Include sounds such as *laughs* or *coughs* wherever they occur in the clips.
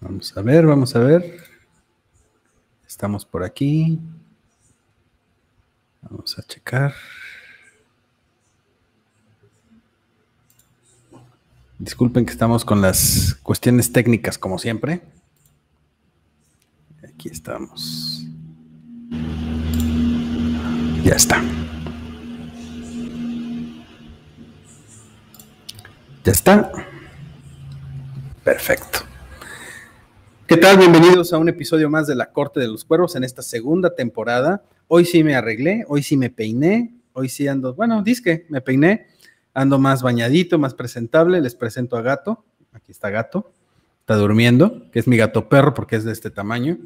Vamos a ver, vamos a ver. Estamos por aquí. Vamos a checar. Disculpen que estamos con las cuestiones técnicas como siempre. Aquí estamos. Ya está. Ya está. Perfecto. ¿Qué tal? Bienvenidos a un episodio más de La Corte de los Cuervos en esta segunda temporada. Hoy sí me arreglé, hoy sí me peiné, hoy sí ando, bueno, disque, me peiné, ando más bañadito, más presentable. Les presento a Gato. Aquí está Gato, está durmiendo, que es mi gato perro porque es de este tamaño.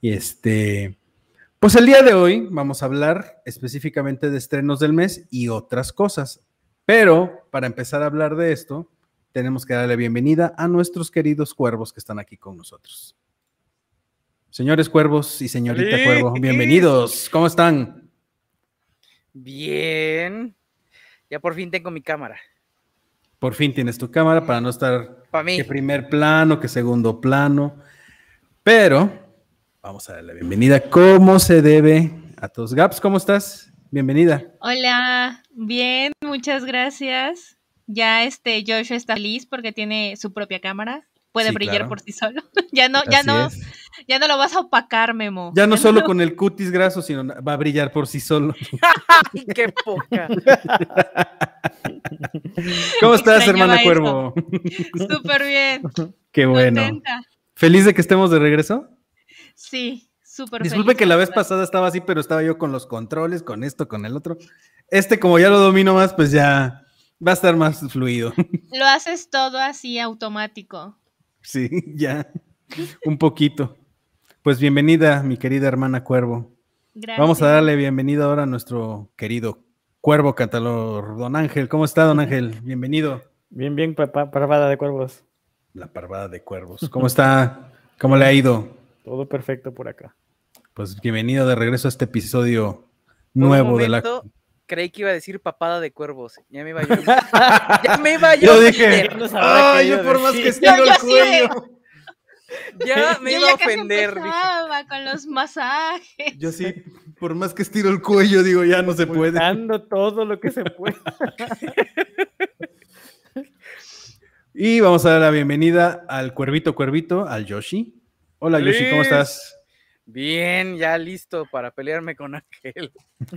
Y este, pues el día de hoy vamos a hablar específicamente de estrenos del mes y otras cosas. Pero para empezar a hablar de esto, tenemos que darle bienvenida a nuestros queridos cuervos que están aquí con nosotros. Señores cuervos y señorita cuervo, bienvenidos. ¿Cómo están? Bien. Ya por fin tengo mi cámara. Por fin tienes tu cámara para no estar para mí. que primer plano, que segundo plano. Pero vamos a darle bienvenida como se debe a todos. Gaps, ¿cómo estás? Bienvenida. Hola, bien, muchas gracias. Ya este Joshua está feliz porque tiene su propia cámara. Puede brillar por sí solo. *laughs* ya no, ya no, ya no lo vas a opacar, Memo. Ya no solo con el cutis graso, sino va a brillar por sí solo. *laughs* ¡Qué poca! *laughs* ¿Cómo estás, hermana Cuervo? Súper bien. Qué bueno. ¿Feliz de que estemos de regreso? Sí, súper Disculpe que la vez pasada estaba así, pero estaba yo con los controles, con esto, con el otro. Este, como ya lo domino más, pues ya Va a estar más fluido. Lo haces todo así automático. Sí, ya. Un poquito. Pues bienvenida, mi querida hermana Cuervo. Gracias. Vamos a darle bienvenida ahora a nuestro querido Cuervo Catalor, don Ángel. ¿Cómo está, don Ángel? Bienvenido. Bien, bien, parvada de cuervos. La parvada de cuervos. ¿Cómo está? ¿Cómo le ha ido? Todo perfecto por acá. Pues bienvenido de regreso a este episodio nuevo de la creí que iba a decir papada de cuervos. Ya me iba yo. *laughs* *laughs* ya me iba yo. Yo dije, ay, yo por más que estiro el cuello. Ya *laughs* me iba a ofender. con los masajes. Yo sí, por más que estiro el cuello, digo, ya no se puede. Dando todo lo que se puede. y vamos a dar la bienvenida al cuervito cuervito, al Yoshi. Hola Yoshi, ¿cómo estás? Bien, ya listo para pelearme con aquel. *laughs*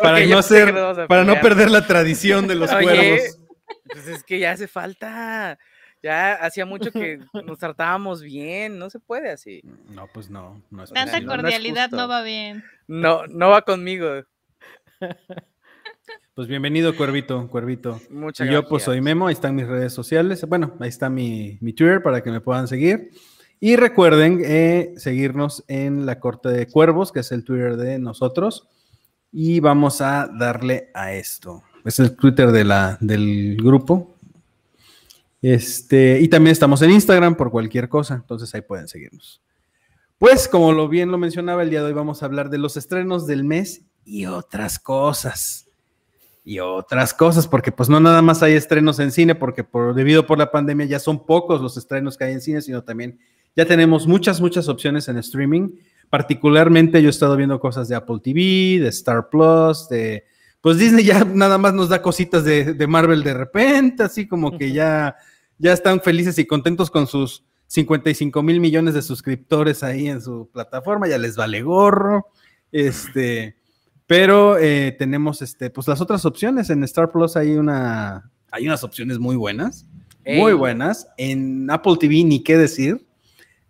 para no ser, para no perder la tradición de los cuervos. Pues es que ya hace falta. Ya hacía mucho que nos tratábamos bien, no se puede así. No, pues no. no Tanta cordialidad no, va bien. No, no va conmigo. *laughs* Pues bienvenido, Cuervito, Cuervito. Muchas Yo pues soy Memo, ahí están mis redes sociales. Bueno, ahí está mi, mi Twitter para que me puedan seguir. Y recuerden eh, seguirnos en la Corte de Cuervos, que es el Twitter de nosotros. Y vamos a darle a esto. Es el Twitter de la, del grupo. Este, y también estamos en Instagram por cualquier cosa, entonces ahí pueden seguirnos. Pues, como lo bien lo mencionaba, el día de hoy vamos a hablar de los estrenos del mes y otras cosas. Y otras cosas, porque pues no nada más hay estrenos en cine, porque por, debido por la pandemia ya son pocos los estrenos que hay en cine, sino también ya tenemos muchas, muchas opciones en streaming. Particularmente yo he estado viendo cosas de Apple TV, de Star Plus, de... Pues Disney ya *laughs* nada más nos da cositas de, Marvel de repente, así como que ya, ya están felices y contentos con sus 55 mil millones de suscriptores ahí en su plataforma, ya les vale gorro. Este, pero eh, tenemos este, pues las otras opciones. En Star Plus hay una, hay unas opciones muy buenas, muy buenas. En Apple TV ni qué decir.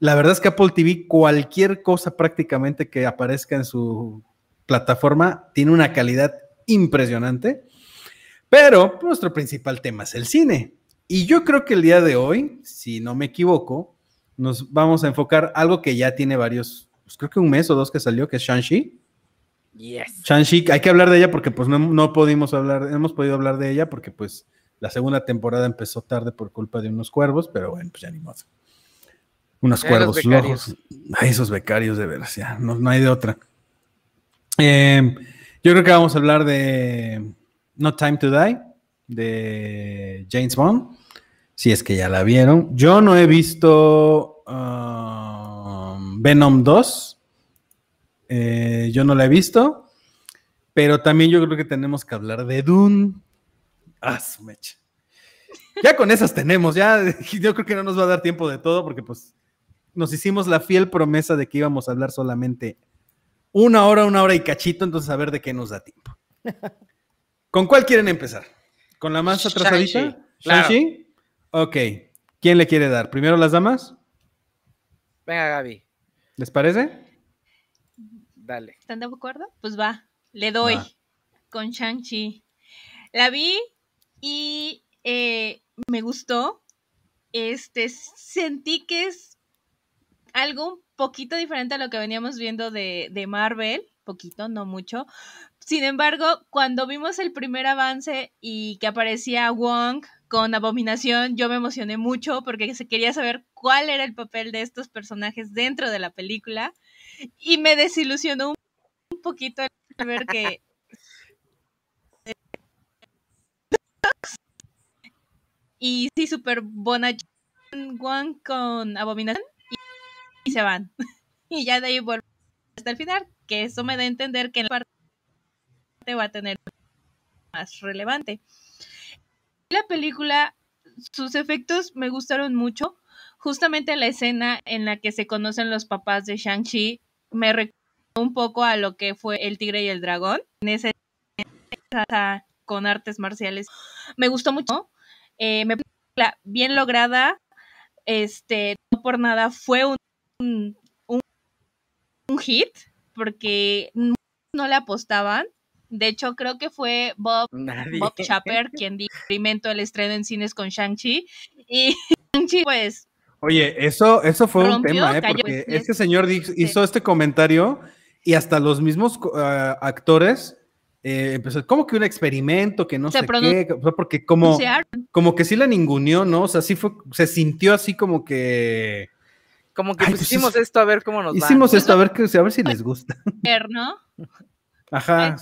La verdad es que Apple TV, cualquier cosa prácticamente que aparezca en su plataforma, tiene una calidad impresionante. Pero nuestro principal tema es el cine. Y yo creo que el día de hoy, si no me equivoco, nos vamos a enfocar algo que ya tiene varios, pues creo que un mes o dos que salió, que es Shang-Chi. Yes. Shang-Chi, hay que hablar de ella porque pues no, no pudimos hablar, hemos podido hablar de ella porque pues la segunda temporada empezó tarde por culpa de unos cuervos, pero bueno, pues ya ni modo unos cuervos flojos. Ay, esos becarios de veras, ya, no, hay de otra. Em, yo creo que vamos a hablar de No Time to Die, de James Bond. Si es que ya la vieron. Yo no he visto um, Venom 2. Eh, yo no la he visto. Pero también yo creo que tenemos que hablar de Dune. Ah, su mecha. Ya con esas tenemos, ya *laughs* yo creo que no nos va a dar tiempo de todo porque pues nos hicimos la fiel promesa de que íbamos a hablar solamente una hora, una hora y cachito, entonces a ver de qué nos da tiempo. *laughs* ¿Con cuál quieren empezar? ¿Con la más atrasadita? Shang-Chi, Ok. ¿Quién le quiere dar? ¿Primero las damas? Venga, Gaby, ¿Les parece? dale. ¿Están de acuerdo? Pues va, le doy Va. con Shang-Chi. La vi y eh, me gustó. Este, sentí que es algo un poquito diferente a lo que veníamos viendo de, de Marvel, poquito, no mucho. Sin embargo, cuando vimos el primer avance y que aparecía Wong con Abominación, yo me emocioné mucho porque se quería saber cuál era el papel de estos personajes dentro de la película y me desilusionó un, poquito el ver que *laughs* y sí, súper bonachón Wong con Abominación y, se van. *laughs* y ya de ahí vuelven hasta el final, que eso me da a entender que en la parte va a tener más relevante. La película, sus efectos me gustaron mucho. Justamente la escena en la que se conocen los papás de Shang-Chi me recordó un poco a lo que fue El Tigre y el Dragón. En esa con artes marciales. Me gustó mucho. Eh, me bien lograda. Este, no por nada fue un, un, un hit, porque no le apostaban. De hecho, creo que fue Bob, Nadie. Bob Chaper quien dio experimento el estreno en cines con Shang-Chi. Y *laughs* Shang-Chi, pues, Oye, eso, eso fue un tema, ¿eh? cayó, Porque pues, este señor hizo este comentario y hasta los mismos ah, actores eh, empezó, como que un experimento, que no Se sé qué, porque como, como que sí la ninguneó, ¿no? O sea, sí fue, se sintió así como que Como que Ay, pues, pues hicimos es- esto a ver cómo nos hicimos esto a ver, que, a ver si les gusta. ¿no? Ajá.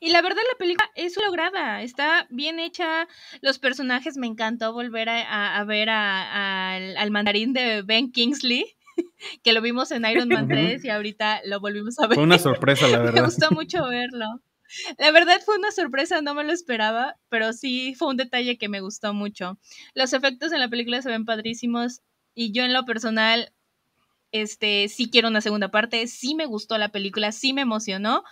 Y la verdad, la película es lograda, está bien hecha. Los personajes me encantó volver a, a- a ver a- a- al, al mandarín de Ben Kingsley, *laughs* que lo vimos en Iron Man Ujú. 3 y ahorita lo volvimos a ver. fue una sorpresa, la *laughs* Me verdad. gustó mucho verlo. La verdad fue una sorpresa, no me lo esperaba, pero sí fue un detalle que me gustó mucho. Los efectos en la película se ven padrísimos y yo en lo personal, este, sí quiero una segunda parte, sí me gustó la película, sí me emocionó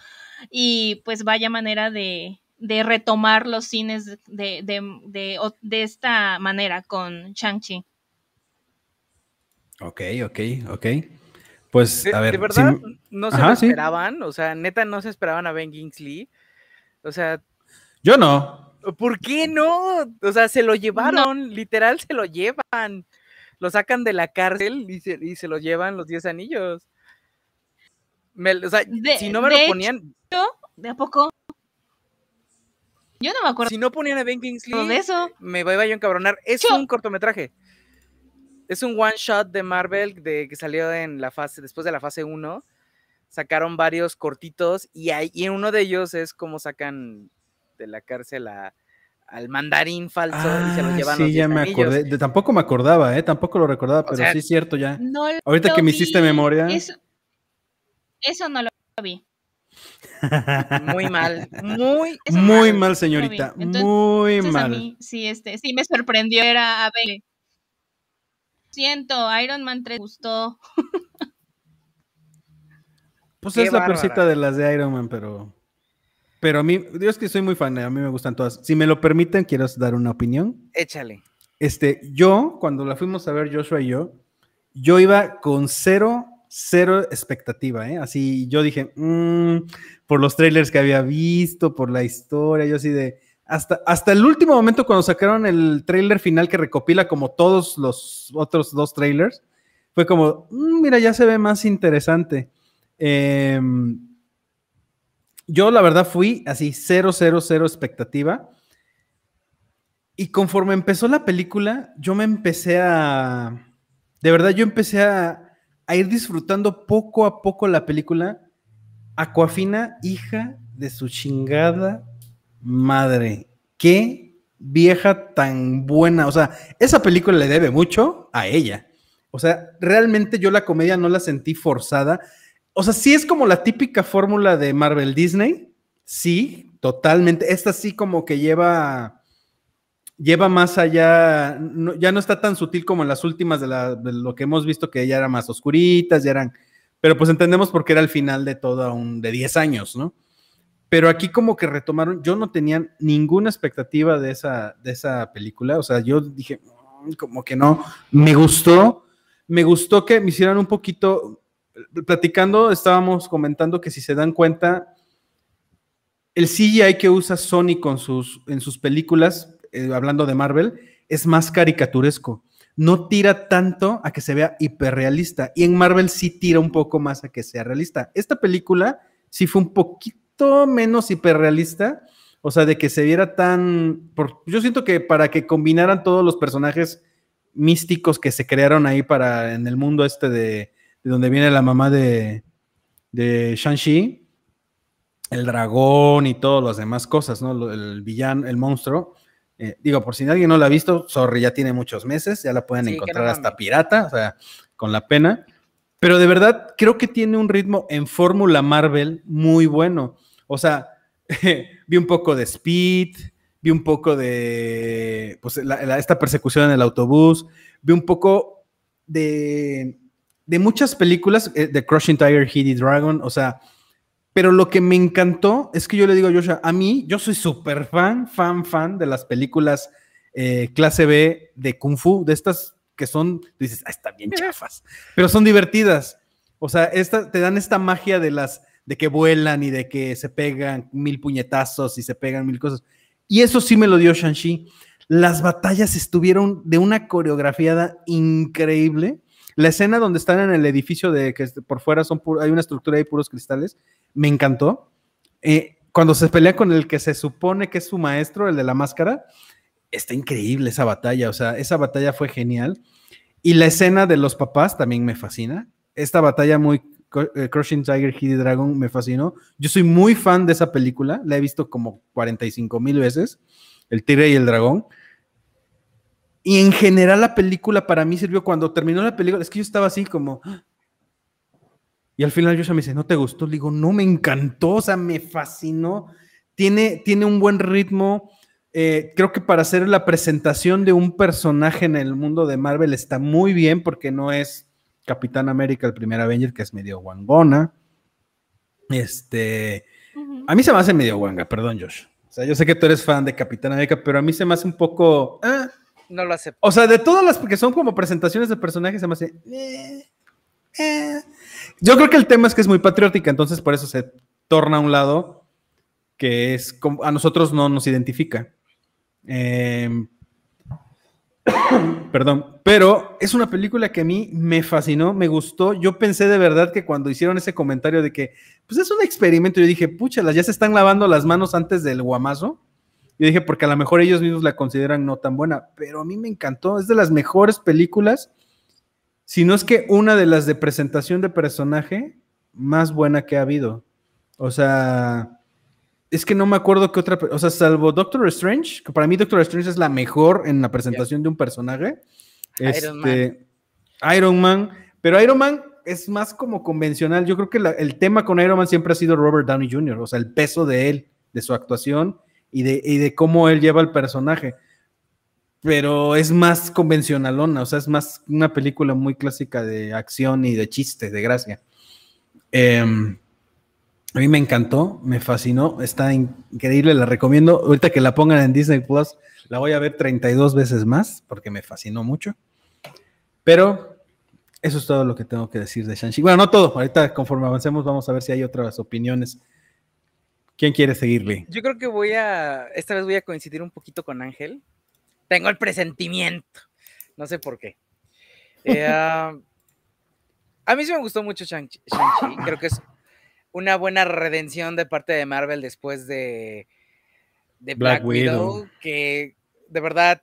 y pues vaya manera de, de retomar los cines de, de, de, esta manera con Shang-Chi. Ok, ok, ok. Pues, De, a ver. de verdad, sí- no se Ajá, lo sí. esperaban. O sea, neta, no se esperaban a Ben Kingsley. O sea, yo no. ¿por qué no? O sea, se lo llevaron, literal se lo llevan. Lo sacan de la cárcel y se, y se lo llevan los 10 anillos. Me- o sea, De- si no me lo hecho, ponían, ¿De a poco? Yo no me acuerdo si no ponían a Ben Kingsley, de eso. me iba yo a encabronar. Es Yo- un cortometraje. Es un one shot de Marvel de que salió en la fase, después de la fase 1. Sacaron varios cortitos y, hay, y uno de ellos es cómo sacan de la cárcel a- al mandarín falso y se lo Ah, llevan sí, los ya 10 me anillos. acordé. De- tampoco me acordaba, ¿eh? Tampoco lo recordaba, pero sea, sí es cierto ya. No Ahorita lo que me hiciste memoria. Eso, eso no lo vi. Muy mal, muy Muy mal, lo señorita. Entonces, muy Entonces a mal. mí sí, este, sí me sorprendió era a ver. Siento, Iron Man 3 me gustó. Pues Qué es la bárbara. peorcita de las de Iron Man, pero. Pero a mí, yo es que soy muy fan, a mí me gustan todas. Si me lo permiten, quiero dar una opinión. échale. Este, yo, cuando la fuimos a ver Joshua y yo, yo iba con cero, cero expectativa, ¿eh? Así, yo dije, "Mm", por los trailers que había visto, por la historia, yo así de, hasta, hasta el último momento cuando sacaron el trailer final que recopila como todos los otros dos trailers, fue como, "Mm, mira, ya se ve más interesante. Em, yo la verdad fui así, cero, cero, cero expectativa. Y conforme empezó la película, yo me empecé a. De verdad, yo empecé a, a ir disfrutando poco a poco la película. Aquafina, hija de su chingada madre. Qué vieja tan buena. O sea, esa película le debe mucho a ella. O sea, realmente yo la comedia no la sentí forzada. O sea, sí es como la típica fórmula de Marvel Disney. Sí, totalmente. Esta sí como que lleva, lleva más allá, ya no está tan sutil como en las últimas de, lo que hemos visto, que ya eran más oscuritas, ya eran, pero pues entendemos porque era el final de todo un, de 10 años, ¿no? Pero aquí como que retomaron, yo no tenía ninguna expectativa de esa, de esa película, o sea, yo dije, mm, como que no, me gustó, me gustó que me hicieran un poquito, platicando, estábamos comentando que si se dan cuenta, el CGI que usa Sony con sus, en sus películas, eh, hablando de Marvel, es más caricaturesco. No tira tanto a que se vea hiperrealista. Y en Marvel sí tira un poco más a que sea realista. Esta película sí fue un poquito menos hiperrealista, o sea, de que se viera tan... yo siento que para que combinaran todos los personajes místicos que se crearon ahí para en el mundo este de, donde viene la mamá de, de Shang-Chi, el dragón y todas las demás cosas, ¿no? El villano, el monstruo. Eh, digo, por si alguien no la ha visto, sorry, ya tiene muchos meses, ya la pueden encontrar hasta pirata, o sea, con la pena. Pero de verdad, creo que tiene un ritmo en Fórmula Marvel muy bueno. O sea, *laughs* vi un poco de Speed, vi un poco de pues, esta persecución en el autobús, vi un poco de, de muchas películas, eh, de Crushing Tiger, Heady Dragon, o sea, pero lo que me encantó es que yo le digo a Joshua, a mí, yo soy súper fan, fan, fan de las películas eh, clase B de Kung Fu, de estas que son, dices, ah, están bien *laughs* chafas, pero son divertidas. O sea, esta, te dan esta magia de las de que vuelan y de que se pegan mil puñetazos y se pegan mil cosas. Y eso sí me lo dio Shang-Chi. Las batallas estuvieron de una coreografiada increíble. La escena donde están en el edificio de que por fuera hay una estructura de puros cristales, me encantó. Eh, cuando se pelea con el que se supone que es su maestro, el de la máscara, está increíble esa batalla. O sea, esa batalla fue genial. Y la escena de los papás también me fascina. Esta batalla muy eh, Crushing Tiger, Hidden Dragon me fascinó. Yo soy muy fan de esa película, la he visto como 45 mil veces, El Tigre y el Dragón. Y en general la película para mí sirvió cuando terminó la película, es que yo estaba así como... Y al final yo me dice, ¿no te gustó? Le digo, no, me encantó, o sea, me fascinó. Tiene, tiene un buen ritmo. Eh, creo que para hacer la presentación de un personaje en el mundo de Marvel está muy bien porque no es Capitán América, el primer Avenger, que es medio guangona. Este, a mí se me hace medio guanga, perdón, Josh. O sea, yo sé que tú eres fan de Capitán América, pero a mí se me hace un poco. Ah. No lo acepto. O sea, de todas las que son como presentaciones de personajes, se me hace. Eh, eh. Yo creo que el tema es que es muy patriótica, entonces por eso se torna a un lado que es como, a nosotros no nos identifica. Eh, *coughs* Perdón, pero es una película que a mí me fascinó, me gustó. Yo pensé de verdad que cuando hicieron ese comentario de que, pues es un experimento, yo dije, las ya se están lavando las manos antes del guamazo. Yo dije, porque a lo mejor ellos mismos la consideran no tan buena, pero a mí me encantó, es de las mejores películas, si no es que una de las de presentación de personaje más buena que ha habido. O sea, es que no me acuerdo qué otra, o sea, salvo Doctor Strange, que para mí Doctor Strange es la mejor en la presentación de un personaje. Iron, este, Man. Iron Man. Pero Iron Man es más como convencional. Yo creo que el tema con Iron Man siempre ha sido Robert Downey Jr., o sea, el peso de él, de su actuación y de, y de cómo él lleva el personaje. Pero es más convencionalona, o sea, es más una película muy clásica de acción y de chiste, de gracia. Eh, a mí me encantó, me fascinó, está increíble, la recomiendo. Ahorita que la pongan en Disney Plus, la voy a ver 32 veces más porque me fascinó mucho. Pero eso es todo lo que tengo que decir de Shang-Chi. Bueno, no todo, ahorita conforme avancemos vamos a ver si hay otras opiniones. ¿Quién quiere seguirle? Yo creo que voy a, esta vez voy a coincidir un poquito con Ángel. Tengo el presentimiento, no sé por qué. Eh, *laughs* ah, a mí sí me gustó mucho Shang-Chi, creo que es una buena redención de parte de Marvel después de, Black, Widow, que de verdad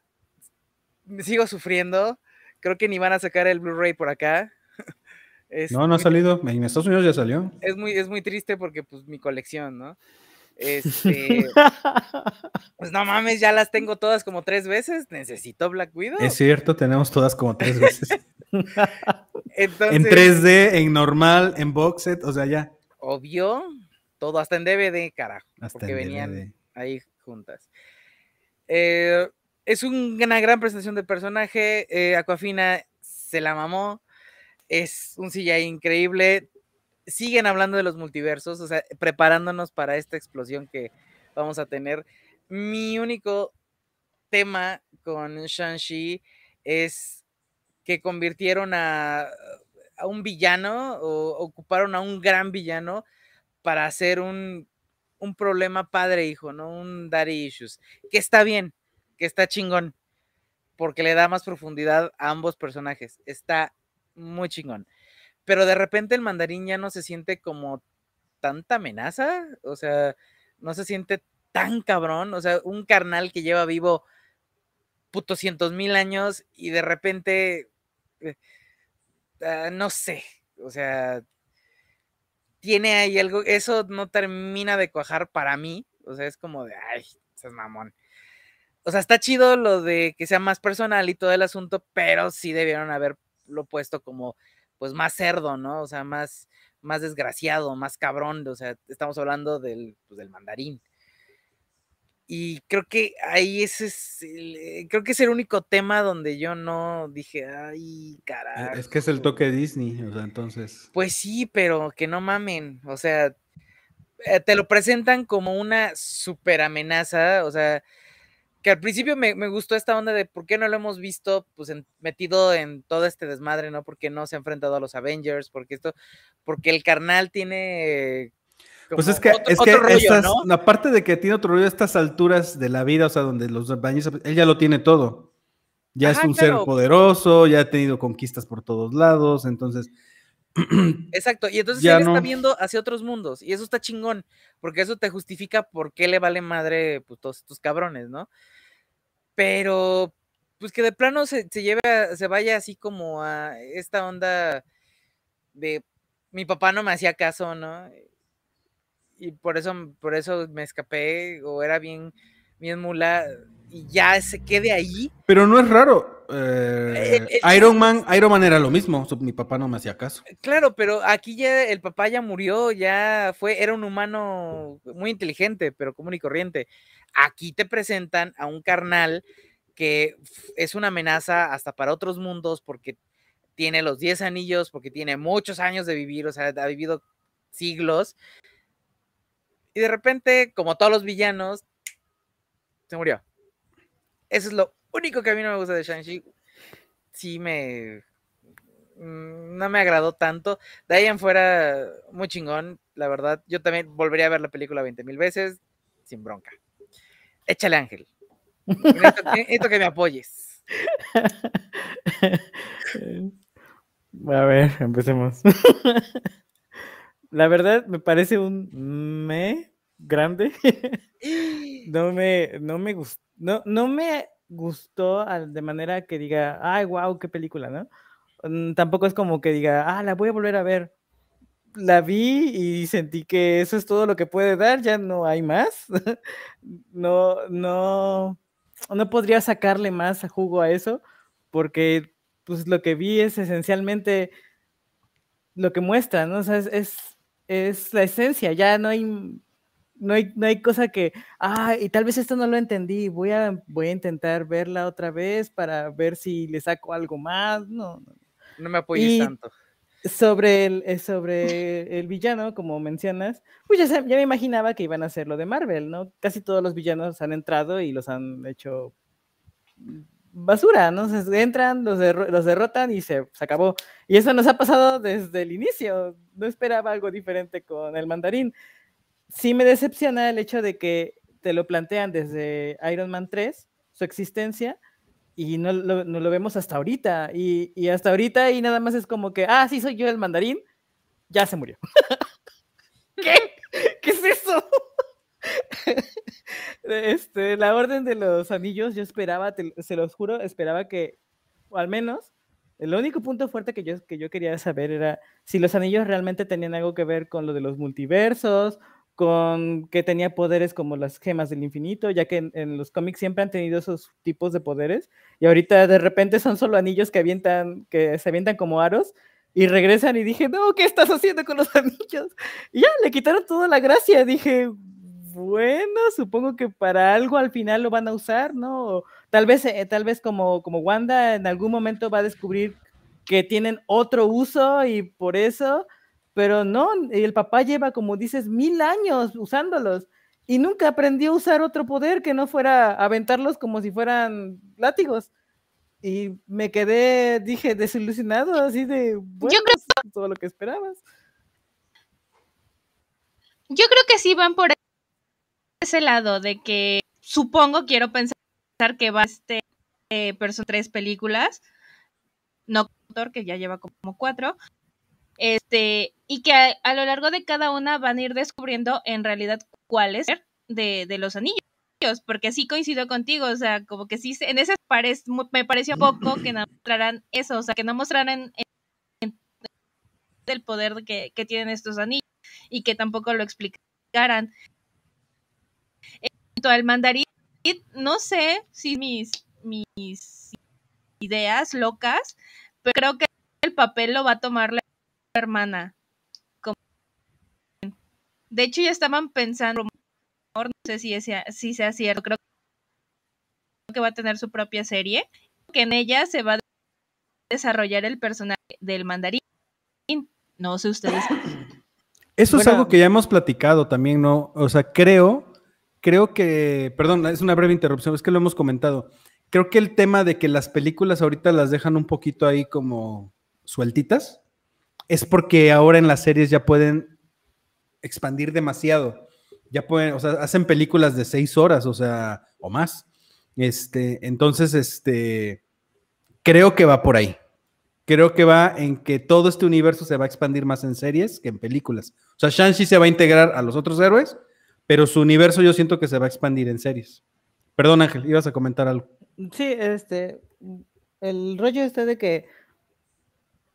sigo sufriendo. Creo que ni van a sacar el Blu-ray por acá. *laughs* no, no ha salido. En Estados Unidos ya salió. Es muy, es muy triste porque, pues, mi colección, ¿no? Este, *laughs* pues no mames, ya las tengo todas como tres veces. Necesito Black Widow. Es cierto, tenemos todas como tres veces. *laughs* en 3D, en normal, en box set, o sea, ya. Obvio, todo, hasta en DVD, carajo. porque venían ahí juntas. Eh, es una gran presentación de personaje. Eh, Aquafina se la mamó. Es un CGI increíble. Siguen hablando de los multiversos, o sea, preparándonos para esta explosión que vamos a tener. Mi único tema con Shang-Chi es que convirtieron a, a, un villano o ocuparon a un gran villano para hacer un, un problema padre-hijo, ¿no? Un daddy issues, que está bien, que está chingón, porque le da más profundidad a ambos personajes. Está muy chingón. Pero de repente el mandarín ya no se siente como tanta amenaza, o sea, no se siente tan cabrón, o sea, un carnal que lleva vivo puto cientos mil años y de repente, eh, ah, no sé, o sea, tiene ahí algo, eso no termina de cuajar para mí, o sea, es como de, ay, es mamón o sea, está chido lo de que sea más personal y todo el asunto, pero sí debieron haberlo puesto como, pues, más cerdo, ¿no? O sea, más, más desgraciado, más cabrón, o sea, estamos hablando del, pues, del mandarín. Y creo que ahí ese es, eh, creo que es el único tema donde yo no dije, ay, carajo. Es que es el toque Disney, o sea, entonces. Pues sí, pero que no mamen, o sea, eh, te lo presentan como una super amenaza, o sea, que al principio me, gustó esta onda de por qué no lo hemos visto pues metido en todo este desmadre, ¿no? Porque no se ha enfrentado a los Avengers, porque esto, porque el carnal tiene... Pues es que, es que aparte de que tiene otro rollo estas alturas de la vida, o sea, donde los baños, él ya lo tiene todo. Ya es un ser poderoso, ya ha tenido conquistas por todos lados, entonces... *clears throat* Exacto, y entonces él está viendo hacia otros mundos, y eso está chingón, porque eso te justifica por qué le vale madre pues, todos estos cabrones, ¿no? Pero pues que de plano se, se lleve, se vaya así como a esta onda de mi papá no me hacía caso, ¿no? Y por eso, por eso me escapé, o era bien, bien mula, y ya se quede ahí. Pero no es raro. Eh, Iron Man, Iron Man era lo mismo, mi papá no me hacía caso. Claro, pero aquí ya el papá ya murió, ya fue, era un humano muy inteligente, pero común y corriente. Aquí te presentan a un carnal que es una amenaza hasta para otros mundos porque tiene los 10 anillos, porque tiene muchos años de vivir, o sea, ha vivido siglos. Y de repente, como todos los villanos, se murió. Eso es lo único que a mí no me gusta de Shang-Chi. Sí me... Mm, no me agradó tanto. De ahí en fuera, muy chingón, la verdad. Yo también volvería a ver la película 20 mil veces, sin bronca. Échale Ángel. Esto que me apoyes. A ver, empecemos. La verdad me parece un me grande. No me, no me gustó, no, no me gustó de manera que diga, ay, wow, qué película, ¿no? Mm, tampoco es como que diga, ah, la voy a volver a ver. La vi y sentí que eso es todo lo que puede dar, ya no hay más. *laughs* No, no, no podría sacarle más jugo a eso, porque pues lo que vi es esencialmente lo que muestra, ¿no? Sea, es, es, la esencia, ya no hay, no hay, no hay cosa que, ah, y tal vez esto no lo entendí, voy a, voy a intentar verla otra vez para ver si le saco algo más, no. No, me apoyes tanto. Sobre el, eh, sobre el villano, como mencionas, pues ya, ya, me imaginaba que iban a hacer lo de Marvel, ¿no? Casi todos los villanos han entrado y los han hecho basura, ¿no? Se entran, los, los derrotan y se, se, acabó. Y eso nos ha pasado desde el inicio. No esperaba algo diferente con el mandarín. Sí me decepciona el hecho de que te lo plantean desde Iron Man 3, su existencia, y no lo, no lo vemos hasta ahorita. Y, y, hasta ahorita y nada más es como que, ah, sí, soy yo el mandarín, ya se murió. *laughs* ¿Qué? ¿Qué es eso? *laughs* este, la orden de los anillos, yo esperaba, se los juro, esperaba que, o al menos, el único punto fuerte que yo, que yo quería saber era si los anillos realmente tenían algo que ver con lo de los multiversos, con que tenía poderes como las gemas del infinito, ya que en, los cómics siempre han tenido esos tipos de poderes, y ahorita de repente son solo anillos que avientan, que se avientan como aros, y regresan y dije, no, ¿qué estás haciendo con los *laughs* anillos? Y ya, le quitaron toda la gracia, dije, bueno, supongo que para algo al final lo van a usar, ¿no? tal vez, eh, tal vez como, como Wanda en algún momento va a descubrir que tienen otro uso y por eso pero no, el papá lleva, como dices, mil años usándolos y nunca aprendió a usar otro poder que no fuera aventarlos como si fueran látigos. Y me quedé, dije, desilusionado, así de, bueno, Yo creo... todo lo que esperabas. Yo creo que sí van por ese lado, de que supongo, quiero pensar que va a este eh, tres películas, no que ya lleva como cuatro, este, y que a, lo largo de cada una van a ir descubriendo en realidad cuál es de, de los anillos porque sí coincido contigo, o sea, como que sí, en ese me pareció poco que no mostraran eso, o sea, que no mostraran el poder que, que, tienen estos anillos y que tampoco lo explicaran. En cuanto al mandarín, no sé si mis, mis ideas locas, pero creo que el papel lo va a tomar la hermana. De hecho, ya estaban pensando, no sé si, si sea cierto, creo que va a tener su propia serie, que en ella se va a desarrollar el personaje del mandarín. No sé ustedes. Eso es algo que ya hemos platicado también, ¿no? O sea, creo, creo que, perdón, es una breve interrupción, es que lo hemos comentado. Creo que el tema de que las películas ahorita las dejan un poquito ahí como sueltitas, es porque ahora en las series ya pueden expandir demasiado. Ya pueden, o sea, hacen películas de seis horas, o sea, o más. Este, entonces, este, creo que va por ahí. Creo que va en que todo este universo se va a expandir más en series que en películas. O sea, Shang-Chi se va a integrar a los otros héroes, pero su universo yo siento que se va a expandir en series. Perdón, Ángel, ibas a comentar algo. Sí, este, el rollo este de que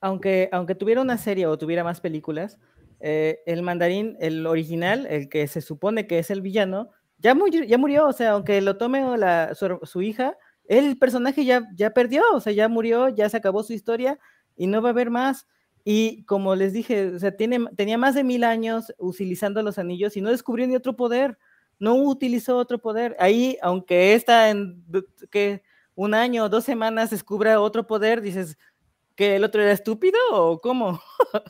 aunque, aunque tuviera una serie o tuviera más películas, eh, el mandarín, el original, el que se supone que es el villano, ya, murió, ya murió, o sea, aunque lo tome la, su, hija, el personaje ya, ya perdió, o sea, ya murió, ya se acabó su historia y no va a haber más. Y como les dije, o sea, tiene, tenía más de mil años utilizando los anillos y no descubrió ni otro poder, no utilizó otro poder. Ahí, aunque está en que un año o dos semanas descubra otro poder, dices, ¿Que el otro era estúpido o cómo? *laughs*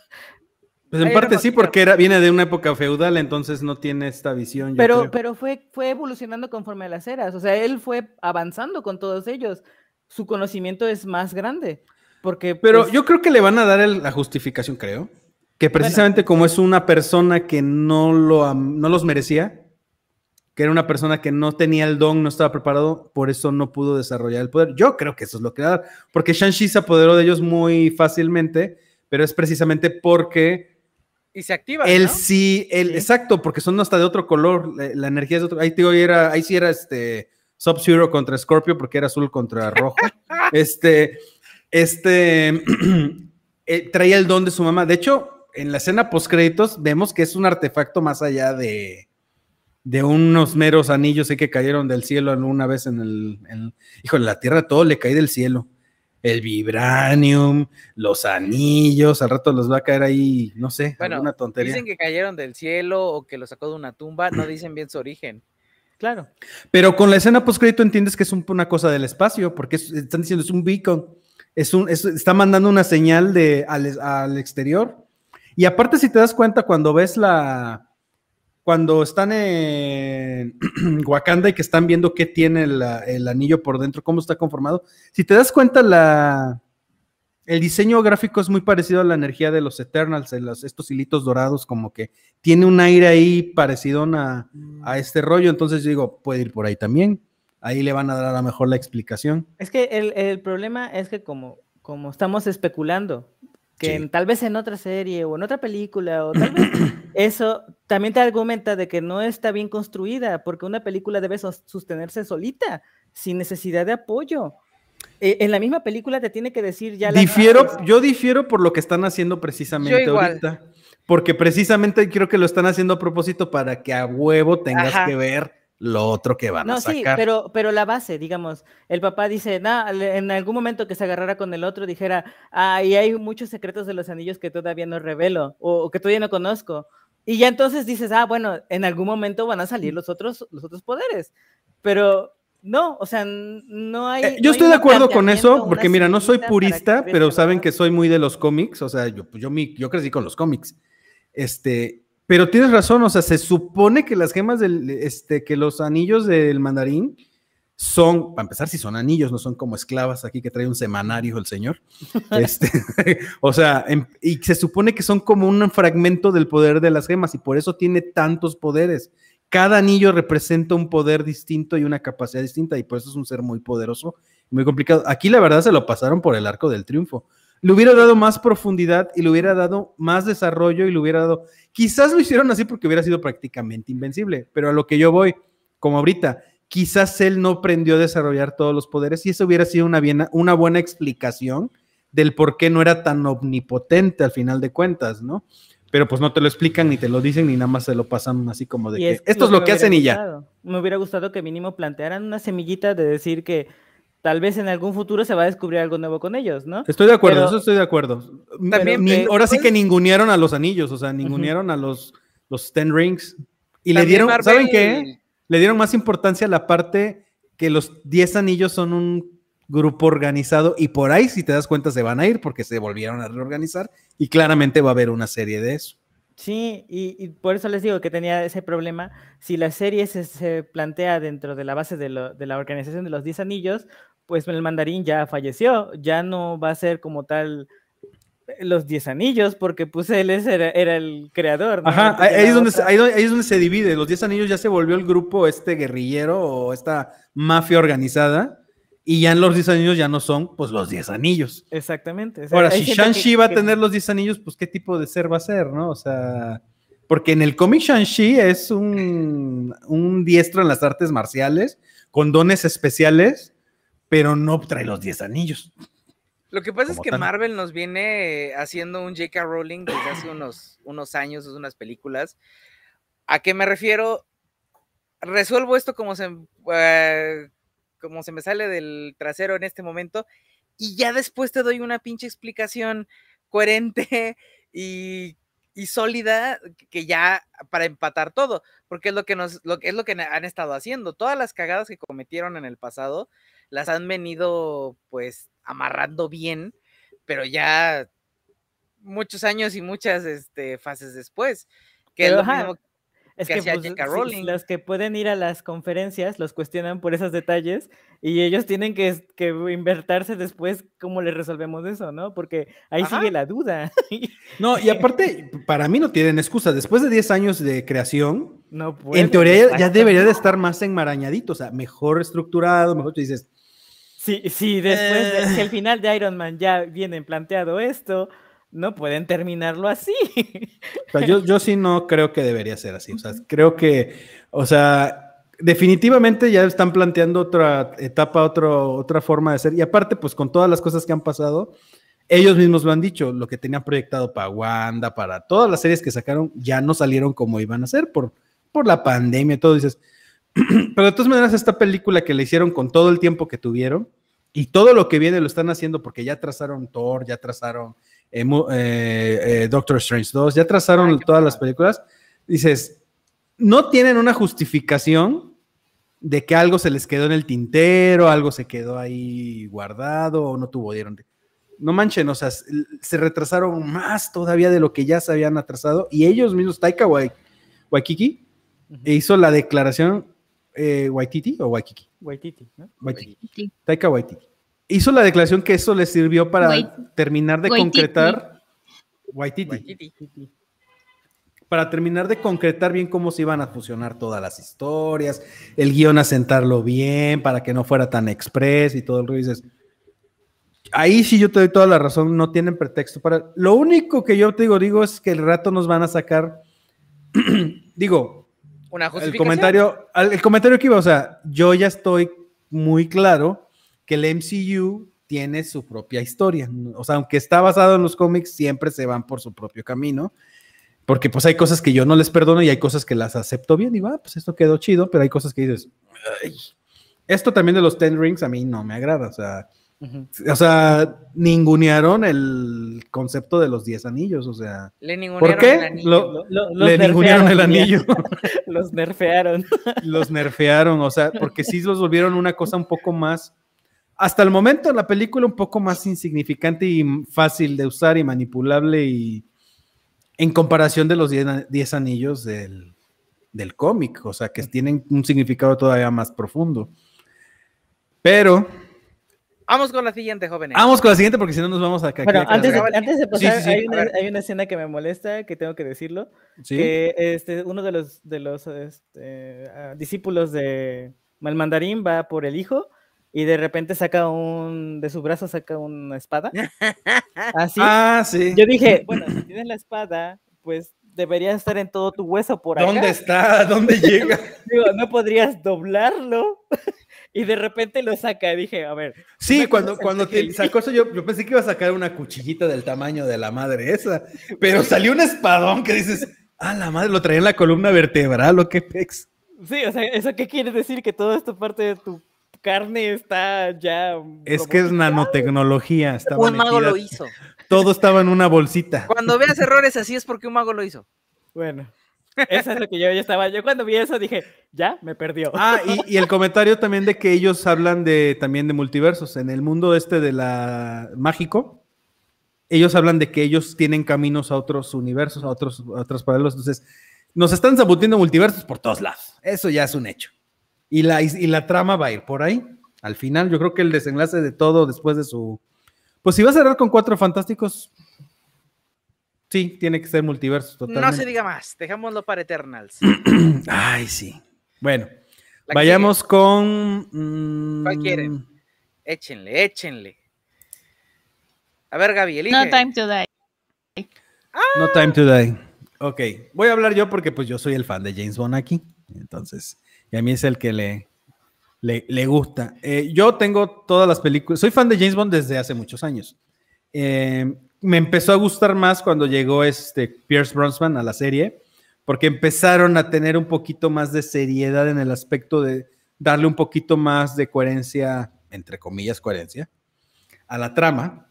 Pues en parte sí, porque era, viene de una época feudal, entonces no tiene esta visión. pero, pero fue, fue evolucionando conforme a las eras. O sea, él fue avanzando con todos ellos. Su conocimiento es más grande. Porque, pero pues yo creo que le van a dar la justificación, creo. Que precisamente como es una persona que no, lo, no los merecía, que era una persona que no tenía el don, no estaba preparado, por eso no pudo desarrollar el poder. Yo creo que eso es lo que da, porque Shang-Chi se apoderó de ellos muy fácilmente, pero es precisamente porque... Y se activa. Él sí, él, exacto, porque son hasta de otro color, la, energía es de otro. Ahí, digo, era, ahí sí era este Sub-Zero contra Scorpio, porque era azul contra rojo. *laughs* este, este, *clears throat* eh, traía el don de su mamá. De hecho, en la escena post créditos vemos que es un artefacto más allá de, de unos meros anillos que cayeron del cielo una vez en el, en, híjole, la tierra todo le cae del cielo. El vibranium, los anillos, al rato los va a caer ahí, no sé, bueno, una tontería. Dicen que cayeron del cielo o que lo sacó de una tumba, no *clears throat* dicen bien su origen. Claro. Pero con la escena postcrédito entiendes que es una cosa del espacio, porque están diciendo es un beacon, es un, está mandando una señal de, al, al exterior. Y aparte, si te das cuenta, cuando ves la, cuando están en *clears throat* Wakanda y que están viendo qué tiene el anillo por dentro, cómo está conformado, si te das cuenta, la, el diseño gráfico es muy parecido a la energía de los Eternals, de los, estos hilitos dorados, como que tiene un aire ahí parecido a, a este rollo, entonces digo, puede ir por ahí también. Ahí le van a dar a lo mejor la explicación. Es que el, el problema es que como, como estamos especulando, que tal vez en otra serie o en otra película o tal vez *clears throat* eso también te argumenta de que no está bien construida porque una película debe sostenerse solita sin necesidad de apoyo. Eh, en la misma película te tiene que decir ya difiero yo difiero por lo que están haciendo precisamente ahorita porque precisamente creo que lo están haciendo a propósito para que a huevo tengas que ver lo otro que van a sacar. No, sí, pero, pero la base, digamos, el papá dice, nah, en algún momento que se agarrara con el otro, dijera, ah, y hay muchos secretos de los anillos que todavía no revelo, o, que todavía no conozco. Y ya entonces dices, ah, bueno, en algún momento van a salir los otros, los otros poderes. Pero no, o sea, no hay. Eh, yo estoy de acuerdo con eso, porque mira, no soy purista, pero saben que soy muy de los cómics, o sea, yo, yo, yo crecí con los cómics. Este, pero tienes razón, o sea, se supone que las gemas del, este, que los anillos del mandarín son, para empezar, si son anillos, no son como esclavas aquí que trae un semanario el señor. *laughs* Este, *laughs* o sea, em, y se supone que son como un fragmento del poder de las gemas y por eso tiene tantos poderes. Cada anillo representa un poder distinto y una capacidad distinta y por eso es un ser muy poderoso, muy complicado. Aquí la verdad se lo pasaron por el arco del triunfo le hubiera dado más profundidad y le hubiera dado más desarrollo y le hubiera dado, quizás lo hicieron así porque hubiera sido prácticamente invencible, pero a lo que yo voy, como ahorita, quizás él no aprendió a desarrollar todos los poderes y eso hubiera sido una, una buena explicación del por qué no era tan omnipotente al final de cuentas, ¿no? Pero pues no te lo explican, ni te lo dicen, ni nada más se lo pasan así como de que esto es lo que, hacen y ya. Me hubiera gustado que mínimo plantearan una semillita de decir que tal vez en algún futuro se va a descubrir algo nuevo con ellos, ¿no? Estoy de acuerdo, eso estoy de acuerdo. También, ahora sí que ningunearon a los anillos, o sea, ningunearon a los, los Ten Rings. Y le dieron, ¿saben qué? Le dieron más importancia a la parte que los 10 anillos son un grupo organizado y por ahí, si te das cuenta, se van a ir porque se volvieron a reorganizar y claramente va a haber una serie de eso. Sí, y, por eso les digo que tenía ese problema. Si la serie se, plantea dentro de la base de, la organización de los 10 anillos, pues el mandarín ya falleció, ya no va a ser como tal eh, los 10 anillos, porque pues él era, el creador. Ajá, ahí es, donde se, ahí, es donde se divide. Los 10 anillos ya se volvió el grupo este guerrillero o esta mafia organizada y ya en los 10 anillos ya no son, pues, los 10 anillos. Exactamente. Ahora, si Shang-Chi va a tener los 10 anillos, pues, ¿qué tipo de ser va a ser, no? O sea, porque en el cómic Shang-Chi es un, un diestro en las artes marciales, con dones especiales, pero no trae los 10 anillos. Lo que pasa es que Marvel nos viene haciendo un J.K. Rowling desde hace unos, unos años, unas películas. ¿A qué me refiero? Resuelvo esto como se, eh, como se me sale del trasero en este momento, y ya después te doy una pinche explicación coherente *laughs* y, sólida que ya para empatar todo, porque es lo que nos, lo, es lo que han estado haciendo. Todas las cagadas que cometieron en el pasado las han venido pues amarrando bien, pero ya muchos años y muchas este, fases después. Que es lo mismo es que, pues, los que pueden ir a las conferencias los cuestionan por esos detalles y ellos tienen que, que invertirse después cómo les resolvemos eso, ¿no? Porque ahí sigue la duda. No, y *laughs* aparte, para mí no tienen excusa. Después de 10 años de creación, no en teoría ya, debería de estar más enmarañadito, o sea, mejor estructurado, mejor tú dices. Sí, sí, después, de, si al final de Iron Man ya vienen planteado esto, no pueden terminarlo así. yo, yo sí no creo que debería ser así. O sea, creo que, o sea, definitivamente ya están planteando otra etapa, otro, otra forma de ser. Y aparte, pues con todas las cosas que han pasado, ellos mismos lo han dicho, lo que tenían proyectado para Wanda, para todas las series que sacaron, ya no salieron como iban a ser por, por la pandemia y todo. Dices, *clears throat* pero de todas maneras, esta película que le hicieron con todo el tiempo que tuvieron y todo lo que viene lo están haciendo porque ya trazaron Thor, ya trazaron eh, eh, eh, Doctor Strange 2, ya trazaron todas las películas, dices, no tienen una justificación de que algo se les quedó en el tintero, algo se quedó ahí guardado o no tuvieron. No manchen, o sea, se retrasaron más todavía de lo que ya se habían atrasado y ellos mismos, Taika Waikiki, hizo la declaración, Waititi o Waikiki? Waititi, ¿no? Waititi. Taika Waititi hizo la declaración que eso le sirvió para terminar de concretar. Waititi. Para terminar de concretar bien cómo se iban a fusionar todas las historias, el guion asentarlo bien, para que no fuera tan express y todo el ruido. Dices, ahí sí yo te doy toda la razón, no tienen pretexto para. Lo único que yo te digo, digo, es que el rato nos van a sacar. *clears throat* digo, una el comentario, el comentario que iba, o sea, yo ya estoy muy claro que el MCU tiene su propia historia. O sea, aunque está basado en los cómics, siempre se van por su propio camino. Porque pues hay cosas que yo no les perdono y hay cosas que las acepto bien y va, pues esto quedó chido, pero hay cosas que dices, esto también de los Ten Rings a mí no me agrada, o sea, o sea, ningunearon el concepto de los 10 anillos, o sea. Le ningunearon ¿Por qué? el anillo. le ningunearon el anillo. *laughs* los nerfearon. los nerfearon, o sea, porque sí los volvieron una cosa un poco más, hasta el momento la película un poco más insignificante y fácil de usar y manipulable y en comparación de los 10 anillos del, del cómic, o sea, que tienen un significado todavía más profundo. Pero Vamos con la siguiente, jóvenes. Vamos con la siguiente porque si no nos vamos a caer. Bueno, antes de, antes de pasar, Hay, una, escena que me molesta, que tengo que decirlo. Que este, uno de los, de los este, ah, discípulos de Malmandarín va por el hijo y de repente saca un, de su brazo saca una espada. *laughs* Así. Ah, sí. Yo dije, *laughs* bueno, si tienes la espada, pues debería estar en todo tu hueso por ahí. ¿Dónde está? ¿Dónde *laughs* llega? Digo, no podrías doblarlo y de repente lo saca. Dije, a ver. Sí, cuando, cuando te sacó eso, yo, yo, pensé que iba a sacar una cuchillita del tamaño de la madre esa, pero salió un espadón que dices, ah, la madre lo traía en la columna vertebral o qué pex. Sí, o sea, ¿eso qué quiere decir? Que toda esta parte de tu carne está ya. Es que es nanotecnología. un mago lo hizo. Todo estaba en una bolsita. Cuando veas errores así es porque un mago lo hizo. Bueno. Eso es lo que yo ya estaba. Yo cuando vi eso dije, ya, me perdió. Ah, y, el comentario también de que ellos hablan de también de multiversos. En el mundo este de la mágico, ellos hablan de que ellos tienen caminos a otros universos, a otros, a otros paralelos. Entonces, nos están saboteando multiversos por todos lados. Eso ya es un hecho. Y la, y la trama va a ir por ahí. Al final, yo creo que el desenlace de todo después de su. Pues si va a cerrar con cuatro fantásticos, Sí, tiene que ser multiverso. Totalmente. No se diga más, dejémoslo para Eternals. *clears throat* Ay, sí. Bueno, vayamos con. Mm, ¿Cuál quieren? Échenle, échenle. A ver, Gaby, elige. No time to die. No time to die. Ok, voy a hablar yo porque pues yo soy el fan de James Bond aquí. Entonces, y a mí es el que le, le, gusta. Eh, yo tengo todas las películas, soy fan de James Bond desde hace muchos años. Eh, me empezó a gustar más cuando llegó este Pierce Brosnan a la serie, porque empezaron a tener un poquito más de seriedad en el aspecto de darle un poquito más de coherencia, entre comillas, coherencia, a la trama.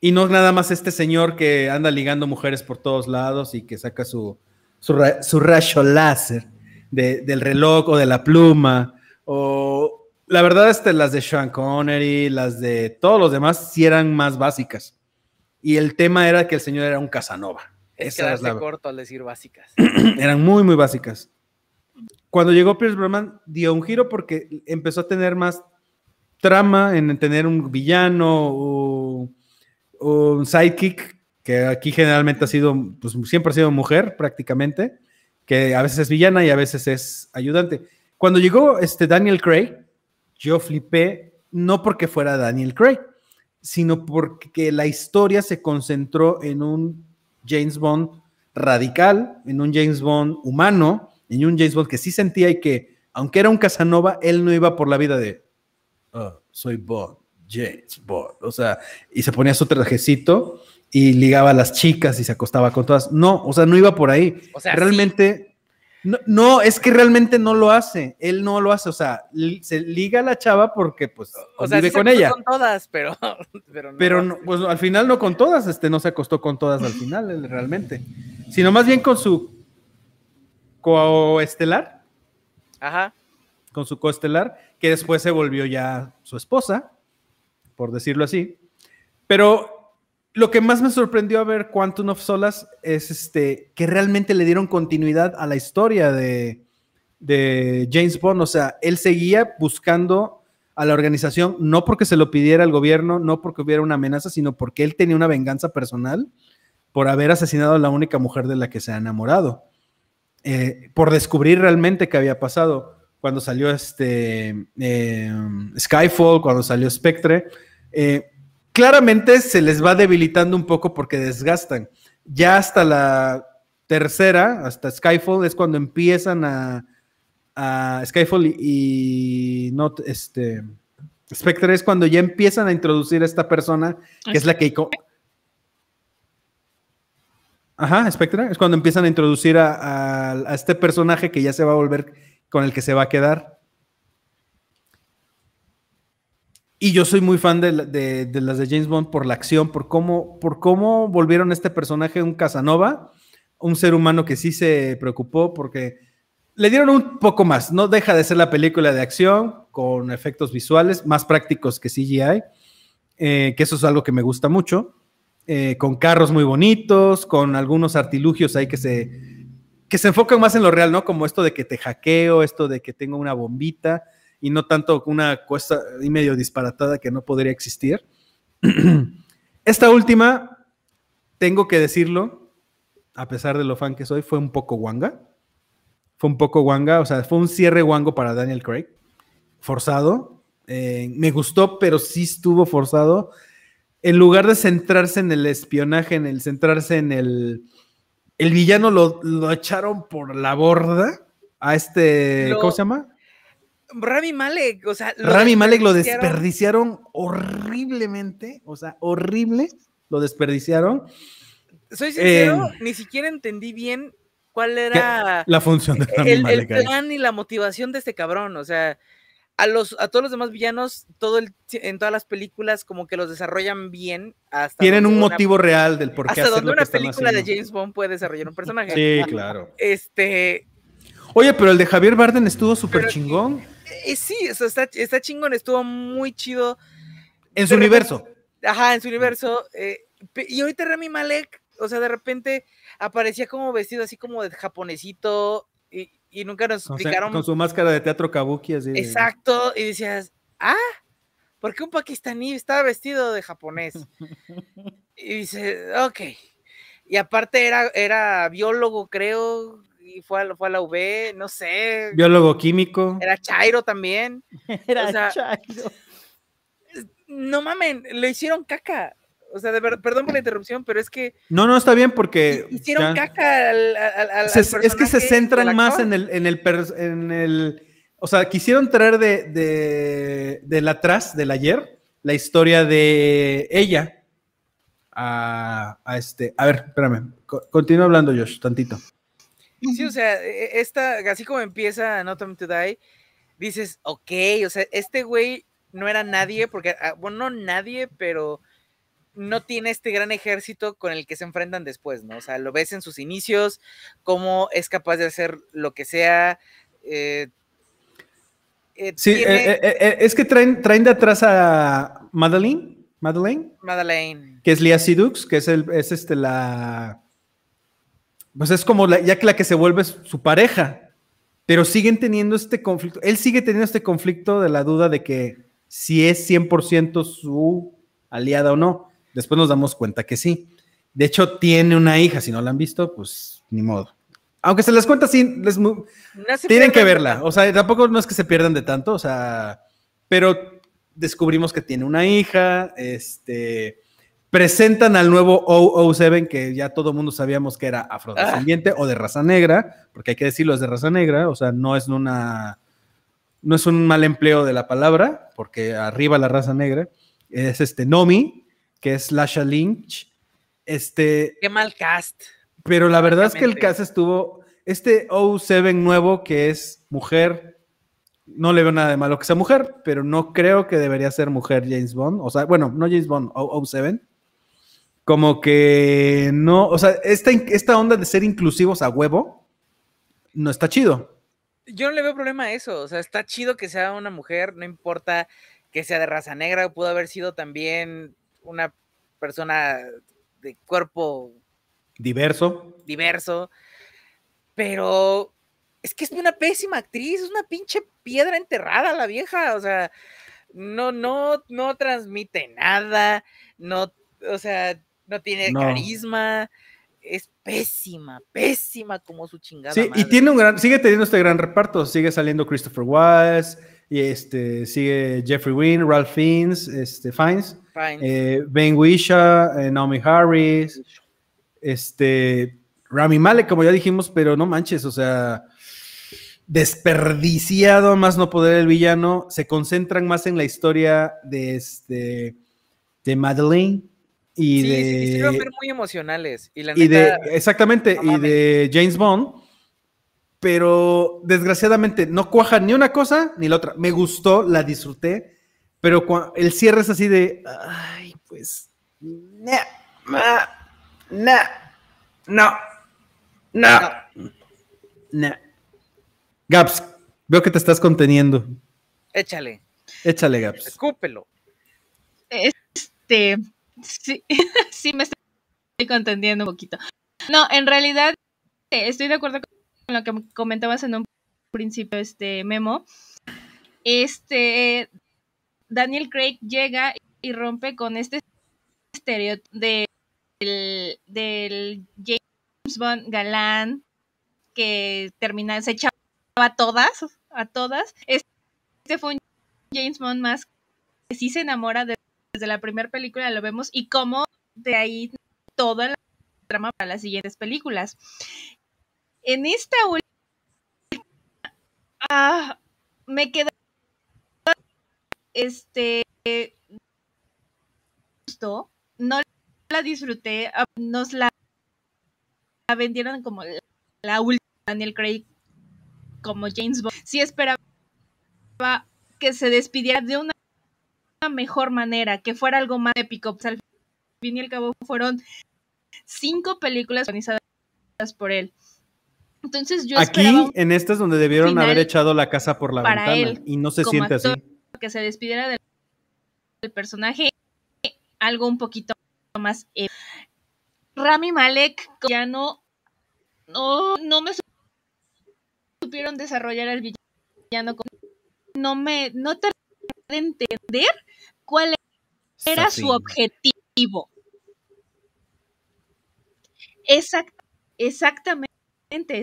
Y no nada más este señor que anda ligando mujeres por todos lados y que saca su, su, rayo láser del reloj o de la pluma. O la verdad, este, las de Sean Connery, las de todos los demás, sí eran más básicas y el tema era que el señor era un Casanova. Es Esa es la... corto al decir básicas. *clears throat* Eran muy, muy básicas. Cuando llegó Pierce Brosnan, dio un giro porque empezó a tener más trama en tener un villano o, un sidekick, que aquí generalmente ha sido, pues siempre ha sido mujer prácticamente, que a veces es villana y a veces es ayudante. Cuando llegó este Daniel Craig, yo flipé, no porque fuera Daniel Craig, sino porque la historia se concentró en un James Bond radical, en un James Bond humano, en un James Bond que sí sentía y que, aunque era un Casanova, él no iba por la vida de, oh, soy Bond, James Bond, o sea, y se ponía su trajecito y ligaba a las chicas y se acostaba con todas. No, o sea, no iba por ahí. O sea, realmente no, es que realmente no lo hace. Él no lo hace. O sea, se liga a la chava porque, pues, o sea, con ella. con todas, pero. *laughs* Pero, no, pues al final no con todas. Este no se acostó con todas al final, realmente. Sino más bien con su coestelar. Ajá. Con su coestelar, que después se volvió ya su esposa, por decirlo así. Pero lo que más me sorprendió a ver Quantum of Solas es este, que realmente le dieron continuidad a la historia de, James Bond. O sea, él seguía buscando a la organización, no porque se lo pidiera el gobierno, no porque hubiera una amenaza, sino porque él tenía una venganza personal por haber asesinado a la única mujer de la que se ha enamorado. Eh, por descubrir realmente qué había pasado cuando salió este eh, Skyfall, cuando salió Spectre. Eh, claramente se les va debilitando un poco porque desgastan. Ya hasta la tercera, hasta Skyfall, es cuando empiezan a, Skyfall y, no este Spectre es cuando ya empiezan a introducir a esta persona que es la que Ajá, Spectra. Es cuando empiezan a introducir a, este personaje que ya se va a volver con el que se va a quedar. Y yo soy muy fan de, las de James Bond por la acción, por cómo, por cómo volvieron a este personaje un Casanova, un ser humano que sí se preocupó porque le dieron un poco más. No deja de ser la película de acción con efectos visuales más prácticos que CGI, eh, que eso es algo que me gusta mucho. Eh, con carros muy bonitos, con algunos artilugios ahí que se, que se enfocan más en lo real, ¿no? Como esto de que te hackeo, esto de que tengo una bombita y no tanto una cosa y medio disparatada que no podría existir. *clears throat* Esta última, tengo que decirlo, a pesar de lo fan que soy, fue un poco guanga. Fue un poco guanga, o sea, fue un cierre guango para Daniel Craig. Forzado. Eh, me gustó, pero sí estuvo forzado en lugar de centrarse en el espionaje, en el centrarse en el. El villano lo, echaron por la borda a este. ¿Cómo se llama? Rami Malek, o sea. Rami Malek lo desperdiciaron horriblemente, o sea, horrible, lo desperdiciaron. Soy sincero, eh, ni siquiera entendí bien cuál era la función de Rami el, Malek. El plan y la motivación de este cabrón, o sea, a, los, a todos los demás villanos, todo el, en todas las películas, como que los desarrollan bien. Hasta Tienen un motivo real del por qué Hasta donde una película de James Bond puede desarrollar un personaje. Sí, claro. Este. Oye, pero el de Javier Barden estuvo súper chingón. Eh, sí, eso está, está chingón, estuvo muy chido. En su universo. ajá, en su universo. Eh, y ahorita Rami Malek, o sea, de repente aparecía como vestido así como de japonesito, y nunca nos explicaron. Con su máscara de teatro kabuki, así. Exacto, y decías, ah, ¿por qué un pakistaní estaba vestido de japonés? *laughs* y dice, ok. Y aparte era, era biólogo, creo, y fue a, fue a la UV, no sé. Biólogo químico. Era Chairo también. *laughs* Era Chairo. No mamen, lo hicieron caca. O sea, de perdón por la interrupción, pero es que. No, no, está bien porque. Hicieron caca al. al, es que se centran más en el, en el, en el. O sea, quisieron traer de, de, del atrás, del ayer, la historia de ella. A, a este. A ver, espérame. Continúa hablando, Josh, tantito. Sí, o sea, e, e, esta, así como empieza No Time to Die, dices, ok, o sea, este güey no era nadie, porque, ah, bueno, no nadie, pero no tiene este gran ejército con el que se enfrentan después, ¿no? O sea, lo ves en sus inicios, cómo es capaz de hacer lo que sea. Eh, eh, sí, eh, es que traen, traen de atrás a Madeline. Madeline. Madeline. Que es Lia Sidux, que es, el, es este, la. Pues es como la, ya que la que se vuelve su pareja. Pero siguen teniendo este conflicto. Él sigue teniendo este conflicto de la duda de que si es 100% su aliada o no. Después nos damos cuenta que sí. De hecho, tiene una hija, si no la han visto, pues ni modo. Aunque se les cuenta así, les tienen que verla. O sea, tampoco no es que se pierdan de tanto, o sea, pero descubrimos que tiene una hija, este, presentan al nuevo 007 que ya todo el mundo sabíamos que era afrodescendiente o de raza negra, porque hay que decirlo, es de raza negra, o sea, no es una, no es un mal empleo de la palabra, porque arriba la raza negra, es este Nomi, que es Lasha Lynch. Este. Qué mal cast. Pero la verdad es que el cast estuvo. Este O7 nuevo, que es mujer, no le veo nada de malo que sea mujer, pero no creo que debería ser mujer James Bond. O sea, bueno, no James Bond, O7. Como que no, o sea, esta, esta onda de ser inclusivos a huevo no está chido. Yo no le veo problema a eso, o sea, está chido que sea una mujer, no importa que sea de raza negra, pudo haber sido también una persona de cuerpo diverso. Diverso. Pero es que es una pésima actriz, es una pinche piedra enterrada la vieja, o sea, no, no, no transmite nada, no, o sea, no tiene carisma, es pésima, pésima como su chingada. Sí, y tiene un gran, sigue teniendo este gran reparto, sigue saliendo Christopher Wise, y este, sigue Jeffrey Wynn, Ralph Fiennes, este, Fiennes, eh, Ben Wisha, eh, Naomi Harris, este, Rami Malek, como ya dijimos, pero no manches, o sea, desperdiciado más no poder el villano, se concentran más en la historia de este, de Madeleine, Y sí, de. Sí, ver muy emocionales. Y, la y de. Exactamente, y de James Bond. Pero desgraciadamente no cuaja ni una cosa ni la otra. Me gustó, la disfruté. Pero el cierre es así de. Ay, pues. No. No. No. No. No. Gaps, veo que te estás conteniendo. Échale. Échale, Gaps. Escúpelo. Este, sí, *laughs* sí me estoy contendiendo un poquito. No, en realidad eh, estoy de acuerdo con lo que comentabas en un principio, este Memo. Este, Daniel Craig llega y rompe con este estereotipo de, del, James Bond galán que termina, se echaba a todas, a todas. Este fue un James Bond más que sí se enamora desde la primera película, lo vemos, y cómo de ahí toda la trama para las siguientes películas. En esta última, ah, me quedó este no la disfruté, ah, nos la, vendieron como la, la última Daniel Craig como James Bond. Sí esperaba que se despidiera de una mejor manera, que fuera algo más épico. Pues, al fin y al cabo fueron cinco películas organizadas por él. Entonces yo Aquí, en estas donde debieron haber echado la casa por la ventana y no se siente así. Que se despidiera del, personaje, algo un poquito más. Rami Malek ya no, no, no me supieron desarrollar al villano. No me, no te entender cuál era su objetivo. exactamente.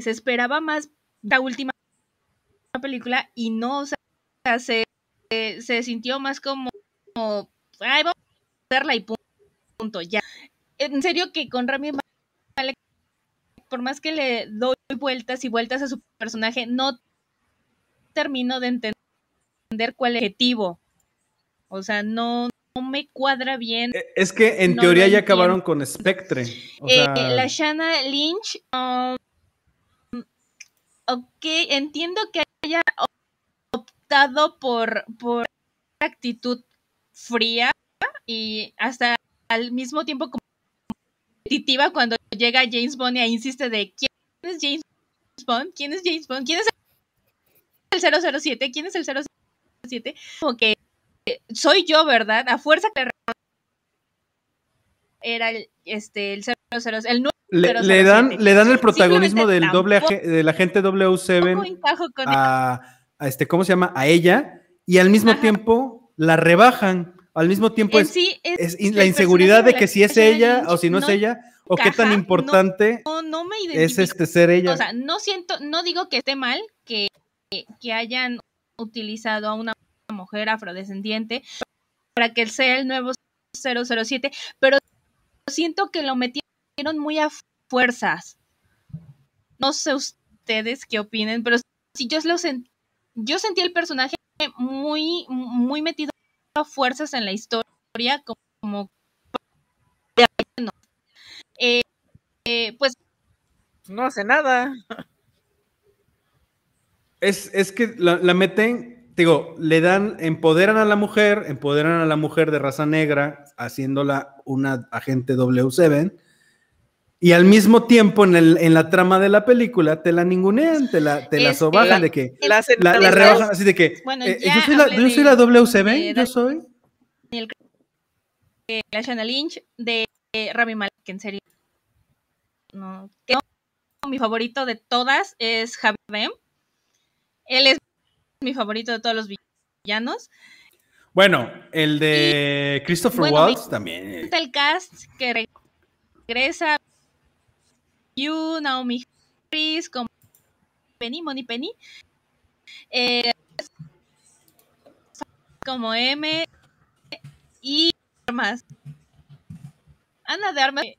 Se esperaba más la última película y no, o sea, se, se sintió más como, ay, vamos a hacerla y punto, ya. En serio que con Rami por más que le doy vueltas y vueltas a su personaje, no termino de entender cuál es el objetivo. O sea, no, me cuadra bien. E, es que en teoría ya acabaron con Spectre. Eh, la Shanna Lynch, um, ok, entiendo que haya optado por, por actitud fría y hasta al mismo tiempo competitiva cuando llega James Bond y insiste de quién es James Bond, quién es James Bond, quién es el 007, quién es el 007, como que soy yo, ¿verdad? A fuerza que era el, este, el 007, el nuevo le, le, dan, le dan el protagonismo del doble del agente W7 a, a, este, ¿cómo se llama? A ella y al mismo tiempo la rebajan. Al mismo tiempo es, es, la inseguridad de que si es ella o si no, es ella o qué tan importante es este ser ella. O sea, no siento, no digo que esté mal que, que hayan utilizado a una mujer afrodescendiente para que sea el nuevo 007, pero siento que lo metieron muy a fuerzas. No sé ustedes qué opinen, pero si yo lo sentí, yo sentí el personaje muy, muy metido a fuerzas en la historia, como, eh, eh, pues no hace nada. Es, es que la, la meten digo, le dan, empoderan a la mujer, empoderan a la mujer de raza negra, haciéndola una agente W7, y al mismo tiempo en, el, en la trama de la película te la ningunean, te la, te la sobajan de que la, la, rebajan así de que bueno, eh, yo, soy la, yo soy la W7, yo soy. El, la Shanna Lynch de Rami Malek, en serio. No, que mi favorito de todas es Javier Él es mi favorito de todos los villanos. Bueno, el de Christopher Waltz también. El cast que regresa You, Naomi Harris, como Penny, Money Penny. Eh, como M y más. Ana de Armas. No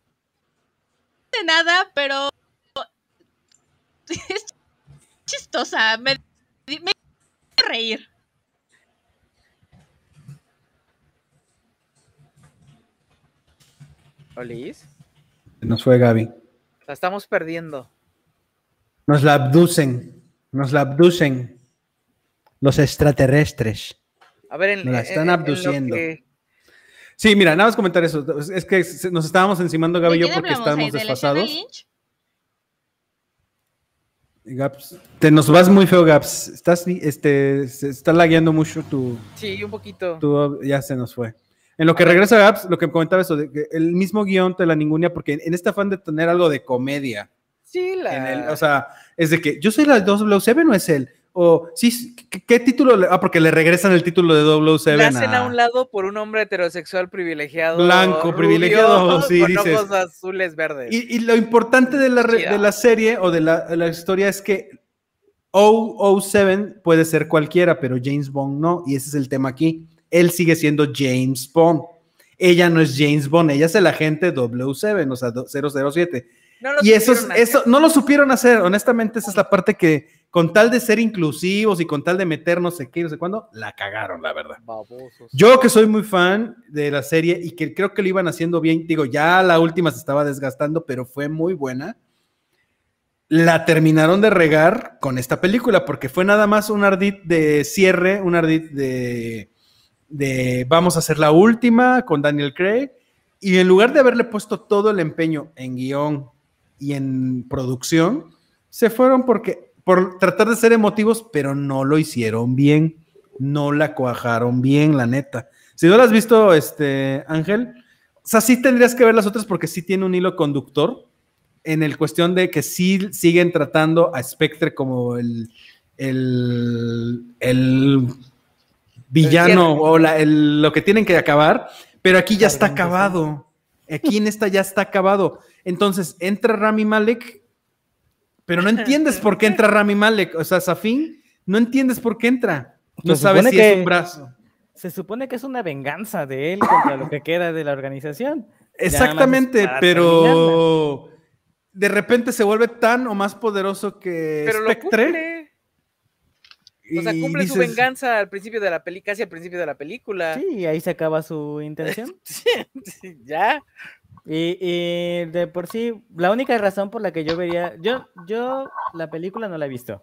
de nada, pero *laughs* es chistosa. Me, me reír. ¿Olis? Nos fue Gaby. La estamos perdiendo. Nos la abducen. Nos la abducen. Los extraterrestres. A ver, en, Nos la están abduciendo. En lo que- Sí, mira, nada más comentar eso. Es que nos estábamos encimando Gaby y ¿De yo porque estábamos ¿De la escena desfasados. Gaps, te nos vas muy feo, Gaps. Estás, este, se está lagueando mucho tu, Sí, un poquito. tu- ya se nos fue. En lo que regresa Gaps, lo que comentaba eso, de que el mismo guion te la ningunia, porque en este afán de tener algo de comedia, Sí, la. en el- o sea, es de que yo soy la 2W7 no es él. O sí, ¿qué, qué título? le- Ah, porque le regresan el título de le 007 hacen a a un lado por un hombre heterosexual privilegiado. Blanco, rubio, privilegiado, *laughs* sí, con dices. ojos azules verdes. Y, y lo importante de la, re- de la serie o de la, de la historia es que 007 puede ser cualquiera, pero James Bond no. Y ese es el tema aquí. Él sigue siendo James Bond. Ella no es James Bond, ella es el agente 007, o sea, do- 007. No Y eso, es, eso no lo supieron hacer, honestamente, esa es la parte que con tal de ser inclusivos y con tal de meter no sé qué, no sé cuándo, la cagaron, la verdad. Babosos. Yo que soy muy fan de la serie y que creo que lo iban haciendo bien, digo, ya la última se estaba desgastando, pero fue muy buena. La terminaron de regar con esta película porque fue nada más un ardid de cierre, un ardid de, de vamos a hacer la última con Daniel Craig y en lugar de haberle puesto todo el empeño en guion y en producción, se fueron porque por tratar de ser emotivos, pero no lo hicieron bien no la cuajaron bien, la neta. Si no la has visto, este, Ángel, o sea, sí tendrías que ver las otras porque sí tiene un hilo conductor en el cuestión de que sí siguen tratando a Spectre como el, el, el villano o la- el- lo que tienen que acabar, pero aquí ya está acabado. Aquí en esta ya está acabado. Entonces entra Rami Malek, pero no entiendes por qué entra Rami Malek. O sea, Safin, no entiendes por qué entra. No Se sabes si es un brazo. Se supone que es una venganza de él contra lo que queda de la organización. Exactamente, pero de repente se vuelve tan o más poderoso que Pero lo Spectre. cumple. O sea, cumple su venganza al principio de la película, casi al principio de la película. Sí, y ahí se acaba su intención. *laughs* Sí, ya. Y, y de por sí, la única razón por la que yo vería, yo, yo la película no la he visto.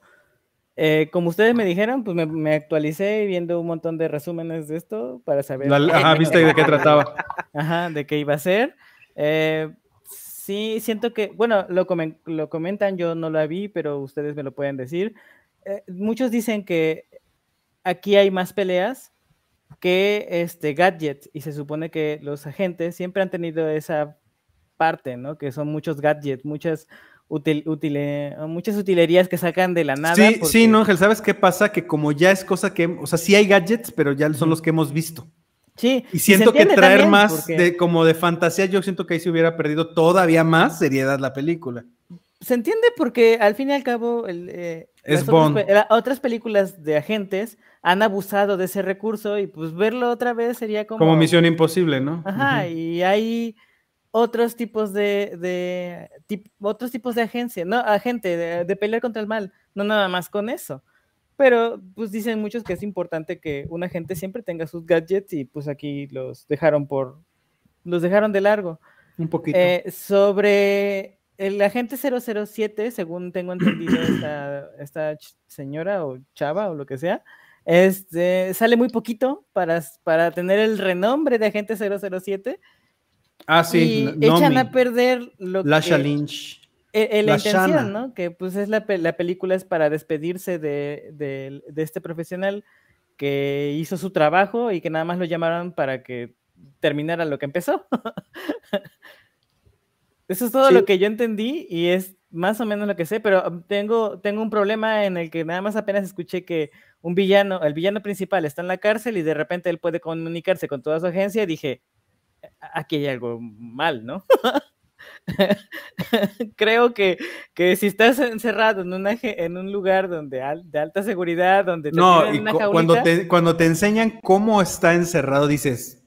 Eh, como ustedes me dijeron, pues me, me actualicé viendo un montón de resúmenes de esto para saber. La- ajá, viste de qué trataba. *laughs* Ajá, de qué iba a ser. Eh, sí, siento que, bueno, lo, comen- lo comentan, yo no la vi, pero ustedes me lo pueden decir. Eh, muchos dicen que aquí hay más peleas que este gadget y se supone que los agentes siempre han tenido esa parte, ¿no? Que son muchos gadgets, muchas util- utile- muchas utilerías que sacan de la nada. Sí, sí, no, Ángel, ¿sabes qué pasa? Que como ya es cosa que, o sea, sí hay gadgets, pero ya son los que hemos visto. Sí, Y siento que traer también, más porque- de como de fantasía, yo siento que ahí se hubiera perdido todavía más seriedad la película. Se entiende porque al fin y al cabo el, eh, Es las Bond. otras películas de agentes han abusado de ese recurso y pues verlo otra vez sería como... Como Misión Imposible, ¿no? Ajá, y hay otros tipos de, de tip- otros tipos de agencia, no, agente, de, de pelear contra el mal, no nada más con eso. Pero pues dicen muchos que es importante que un agente siempre tenga sus gadgets y pues aquí los dejaron por, los dejaron de largo. Un poquito. Eh, sobre el agente 007, según tengo entendido esta, esta señora o chava o lo que sea, este, sale muy poquito para, para tener el renombre de agente 007 ah, sí. y echan a perder lo Lasha que... Lynch. eh, eh, la intención, Shana. ¿no? Que pues es la, la película es para despedirse de, de- de este profesional que hizo su trabajo y que nada más lo llamaron para que terminara lo que empezó. *laughs* Eso es todo Sí. lo que yo entendí y es más o menos lo que sé, pero um, tengo, tengo un problema en el que nada más apenas escuché que un villano, el villano principal está en la cárcel y de repente él puede comunicarse con toda su agencia y dije, "A- aquí hay algo mal, ¿no? *laughs* Creo que, que si estás encerrado en, una, en un lugar donde al- de alta seguridad, donde te No, y una cu- cuando te, cuando te enseñan cómo está encerrado, dices,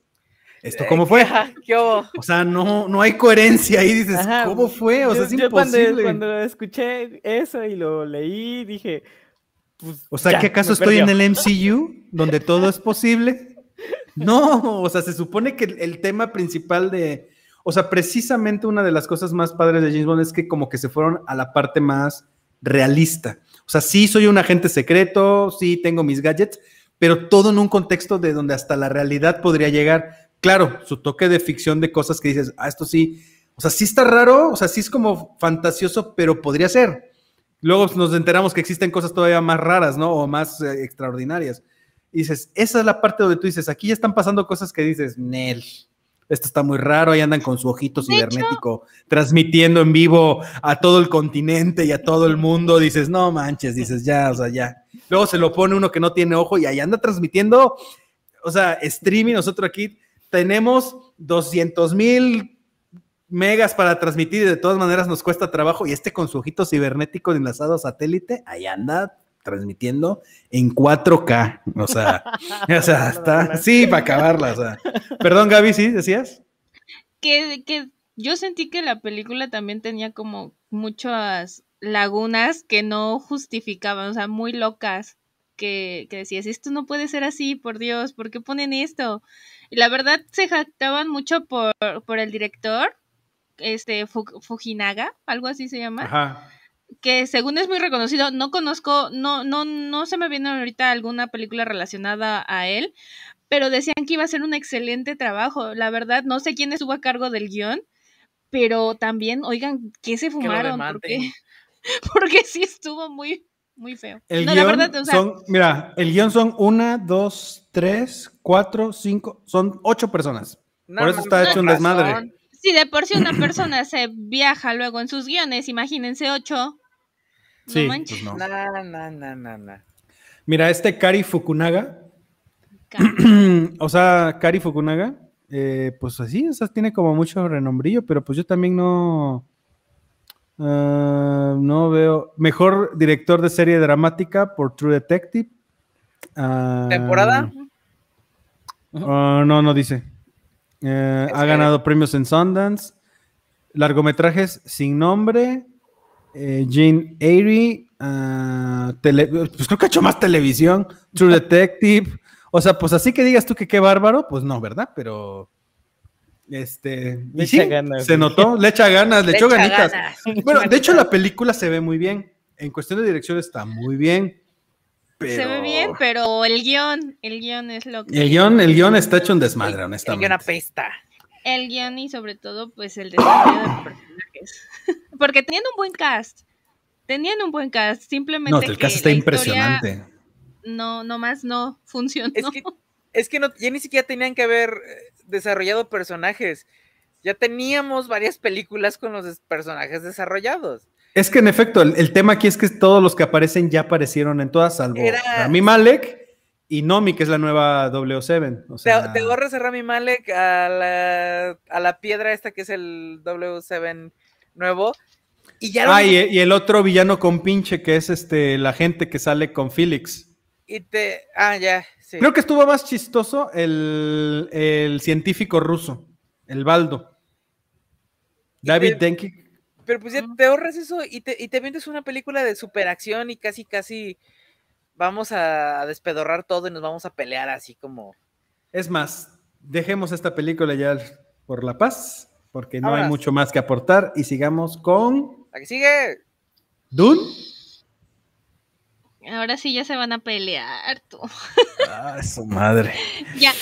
¿esto cómo fue? ¿Qué, hubo? O sea, no, no hay coherencia ahí, dices, Ajá, ¿cómo fue? O sea, yo- es yo cuando- imposible. Cuando, escuché eso y lo leí, dije, pues, O sea, ya, ¿que acaso estoy en el MCU, donde todo es posible? No, o sea, se supone que el, el tema principal de... O sea, precisamente una de las cosas más padres de James Bond es que como que se fueron a la parte más realista. O sea, sí soy un agente secreto, sí tengo mis gadgets, pero todo en un contexto de donde hasta la realidad podría llegar. Claro, su toque de ficción de cosas que dices, ah, esto sí, o sea, sí está raro, o sea, sí es como fantasioso, pero podría ser. Luego nos enteramos que existen cosas todavía más raras, ¿no? O más eh, extraordinarias. Y dices, esa es la parte donde tú dices, aquí ya están pasando cosas que dices, Nel, esto está muy raro, ahí andan con su ojito cibernético transmitiendo en vivo a todo el continente y a todo el mundo, dices, no manches, dices, ya, o sea, ya. Luego se lo pone uno que no tiene ojo y ahí anda transmitiendo, o sea, streaming, nosotros aquí tenemos 200 mil megas para transmitir y de todas maneras nos cuesta trabajo y este con su ojito cibernético enlazado a satélite, ahí anda transmitiendo en 4K. O sea, *laughs* o sea, está. Sí, para acabarla. O sea. Perdón, Gaby, ¿sí decías? Que, que yo sentí que la película también tenía como muchas lagunas que no justificaban, o sea, muy locas. Que, que decías, esto no puede ser así, por Dios, ¿por qué ponen esto? Y la verdad se jactaban mucho por, por el director, este Fujinaga, algo así se llama. Ajá que según es muy reconocido, no conozco, no, no, no se me viene ahorita alguna película relacionada a él, pero decían que iba a ser un excelente trabajo. La verdad, no sé quién estuvo a cargo del guion, pero también, oigan, ¿qué se fumaron? Porque, *laughs* porque sí estuvo muy, muy feo. El guion son, mira, el guion son una, dos, tres, cuatro, cinco, son ocho personas. por eso está hecho un desmadre. Si de por sí una persona se viaja luego en sus guiones, imagínense ocho. Sí, pues no. Mira, este Kari Fukunaga. *clears throat* o sea, Kari Fukunaga, eh, pues así, o sea, tiene como mucho renombrillo, pero pues yo también no. Ah, no veo. Mejor director de serie dramática por True Detective. Ah, ¿Temporada? Ah, no, no dice. Eh, ha ganado premios en Sundance. Largometrajes sin nombre. Eh, Jean Airy, pues creo que ha hecho más televisión, True *laughs* Detective, o sea, pues así que digas tú que qué bárbaro, pues no, ¿verdad? Pero este, le echa ganas, se notó, le echa ganas, le, echó ganitas. Bueno, de hecho la película se ve muy bien, en cuestión de dirección está muy bien. Se ve bien, pero el guion, el guion es lo que... El guion, el guion está hecho un desmadre, honestamente. El guion apesta. El guion y sobre todo, pues el desarrollo de personajes. *laughs* Porque tenían un buen cast. Tenían un buen cast. Simplemente. No, el cast está impresionante. No, nomás no funcionó. Es que, es que no, ya ni siquiera tenían que haber eh, desarrollado personajes. Ya teníamos varias películas con los personajes desarrollados. Es que en efecto, el, tema aquí es que todos los que aparecen ya aparecieron en todas, salvo Rami Malek y Nomi, que es la nueva W7. O sea... te, te borras a Rami Malek a la, a la piedra esta que es el W7 nuevo. Y ya ah, y, el otro villano con pinche que es este la gente que sale con Felix. Y te. Ah, ya. Creo que estuvo más chistoso el, científico ruso, el Baldo. David Denki. Pero pues ya te ahorras eso y te, y te vendes una película de superacción y casi, casi vamos a despedorrar todo y nos vamos a pelear así como. Es más, dejemos esta película ya por la paz porque no hay mucho más que aportar y sigamos con... ¿La que sigue? ¿Dune? Ahora sí ya se van a pelear tú. Ah, su madre. *laughs* ya.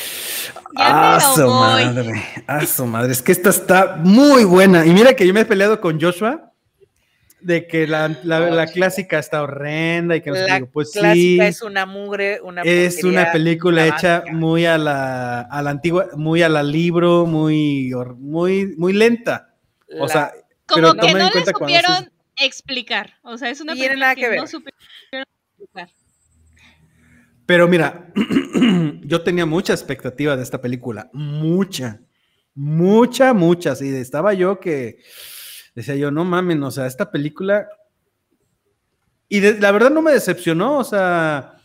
Ya ah, su madre. Ah, su madre. Es que esta está muy buena. Y mira que yo me he peleado con Joshua de que la, la, clásica está horrenda y que no la digo, pues clásica es una mugre, una es una película hecha muy a la, a la antigua, muy a la libro, muy, muy, muy lenta. O sea, como que no le supieron explicar. O sea, es una película que, no supieron Pero mira, *clears throat* yo tenía mucha expectativa de esta película, mucha, mucha, mucha. Sí, estaba yo que decía yo, no mamen, o sea, esta película... Y la verdad no me decepcionó, o sea,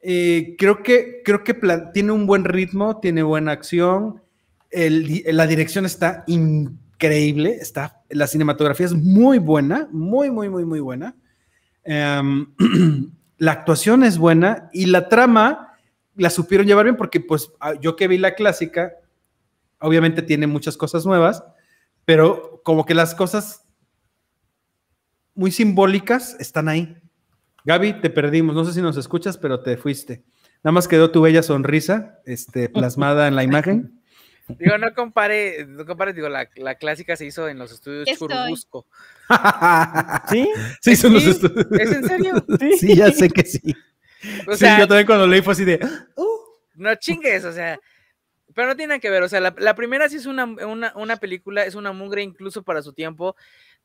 eh, creo que, creo que tiene un buen ritmo, tiene buena acción, la dirección está increíble, está, la cinematografía es muy buena, muy, muy, muy, muy buena. Em, *clears throat* la actuación es buena y la trama la supieron llevar bien porque pues ah, yo que vi la clásica, obviamente tiene muchas cosas nuevas, pero como que las cosas muy simbólicas están ahí. Gaby, te perdimos, no sé si nos escuchas, pero te fuiste. Nada más quedó tu bella sonrisa este, plasmada en la imagen. Digo, no compare, no compare, digo, la, la clásica se hizo en los estudios Churubusco. ¿Sí? Sí, son los estudios. ¿Es en serio? *laughs* Sí, ya sé que sí. O sí, yo también cuando leí fue así de. Uh". No chingues, o sea. Pero no tiene que ver, o sea, la, la primera sí es una, una, una, película, es una mugre incluso para su tiempo.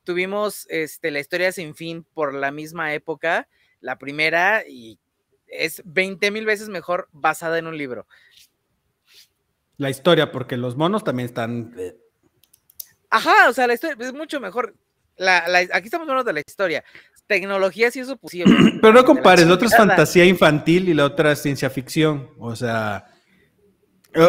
Tuvimos este, la historia sin fin por la misma época, la primera, y es 20 mil veces mejor basada en un libro. La historia, porque los monos también están. Eh. Ajá, o sea, la historia es mucho mejor. La, la, aquí estamos hablando de la historia. Tecnología sí eso posible. *clears throat* Pero no compares, la otra es fantasía infantil y la otra es ciencia ficción. O sea.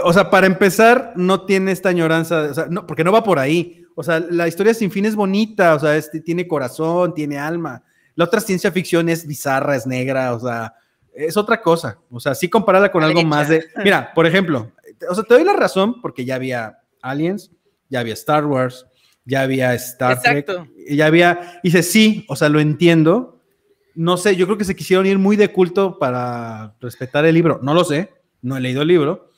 O sea, para empezar, no tiene esta añoranza, o sea, no, porque no va por ahí. O sea, la historia sin fin es bonita, o sea, este, tiene corazón, tiene alma. La otra ciencia ficción es bizarra, es negra, o sea, es otra cosa. O sea, sí compararla con algo más de. Mira, por ejemplo, o sea, te doy la razón porque ya había Aliens, ya había Star Wars, ya había Star Trek, ya había, y dice, sí, o sea, lo entiendo. No sé, yo creo que se quisieron ir muy de culto para respetar el libro. No lo sé, no he leído el libro.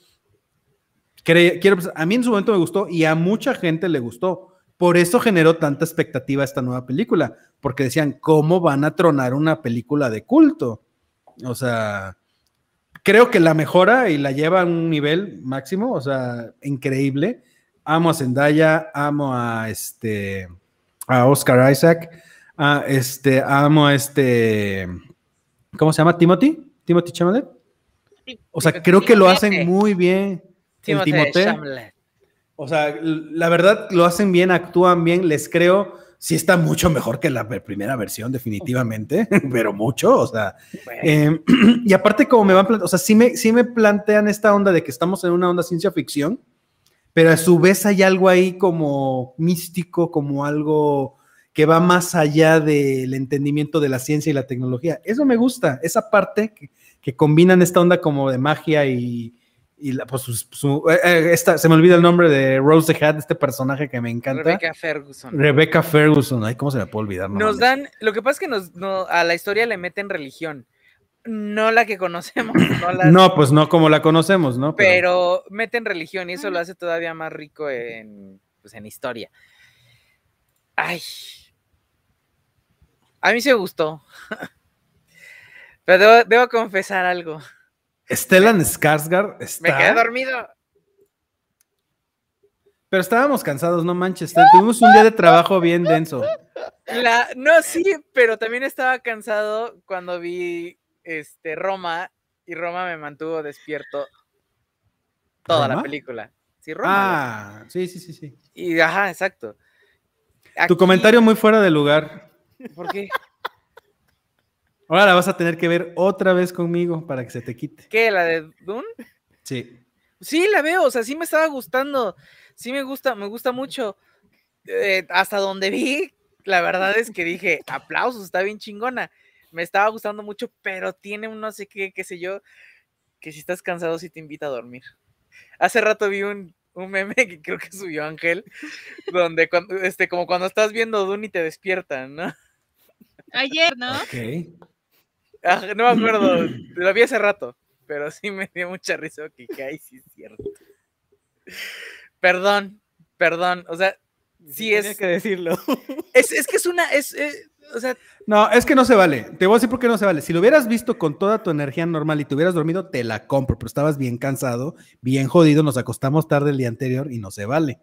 Quiero, a mí en su momento me gustó y a mucha gente le gustó. Por eso generó tanta expectativa esta nueva película, porque decían, ¿cómo van a tronar una película de culto? O sea, creo que la mejora y la lleva a un nivel máximo, o sea, increíble. Amo a Zendaya, amo a este a Oscar Isaac, a este, amo a este, ¿cómo se llama? Timothy, Timothy Chalamet. O sea, creo que lo hacen muy bien. Timothy O sea, la verdad lo hacen bien, actúan bien, les creo sí está mucho mejor que la primera versión, definitivamente, *laughs* pero mucho, o sea. Em, *clears throat* y aparte, como me van o sea, sí me, sí me plantean esta onda de que estamos en una onda ciencia ficción, pero a su vez hay algo ahí como místico, como algo que va más allá del entendimiento de la ciencia y la tecnología. Eso me gusta, esa parte que, que combinan esta onda como de magia y, y la, pues su, eh, eh, esta, se me olvida el nombre de Rose the Hat, este personaje que me encanta. Rebecca Ferguson. Rebecca Ferguson, ay, ¿cómo se me puede olvidar? nos dan, lo que pasa es que nos, no, a la historia le meten religión, no la que conocemos. *clears throat* No, pues no como la conocemos, ¿no? Pero, meten religión y eso lo hace todavía más rico en, pues, en historia. Ay. A mí se gustó. *laughs* Pero debo, debo confesar algo. Stellan Skarsgård está... Me quedé dormido. Pero estábamos cansados, no manches. Tuvimos un día de trabajo bien denso. La... No, sí, pero también estaba cansado cuando vi este, Roma y Roma me mantuvo despierto toda la película. Sí, Roma. Ah, sí, sí, sí, sí. Y ajá, exacto. Tu comentario muy fuera de lugar. ¿Por qué? Ahora la vas a tener que ver otra vez conmigo para que se te quite. ¿Qué? ¿La de Dune? Sí. Sí, la veo, o sea, sí me estaba gustando. Sí me gusta, me gusta mucho. Eh, hasta donde vi, la verdad es que dije, aplausos, está bien chingona. Me estaba gustando mucho, pero tiene un no sé qué, qué sé yo, que si estás cansado sí te invita a dormir. Hace rato vi un, un meme *laughs* que creo que subió Ángel, donde cuando, este, como cuando estás viendo Dune y te despiertan, ¿no? Ayer, ¿no? Ok. Ah, no me acuerdo, *clears throat* lo vi hace rato, pero sí me dio mucha risa que, que ahí sí es cierto. Perdón, perdón, o sea, sí es. que decirlo. Es, es, que es una. Es, eh, o sea, no, es que no se vale. Te voy a decir por qué no se vale. Si lo hubieras visto con toda tu energía normal y te hubieras dormido, te la compro, pero estabas bien cansado, bien jodido, nos acostamos tarde el día anterior y no se vale.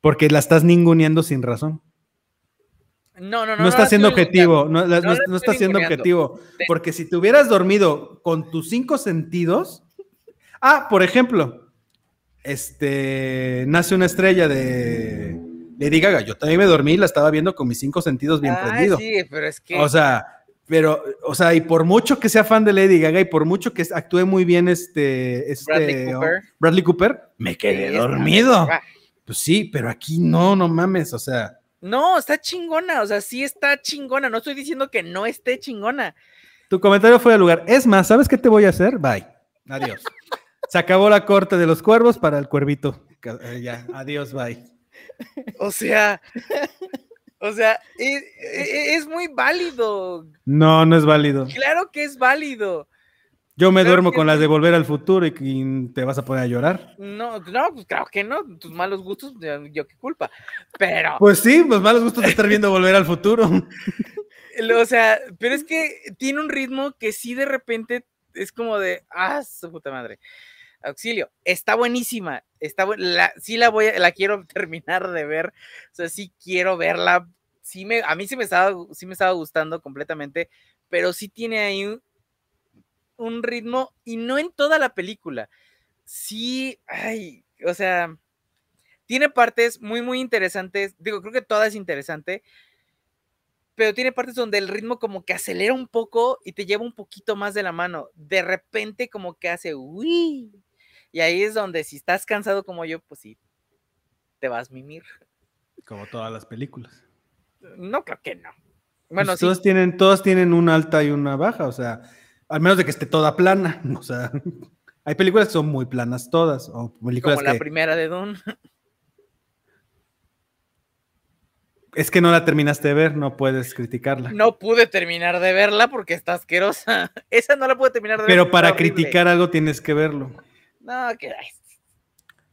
Porque la estás ninguneando sin razón. No, no, no. No está siendo objetivo, no, está siendo objetivo. Porque si te hubieras dormido con tus cinco sentidos. Ah, por ejemplo, este nace una estrella de Lady Gaga. Yo también me dormí y la estaba viendo con mis cinco sentidos bien prendidos. Sí, pero es que. O sea, pero, o sea, y por mucho que sea fan de Lady Gaga y por mucho que actúe muy bien este, este Bradley, Cooper. me quedé dormido. Pues sí, pero aquí no, no mames, o sea. No, está chingona, o sea, sí está chingona. No estoy diciendo que no esté chingona. Tu comentario fue del lugar. Es más, ¿sabes qué te voy a hacer? Bye. Adiós. *laughs* Se acabó la corte de los cuervos para el cuervito. Eh, ya, adiós, bye. O sea, *laughs* o sea, e, e, es, muy válido. No, no es válido. Claro que es válido. Yo me duermo con las de Volver al Futuro y, te vas a poner a llorar. No, no, pues claro que no. Tus malos gustos, yo, qué culpa. Pero. Pues sí, los malos gustos de estar viendo Volver al Futuro. *laughs* O sea, pero es que tiene un ritmo que sí de repente es como de, ah, su puta madre. Auxilio, está buenísima, está la, sí la voy, la quiero *laughs* terminar de ver, o sea, sí quiero verla, sí me, a mí sí me estaba, sí me estaba gustando completamente, pero sí tiene ahí un, un ritmo y no en toda la película, sí, ay, o sea, tiene partes muy, muy interesantes, digo, creo que toda es interesante, pero tiene partes donde el ritmo como que acelera un poco y te lleva un poquito más de la mano. De repente como que hace, uy, y ahí es donde si estás cansado como yo, pues sí, te vas a mimir. Como todas las películas. No creo que no. Bueno, pues todas tienen, todas tienen una alta y una baja, o sea, al menos de que esté toda plana, *laughs* o sea, hay películas que son muy planas todas, o películas Como la primera de Don. Es que no la terminaste de ver, no puedes criticarla. No pude terminar de verla porque está asquerosa. *laughs* Esa no la pude terminar de ver. Pero para criticar algo tienes que verlo. No, que...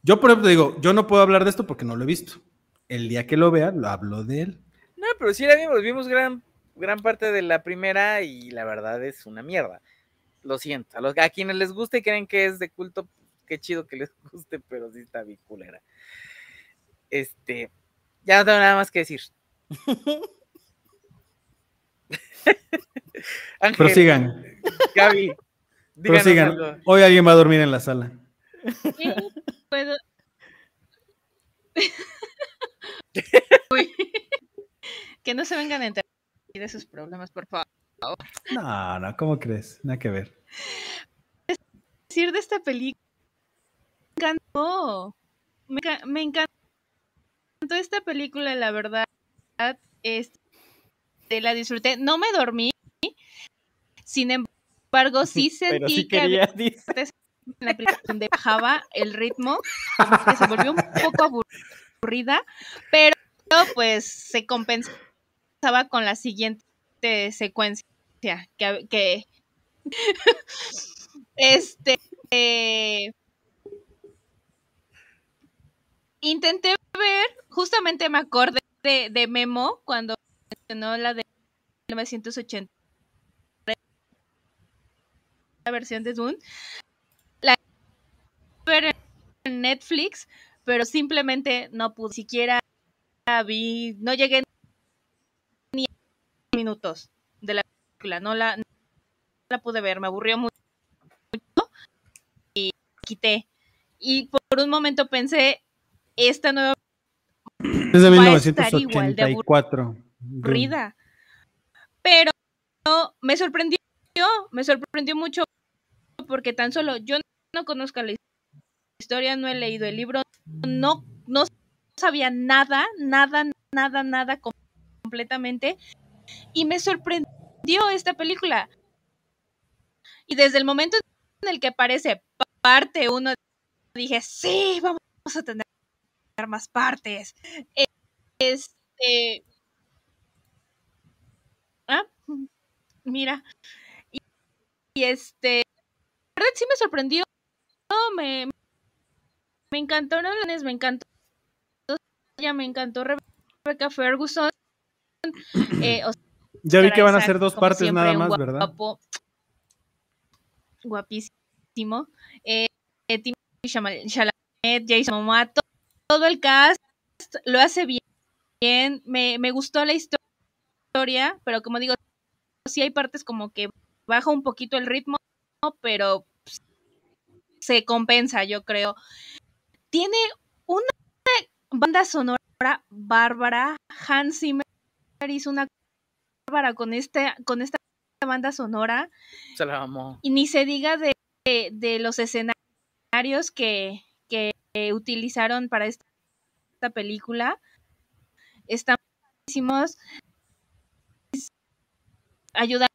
Yo, por ejemplo, digo, yo no puedo hablar de esto porque no lo he visto. El día que lo vea, lo hablo de él. No, pero sí la vimos, vimos gran, gran parte de la primera y la verdad es una mierda. Lo siento. A, los, a quienes les guste y creen que es de culto, qué chido que les *laughs* guste, pero sí está biculera. Este, ya no tengo nada más que decir. *laughs* Ángel, Prosigan. Gaby, Prosigan. Hoy alguien va a dormir en la sala. puedo. *laughs* que no se vengan a enterar de sus problemas, por favor. No, no, ¿cómo crees? Nada que ver. Decir de esta película. Me encantó. Me, me encantó esta película, la verdad. Este, la disfruté. No me dormí. Sin embargo, *laughs* sí sentí que había *laughs* la película donde bajaba el ritmo, que se volvió un poco aburrida, pero pues se compensaba con la siguiente secuencia que, que *laughs* este eh, intenté ver, justamente me acordé de, de Memo cuando mencionó la de 1980 la versión de Dune ver en Netflix, pero simplemente no pude, siquiera vi, no llegué ni a minutos de la película, no la, la pude ver, me aburrió mucho y quité. Y por un momento pensé, esta nueva desde 1984 aburrida. Pero me sorprendió, me sorprendió mucho porque tan solo yo no conozco la historia, no he leído el libro, no, no sabía nada, nada, nada, nada completamente. Y me sorprendió esta película. Y desde el momento en el que aparece parte uno, dije, sí, vamos a tener más partes. Este. Ah, mira. Y, y este. Verdad sí me sorprendió. Me, me encantó Nolanes, me encantó ya me encantó Rebecca Ferguson. Eh, *clears throat* ya vi que van a ser dos partes nada más, ¿verdad? Guapísimo. Eh, Chalamet, Jason Momoa, todo, el cast lo hace bien. Me, me gustó la historia, pero como digo, sí hay partes como que baja un poquito el ritmo, pero se compensa, yo creo tiene una banda sonora bárbara. Hans Zimmer hizo una bárbara con, este, con esta banda sonora. Se la amó. Y ni se diga de, los escenarios que, utilizaron para esta, película. Están buenísimos. Ayúdame,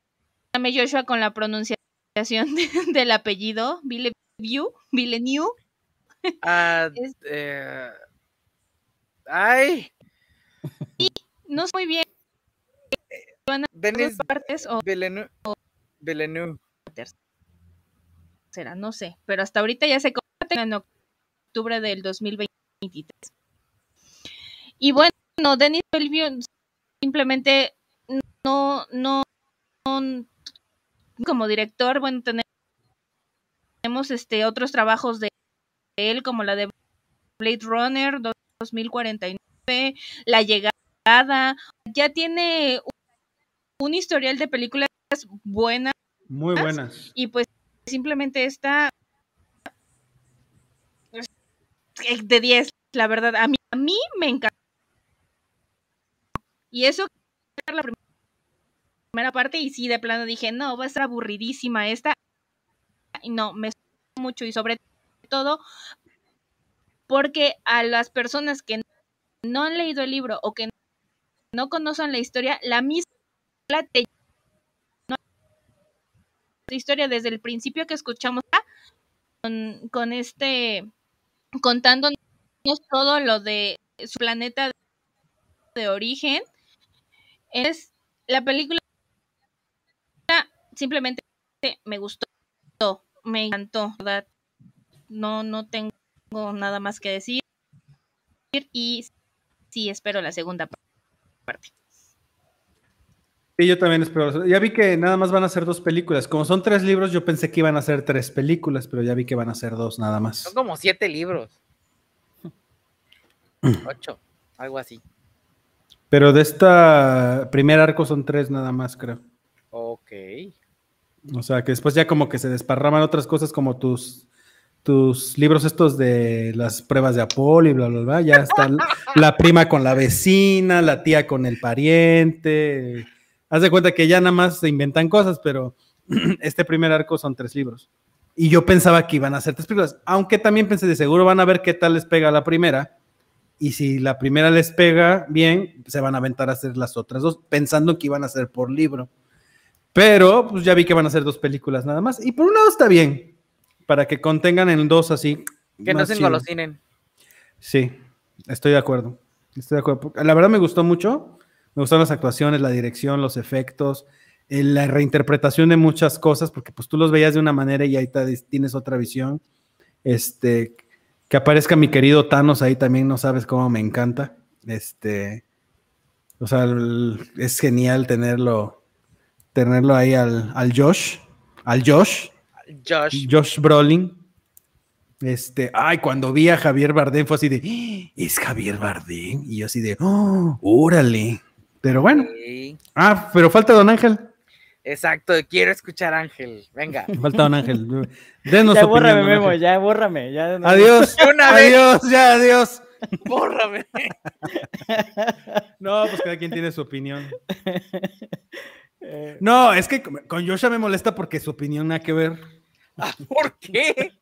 Joshua, con la pronunciación *laughs* del apellido. Villeneuve. Villeneuve. Ah, *laughs* eh, Ay. Y no sé muy bien. ¿Van a partes o Villeneuve. Será, no sé, pero hasta ahorita ya se en octubre del 2023. Y bueno, Denis Villeneuve simplemente no, no, no, como director, bueno, tenemos este otros trabajos de él como la de Blade Runner 2049, La llegada, ya tiene un historial de películas buenas. Muy buenas. Y pues simplemente está de 10, la verdad. A mí, a mí me encanta. Y eso la primera parte y sí, de plano dije, no, va a estar aburridísima esta. Y no, me mucho y sobre todo porque a las personas que no han leído el libro o que no conocen la historia, la misma la historia desde el principio que escuchamos con, con este contándonos todo lo de su planeta de origen es la película simplemente me gustó me encantó ¿verdad? no no tengo nada más que decir. Y sí, espero la segunda parte. Sí, yo también espero. Ya vi que nada más van a ser dos películas. Como son tres libros, yo pensé que iban a ser tres películas, pero ya vi que van a ser dos nada más. Son como siete libros. *clears throat* Ocho, algo así. Pero de esta primer arco son tres nada más, creo. Ok. O sea, que después ya como que se desparraman otras cosas como tus tus libros estos de las pruebas de Apolo y bla, bla, bla, ya está la prima con la vecina, la tía con el pariente. Haz de cuenta que ya nada más se inventan cosas, pero *clears throat* este primer arco son tres libros. Y yo pensaba que iban a ser tres películas, aunque también pensé de seguro van a ver qué tal les pega la primera. Y si la primera les pega bien, se van a aventar a hacer las otras dos, pensando que iban a ser por libro. Pero pues ya vi que van a ser dos películas nada más. Y por un lado está bien, para que contengan en dos así. Que no se engolosinen. Sí, estoy de acuerdo. Estoy de acuerdo. La verdad me gustó mucho. Me gustaron las actuaciones, la dirección, los efectos, eh, la reinterpretación de muchas cosas, porque pues tú los veías de una manera y ahí tienes otra visión. Este, que aparezca mi querido Thanos ahí también, no sabes cómo me encanta. Este, o sea, es genial tenerlo, tenerlo ahí al, al Josh, al Josh, Josh. Josh Brolin. Este, ay, cuando vi a Javier Bardem fue así de, ¡Ah! es Javier Bardem. Y yo así de, ¡oh, órale! Pero bueno. Ah, pero falta Don Ángel. Exacto, quiero escuchar a Ángel. Venga. *laughs* Falta Don Ángel. Denos ya bórrame, Memo, ya bórrame. Ya, adiós. *laughs* adiós, ya, adiós. *laughs* Bórrame. no, pues cada quien tiene su opinión. Eh, no, es que con Joshua me molesta porque su opinión nada que ver. Ah, ¿Por qué?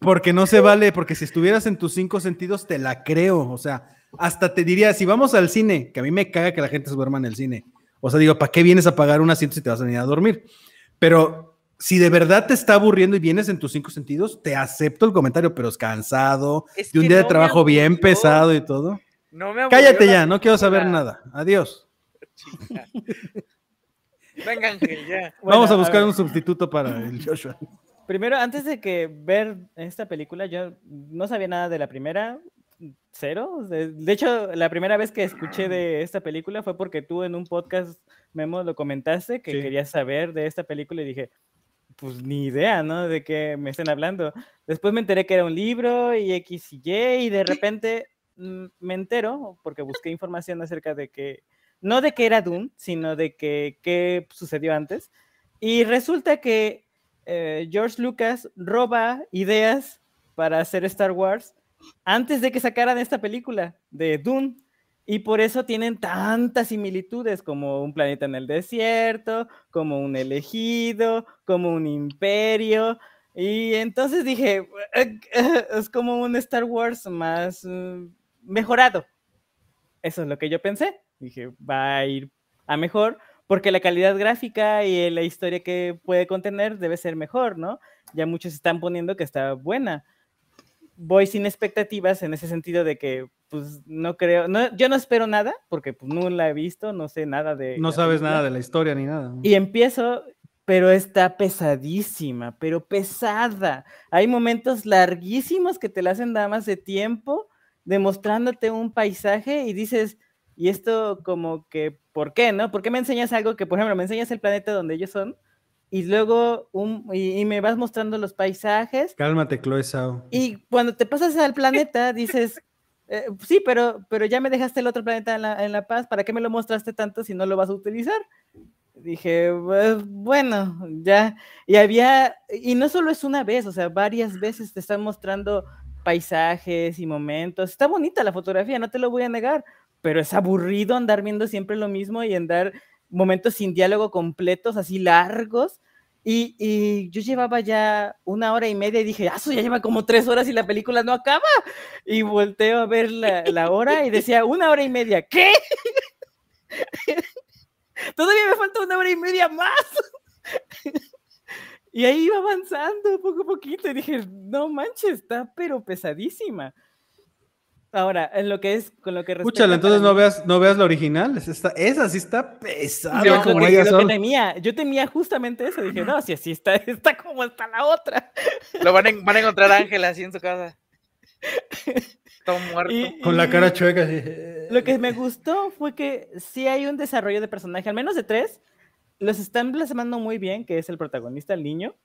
Porque no se vale, porque si estuvieras en tus cinco sentidos, te la creo. O sea, hasta te diría, si vamos al cine, que a mí me caga que la gente se duerma en el cine. O sea, digo, ¿para qué vienes a pagar un asiento si te vas a venir a dormir? Pero si de verdad te está aburriendo y vienes en tus cinco sentidos, te acepto el comentario, pero es cansado, de un día de trabajo bien pesado y todo. No me Cállate ya, no quiero saber nada. Adiós. Vengan, ya. *laughs* Vamos a buscar un sustituto para el *laughs* Joshua. Primero, antes de que ver esta película, yo no sabía nada de la primera, cero. De, hecho, la primera vez que escuché de esta película fue porque tú en un podcast, Memo, lo comentaste, que querías saber de esta película y dije, pues ni idea, ¿no? De qué me estén hablando. Después me enteré que era un libro y X y Y y de repente mm, me entero, porque busqué información acerca de que no de que era Dune, sino de que qué sucedió antes. Y resulta que eh, George Lucas roba ideas para hacer Star Wars antes de que sacaran esta película de Dune. Y por eso tienen tantas similitudes como un planeta en el desierto, como un elegido, como un imperio. Y entonces dije, es como un Star Wars más mm, mejorado. Eso es lo que yo pensé. Dije, va a ir a mejor porque la calidad gráfica y la historia que puede contener debe ser mejor, ¿no? Ya muchos están poniendo que está buena. Voy sin expectativas en ese sentido de que pues no creo, no, yo no espero nada, porque pues no la he visto, no sé nada de... No sabes nada de la historia ni nada. Y empiezo, pero está pesadísima, pero pesada. Hay momentos larguísimos que te la hacen nada más de tiempo, demostrándote un paisaje y dices, y esto como que, ¿por qué, no? ¿Por qué me enseñas algo que, por ejemplo, me enseñas el planeta donde ellos son? y luego un, y, me vas mostrando los paisajes. Cálmate, Chloe Y cuando te pasas al planeta, dices, *laughs* eh, sí, pero, pero ya me dejaste el otro planeta en la, en la, Paz, ¿para qué me lo mostraste tanto si no lo vas a utilizar? Dije, pues, bueno, ya. Y había, y no solo es una vez, o sea, varias veces te están mostrando paisajes y momentos. Está bonita la fotografía, no te lo voy a negar, pero es aburrido andar viendo siempre lo mismo y andar momentos sin diálogo completos, así largos. Y, yo llevaba ya una hora y media y dije, ah, eso ya lleva como tres horas y la película no acaba. Y volteo a ver la, hora y decía, una hora y media, ¿qué? *laughs* Todavía me falta una hora y media más. *laughs* y ahí iba avanzando poco a poquito y dije, no manches, está pero pesadísima. Ahora, en lo que es con lo que Escúchala, entonces no veas, no veas la original. Esa, esa sí está pesada. Yo, como yo temía, yo temía justamente eso. Dije, no, si así está, *laughs* está como está la otra. Lo van a, van a encontrar a Ángela así en su casa. Todo muerto. con la cara chueca. Lo que me gustó fue que sí hay un desarrollo de personaje, al menos de tres. Los están plasmando muy bien, que es el protagonista, el niño,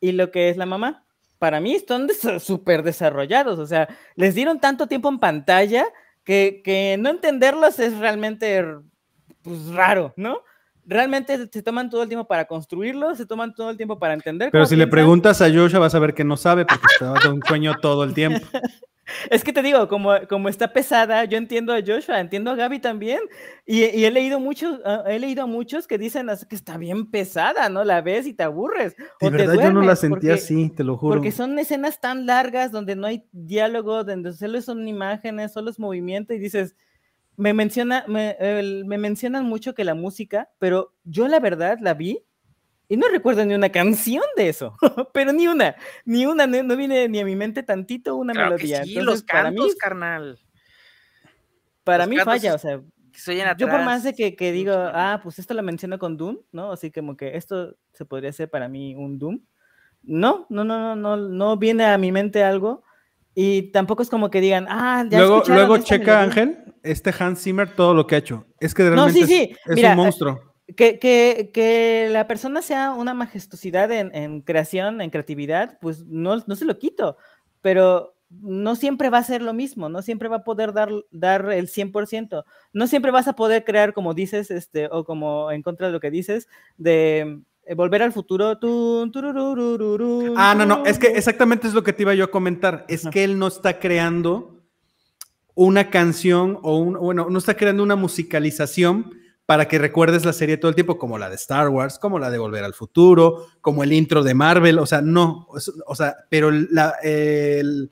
y lo que es la mamá para mí están súper desarrollados, o sea, les dieron tanto tiempo en pantalla que, no entenderlos es realmente pues, raro, ¿no? Realmente se toman todo el tiempo para construirlos, se toman todo el tiempo para entender. Pero si le preguntas a Joshua vas a ver que no sabe porque está de un sueño todo el tiempo. *laughs* *laughs* Es que te digo, como, como está pesada, yo entiendo a Joshua, entiendo a Gaby también, y, he leído muchos, ah, he leído a muchos que dicen que está bien pesada, ¿no? La ves y te aburres. De verdad, yo no la sentí así, te lo juro. Porque son escenas tan largas donde no hay diálogo, donde solo son imágenes, solo es movimiento, y dices, me menciona, me, me mencionan mucho que la música, pero yo la verdad la vi y no recuerdo ni una canción de eso, *laughs* pero ni una, ni una, no, viene ni a mi mente tantito una melodía. sí, los cantos, para mí, carnal. Para mí falla, o sea, yo por más de que, que, digo, ah, pues esto lo menciono con Doom, ¿no? Así como que esto se podría ser para mí un Doom. No, no, no, no, no, no viene a mi mente algo. Y tampoco es como que digan, ah, ya Luego, luego checa, Ángel, este Hans Zimmer, todo lo que ha hecho. Es que realmente no, sí, sí. es, un monstruo que, que, que, la persona sea una majestuosidad en, en creación, en creatividad, pues no, no, se lo quito, pero no siempre va a ser lo mismo, no siempre va a poder dar, dar el 100%, no siempre vas a poder crear, como dices, este, o como en contra de lo que dices, de eh, volver al futuro. ah, no, no, es que exactamente es lo que te iba yo a comentar, es que él no está creando una canción o un, bueno, no está creando una musicalización para que recuerdes la serie todo el tiempo, como la de Star Wars, como la de Volver al Futuro, como el intro de Marvel, o sea, no, o sea, pero la, el,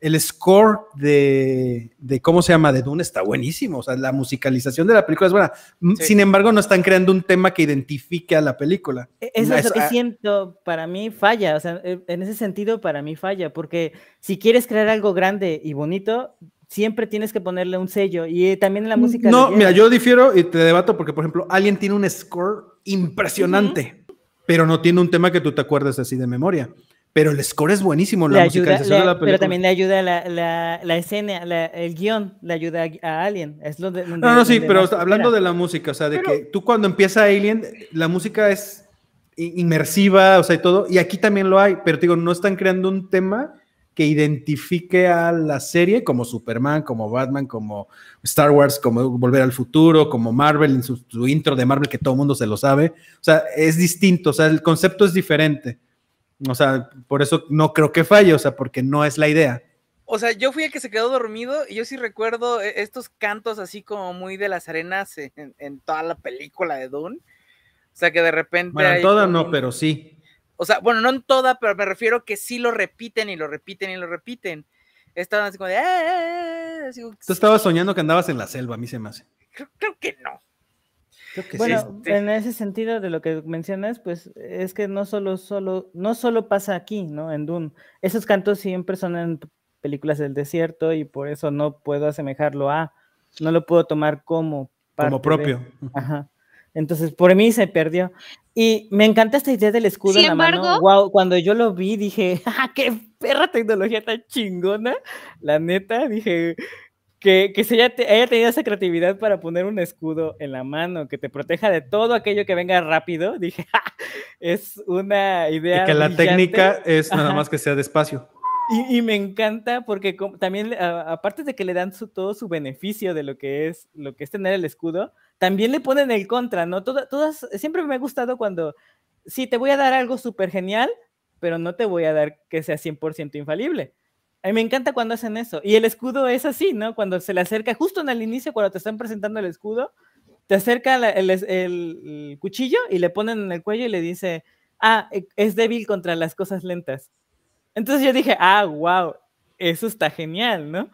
el, score de, de, ¿cómo se llama? De Dune está buenísimo, o sea, la musicalización de la película es buena. Sin embargo, no están creando un tema que identifique a la película. E, eso es lo que siento, para mí falla, o sea, e, en ese sentido para mí falla, porque si quieres crear algo grande y bonito, siempre tienes que ponerle un sello. Y eh, también en la música. No, mira, yo difiero y te debato porque, por ejemplo, alguien tiene un score impresionante, pero no tiene un tema que tú te acuerdes así de memoria. Pero el score es buenísimo, la musicalización de la película. Pero también le ayuda la, la, la escena, el guion, le ayuda a, Alien. Es lo de, no, no, sí, pero hablando de la música, o sea, de que tú cuando empieza Alien, la música es inmersiva, o sea, y todo, y aquí también lo hay, pero digo, no están creando un tema que identifique a la serie como Superman, como Batman, como Star Wars, como Volver al Futuro, como Marvel, en su, intro de Marvel que todo el mundo se lo sabe. O sea, es distinto, o sea, el concepto es diferente. O sea, por eso no creo que falle, o sea, porque no es la idea. O sea, yo fui el que se quedó dormido y yo sí recuerdo e, estos cantos así como muy de las arenas en, toda la película de Dune. O sea, que de repente... Bueno, toda no, pero sí. O sea, bueno, no en toda, pero me refiero que sí lo repiten y lo repiten y lo repiten. Estaban así como de. Eh", Tú estabas soñando que andabas en la selva, a mí se me hace. Creo, que no. Creo que bueno, en ese sentido de lo que mencionas, pues es que no solo, solo, no solo pasa aquí, ¿no? En Dune. Esos cantos siempre son en películas del desierto y por eso no puedo asemejarlo a, no lo puedo tomar como como propio. ajá. Entonces, por mí se perdió. Y me encanta esta idea del escudo en la mano. Wow, cuando yo lo vi dije, ¡ah, qué perra tecnología tan chingona! La neta, dije que, que se haya, haya, tenido esa creatividad para poner un escudo en la mano que te proteja de todo aquello que venga rápido. *laughs* Dije, es una idea. Y que la técnica es nada más que sea despacio. Y, me encanta porque también, aparte de que le dan todo su beneficio de lo que es lo que es tener el escudo, también le ponen el contra, ¿no? todas, siempre me ha gustado cuando, sí, te voy a dar algo súper genial, pero no te voy a dar que sea 100% infalible. A mí me encanta cuando hacen eso. Y el escudo es así, ¿no? Cuando se le acerca, justo en el inicio, cuando te están presentando el escudo, te acerca el, el cuchillo y le ponen en el cuello y le dice, ah, e, es débil contra las cosas lentas. Entonces yo dije, ah, wow, eso está genial, ¿no?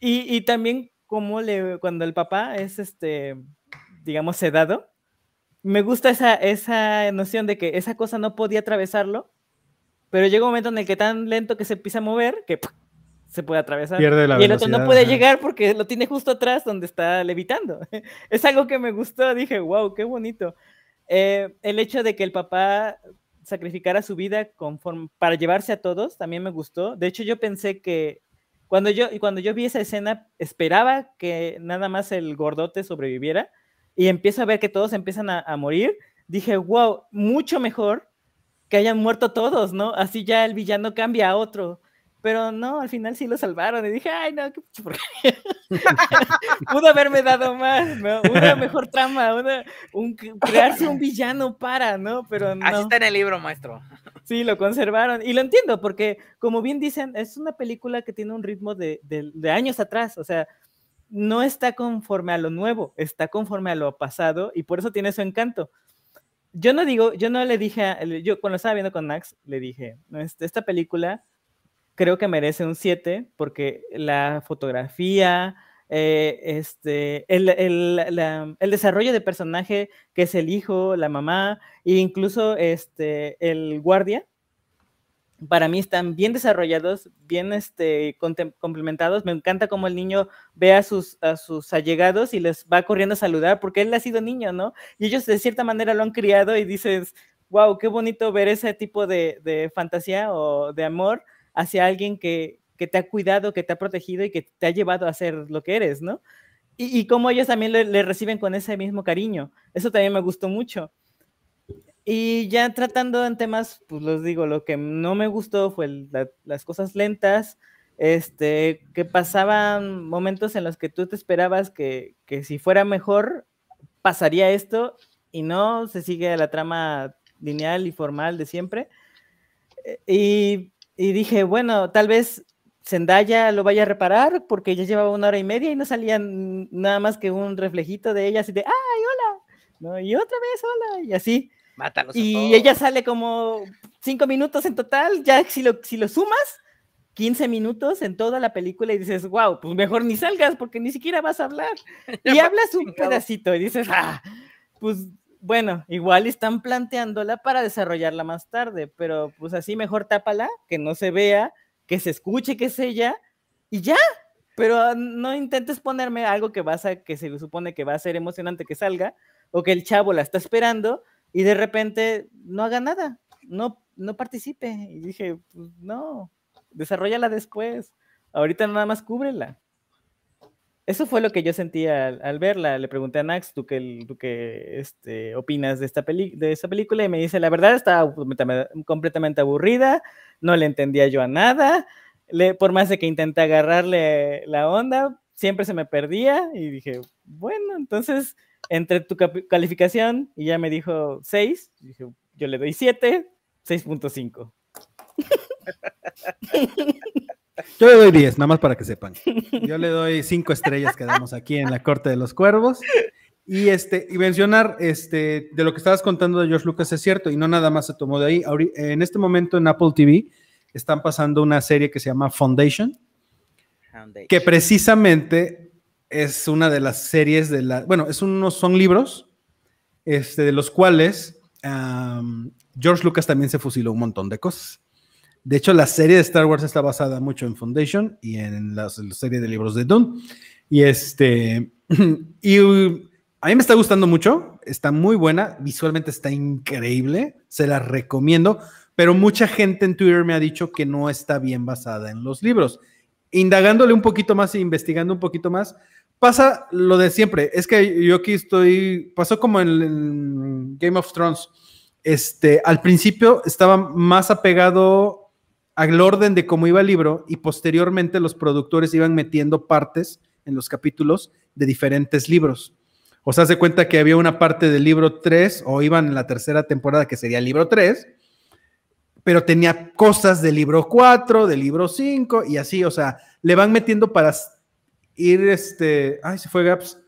Y, también como le, cuando el papá es, este, digamos, sedado, me gusta esa, esa noción de que esa cosa no podía atravesarlo, pero llega un momento en el que tan lento que se empieza a mover que se puede atravesar. Pierde la y el otro no puede llegar porque lo tiene justo atrás donde está levitando. *laughs* es algo que me gustó, dije, wow, qué bonito. Eh, el hecho de que el papá sacrificara su vida para llevarse a todos, también me gustó. De hecho, yo pensé que cuando yo, cuando yo vi esa escena, esperaba que nada más el gordote sobreviviera y empiezo a ver que todos empiezan a, a morir. Dije, wow, mucho mejor que hayan muerto todos, ¿no? Así ya el villano cambia a otro. Pero no, al final sí lo salvaron. Y dije, ay, no, ¿por qué? *laughs* Pudo haberme dado más, ¿no? Una mejor trama, una, un, crearse un villano para, ¿no? Pero no. Así está en el libro, maestro. *laughs* Sí, lo conservaron. Y lo entiendo, porque como bien dicen, es una película que tiene un ritmo de, de, de años atrás. O sea, no está conforme a lo nuevo, está conforme a lo pasado y por eso tiene su encanto. Yo no digo, yo no le dije, yo cuando estaba viendo con Max, le dije, este, esta película creo que merece un 7 porque la fotografía, eh, este, el, el, el, desarrollo de personaje que es el hijo, la mamá e incluso este, el guardia, para mí están bien desarrollados, bien este, complementados. Me encanta cómo el niño ve a sus, a sus allegados y les va corriendo a saludar porque él ha sido niño, ¿no? Y ellos de cierta manera lo han criado y dices, wow, qué bonito ver ese tipo de, de fantasía o de amor hacia alguien que, te ha cuidado, que te ha protegido y que te ha llevado a ser lo que eres, ¿no? Y, y cómo ellos también le, reciben con ese mismo cariño. Eso también me gustó mucho. Y ya tratando en temas, pues los digo, lo que no me gustó fue las cosas lentas, este, que pasaban momentos en los que tú te esperabas que, que si fuera mejor, pasaría esto y no se sigue la trama lineal y formal de siempre. Eh, y y dije, bueno, tal vez Zendaya lo vaya a reparar porque ya llevaba una hora y media y no salía nada más que un reflejito de ella así de, ¡ay, hola! ¿No? Y otra vez, hola, y así. Mátalos y ella sale como cinco minutos en total, ya si lo, si lo sumas, 15 minutos en toda la película y dices, wow, pues mejor ni salgas porque ni siquiera vas a hablar. *laughs* y hablas un pedacito y dices, ah, pues bueno, igual están planteándola para desarrollarla más tarde, pero pues así mejor tápala, que no se vea, que se escuche que es ella y ya. Pero no intentes ponerme algo que vas a, que se supone que va a ser emocionante que salga, o que el chavo la está esperando y de repente no haga nada, no, no participe. Y dije, pues no, desarrollala después. Ahorita nada más cúbrela. Eso fue lo que yo sentía al, verla. Le pregunté a Nax, ¿tú qué, tú qué este, opinas de esta, peli de esta película? Y me dice, la verdad, estaba completamente aburrida, no le entendía yo a nada. Le, por más de que intenté agarrarle la onda, siempre se me perdía. Y dije, bueno, entonces, entre tu calificación, y ya me dijo 6, dije, yo le doy 7, 6.5. Yo le doy 10, nada más para que sepan. Yo le doy 5 estrellas que damos aquí en la Corte de los Cuervos. Y, este, y mencionar este, de lo que estabas contando de George Lucas es cierto, y no nada más se tomó de ahí. En este momento en Apple TV están pasando una serie que se llama Foundation, que precisamente es una de las series de la. Bueno, es unos, son libros este, de los cuales George Lucas también se fusiló un montón de cosas De hecho, la serie de Star Wars está basada mucho en Foundation y en la, serie de libros de Dune. Y este, *clears throat* y a mí me está gustando mucho, está muy buena, visualmente está increíble, se la recomiendo, pero mucha gente en Twitter me ha dicho que no está bien basada en los libros. Indagándole un poquito más e investigando un poquito más, pasa lo de siempre. Es que yo aquí estoy, pasó como en, Game of Thrones. Este, al principio estaba más apegado al orden de cómo iba el libro y posteriormente los productores iban metiendo partes en los capítulos de diferentes libros. O sea, se cuenta que había una parte del libro 3 o iban en la tercera temporada que sería el libro 3, pero tenía cosas del libro 4, del libro 5 y así, o sea, le van metiendo para ir, este, ay, se fue Gaps,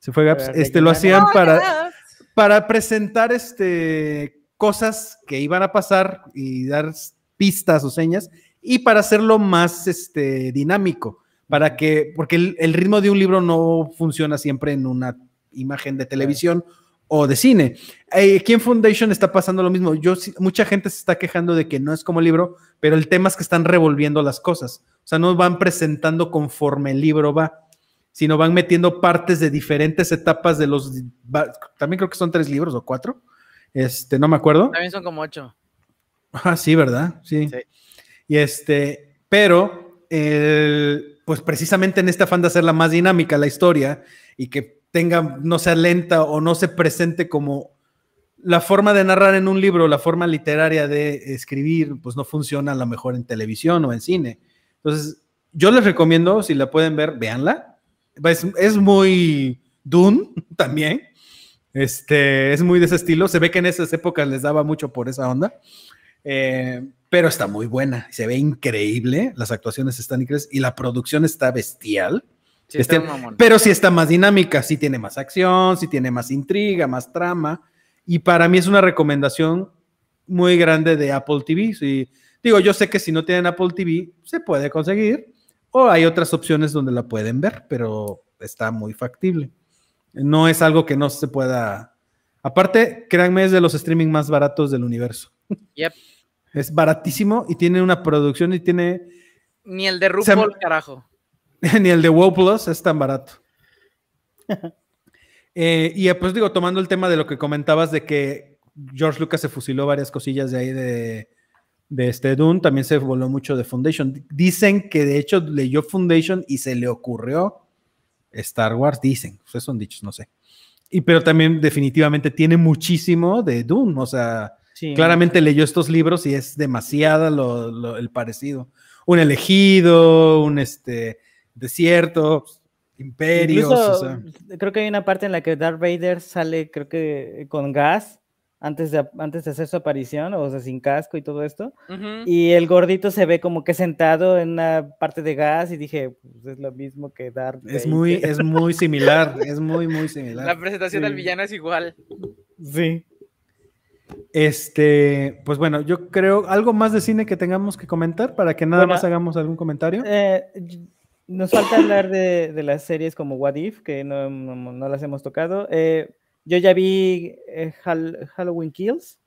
se fue Gaps, este, lo hacían para, para presentar, este, cosas que iban a pasar y dar pistas o señas y para hacerlo más, este, dinámico, para que, porque el, ritmo de un libro no funciona siempre en una imagen de televisión o de cine. Eh, aquí en Foundation está pasando lo mismo. Yo, mucha gente se está quejando de que no es como el libro, pero el tema es que están revolviendo las cosas. O sea, no van presentando conforme el libro va, sino van metiendo partes de diferentes etapas de los. También creo que son tres libros o cuatro. Este, no me acuerdo. También son como ocho. Ah, sí, ¿verdad? Sí. Y este, pero, pues precisamente en este afán de hacerla más dinámica la historia y que tenga, no sea lenta o no se presente como la forma de narrar en un libro, la forma literaria de escribir, pues no funciona a lo mejor en televisión o en cine. Entonces, yo les recomiendo, si la pueden ver, véanla. Es, muy Dune *laughs* también. Este, es muy de ese estilo. Se ve que en esas épocas les daba mucho por esa onda. Eh, pero está muy buena. Se ve increíble. Las actuaciones están increíbles y la producción está bestial. Este, pero sí está más dinámica, sí tiene más acción, sí tiene más intriga, más trama. Y para mí es una recomendación muy grande de Apple TV. digo, yo sé que si no tienen Apple TV, se puede conseguir. O hay otras opciones donde la pueden ver, pero está muy factible. No es algo que no se pueda. Aparte, créanme, es de los streaming más baratos del universo. Yep. Es baratísimo y tiene una producción y tiene. Ni el de RuPaul, carajo. *laughs* Ni el de WoW Plus es tan barato. *laughs* Eh, y pues digo, tomando el tema de lo que comentabas de que George Lucas se fusiló varias cosillas de ahí de, de este Dune, también se voló mucho de Foundation. Dicen que de hecho leyó Foundation y se le ocurrió Star Wars, dicen, pues son dichos, no sé. Y pero también definitivamente tiene muchísimo de Dune, o sea, claramente leyó estos libros y es demasiado el parecido. Un elegido, un este desiertos, imperios. Creo que hay una parte en la que Darth Vader sale, creo que con gas. Antes de, antes de hacer su aparición, o sea, sin casco y todo esto. Y el gordito se ve como que sentado en una parte de gas y dije, pues es lo mismo que Darth es Muy, es *laughs* muy similar, es muy, muy similar. La presentación del villano es igual. Sí. Este, pues bueno, yo creo algo más de cine que tengamos que comentar para que nada más hagamos algún comentario. Eh, nos falta hablar de, de, las series como What If, que no, no, las hemos tocado. Eh, yo ya vi eh, Halloween Kills,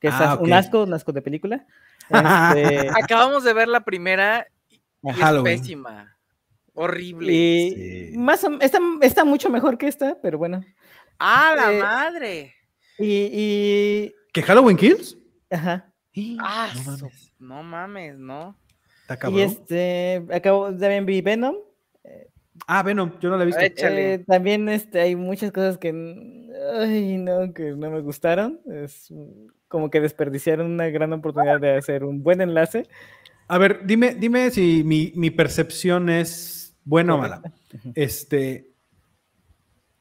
que es ah, un asco, un asco de película. *laughs* Este, Acabamos de ver la primera y es pésima. Horrible. Y más está, está, mucho mejor que esta, pero bueno. ¡Ah, la eh, madre! Y, y, ¿Que Halloween Kills? Ajá. Ah, no mames, no. Y este, acabo, también vi Venom. Ah, Venom, yo no la he visto. Eh, también este, hay muchas cosas que, ay, no, que no me gustaron. Es como que desperdiciaron una gran oportunidad de hacer un buen enlace. A ver, dime, dime si mi, mi percepción es buena o mala. Este,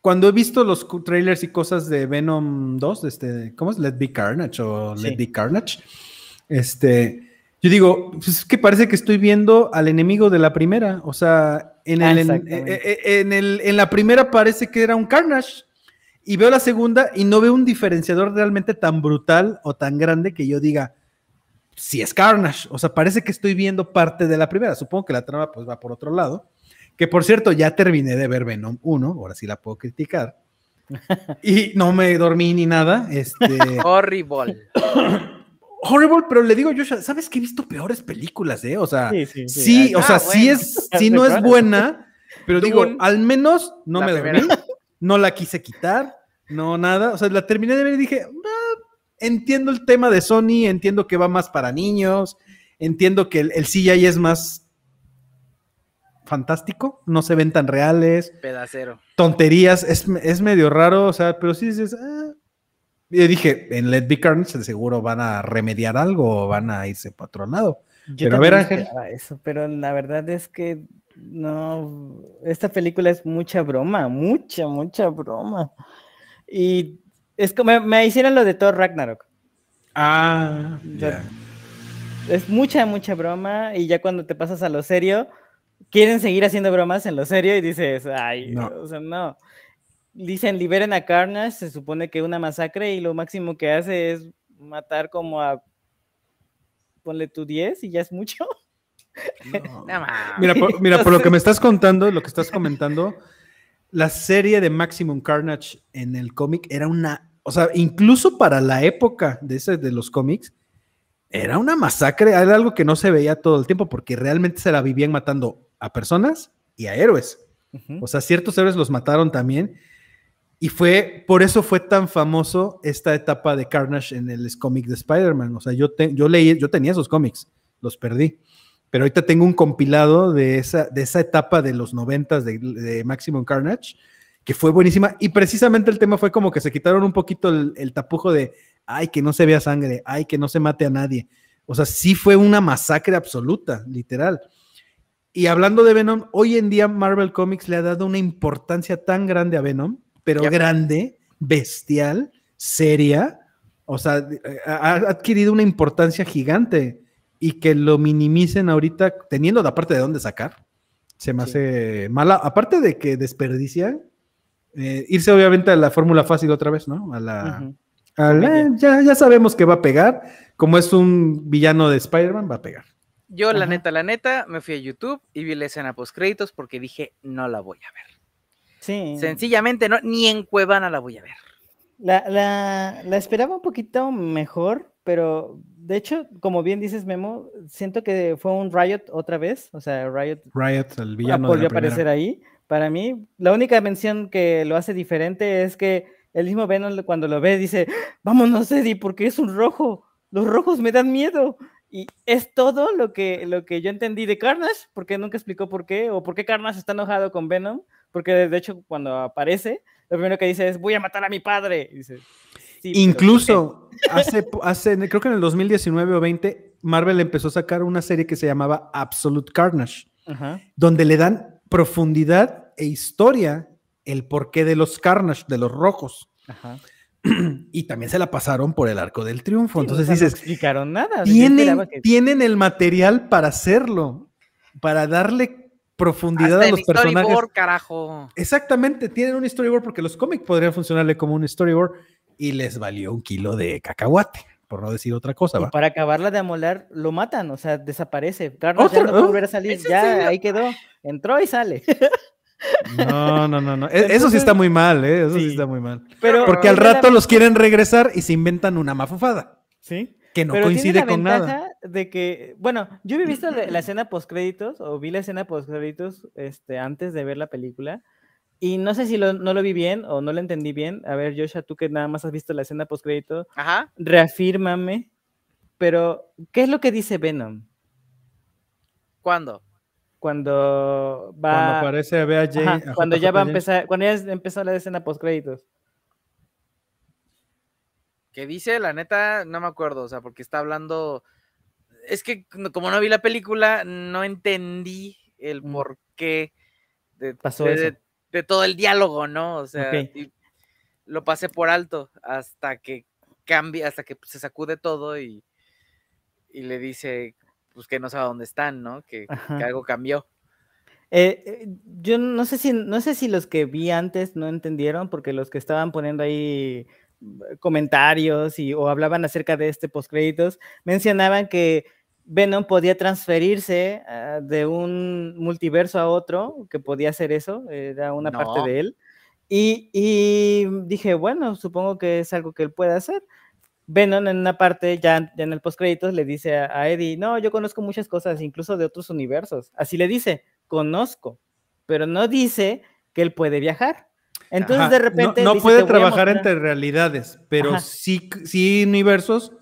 cuando he visto los trailers y cosas de Venom 2, este, ¿cómo es? Let Be Carnage o Let Be Carnage. Este, yo digo, pues es que parece que estoy viendo al enemigo de la primera. O sea, en, el, en, eh, eh, el, en la primera parece que era un Carnage. Y veo la segunda y no veo un diferenciador realmente tan brutal o tan grande que yo diga, si es Carnage. O sea, parece que estoy viendo parte de la primera. Supongo que la trama pues va por otro lado. Que por cierto, ya terminé de ver Venom 1, ahora sí la puedo criticar. *laughs* y no me dormí ni nada. Este... Horrible. *coughs* horrible, pero le digo yo, ¿sabes que he visto peores películas, eh? O sea, sí, o sea, sí es, *laughs* sí no es buena, pero digo, al menos no me dormí, no la quise quitar, no nada, o sea, la terminé de ver y dije, ah, entiendo el tema de Sony, entiendo que va más para niños, entiendo que el, el CGI es más fantástico, no se ven tan reales. Pedacero. Tonterías, es, es medio raro, o sea, pero sí dices, ah. Yo dije, en Let Be Carnage seguro van a remediar algo o van a irse para otro lado. Yo pero a ver, Ángel. Eso, pero la verdad es que no, esta película es mucha broma, mucha, mucha broma. Y es como me, hicieron lo de Thor Ragnarok. Ah, Es mucha, mucha broma y ya cuando te pasas a lo serio, quieren seguir haciendo bromas en lo serio y dices, ay, no. o sea, no. Dicen, liberen a Carnage, se supone que una masacre y lo máximo que hace es matar como a, ponle tu 10 y ya es mucho. *laughs* mira, por, mira, por lo que me estás contando, lo que estás comentando, *laughs* la serie de Maximum Carnage en el cómic era una, o sea, incluso para la época de, ese, de los cómics, era una masacre, era algo que no se veía todo el tiempo porque realmente se la vivían matando a personas y a héroes. O sea, ciertos héroes los mataron también. Y fue, por eso fue tan famoso esta etapa de Carnage en el cómic de Spider-Man. O sea, yo, yo leí, yo tenía esos cómics, los perdí. Pero ahorita tengo un compilado de esa, de esa etapa de los noventas de, de Maximum Carnage, que fue buenísima. Y precisamente el tema fue como que se quitaron un poquito el, el tapujo de, ay, que no se vea sangre, ay, que no se mate a nadie. O sea, sí fue una masacre absoluta, literal. Y hablando de Venom, hoy en día Marvel Comics le ha dado una importancia tan grande a Venom, pero grande, bestial, seria, o sea, ha adquirido una importancia gigante y que lo minimicen ahorita teniendo la parte de dónde sacar, se me hace mala. Aparte de que desperdician, eh, irse obviamente a la fórmula fácil otra vez, ¿no? A la... ya, ya sabemos que va a pegar, como es un villano de Spider-Man, va a pegar. Yo, la neta, la neta, me fui a YouTube y vi la escena post créditos porque dije, no la voy a ver. Sí. Sencillamente, no, ni en Cuevana la voy a ver. La, la, la, esperaba un poquito mejor, pero de hecho, como bien dices, Memo, siento que fue un Riot otra vez. O sea, Riot. Riot, el villano. Volvió a aparecer ahí. Para mí, la única mención que lo hace diferente es que el mismo Venom, cuando lo ve, dice: Vámonos, Eddie, porque es un rojo. Los rojos me dan miedo. Y es todo lo que, lo que yo entendí de Carnage, porque nunca explicó por qué, o por qué Carnage está enojado con Venom, porque de hecho cuando aparece, lo primero que dice es, voy a matar a mi padre. dice, Incluso hace, hace, creo que en el 2019 o 20, Marvel empezó a sacar una serie que se llamaba Absolute Carnage, donde le dan profundidad e historia el porqué de los Carnage, de los rojos. Ajá y también se la pasaron por el arco del triunfo. Entonces dices, no explicaron nada. Tienen, tienen el material para hacerlo, para darle profundidad a los personajes. carajo. Exactamente, tienen un storyboard porque los cómics podrían funcionarle como un storyboard y les valió un kilo de cacahuate, por no decir otra cosa. Y para acabarla de amolar, lo matan, o sea, desaparece. Carlos ya no puede volver a salir, ya ahí quedó, entró y sale. No, no, no, no. E, eso sí está muy mal, ¿eh? Eso sí, está muy mal. Pero, Porque al rato los quieren regresar y se inventan una mafufada. Sí. Que no coincide con nada. De que, bueno, yo he visto la *laughs* escena post créditos o vi la escena post créditos este, antes de ver la película. Y no sé si no lo vi bien o no lo entendí bien. A ver, Joshua, tú que nada más has visto la escena post créditos, reafírmame. Pero, ¿qué es lo que dice Venom? ¿Cuándo? cuando va. Cuando aparece a Bea cuando ya va a empezar, cuando ya empezó la escena post créditos. ¿Qué dice? La neta, no me acuerdo, o sea, porque está hablando. Es que como no vi la película, no entendí el mm. por qué de, Pasó de, todo el diálogo, ¿no? O sea, lo pasé por alto hasta que cambia, hasta que se sacude todo y, y le dice pues que no sabe dónde están, ¿no? Que, algo cambió. Eh, eh, yo no sé si no sé si los que vi antes no entendieron porque los que estaban poniendo ahí eh, comentarios y o hablaban acerca de este postcréditos mencionaban que Venom podía transferirse ah, de un multiverso a otro, que podía hacer eso, era una parte de él. Y, y, dije, bueno, supongo que es algo que él puede hacer. Venom en una parte, ya, en el postcréditos, le dice a, Eddie, no, yo conozco muchas cosas, incluso de otros universos. Así le dice, conozco, pero no dice que él puede viajar. Entonces de repente... No, puede trabajar entre realidades, pero sí, sí universos,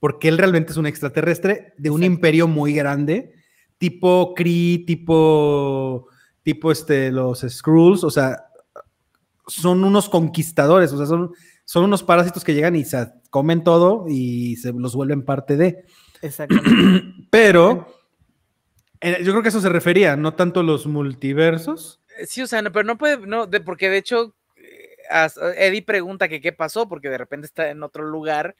porque él realmente es un extraterrestre de un imperio muy grande, tipo Kree, tipo, tipo este, los Skrulls, o sea, son unos conquistadores, o sea, son, son unos parásitos que llegan y se comen todo y se los vuelven parte de. Exactamente. *clears throat* Pero eh, yo creo que eso se refería, no tanto los multiversos. Eh, sí, o sea, pero no puede, no, de, porque de hecho eh, Eddie pregunta que qué pasó, porque de repente está en otro lugar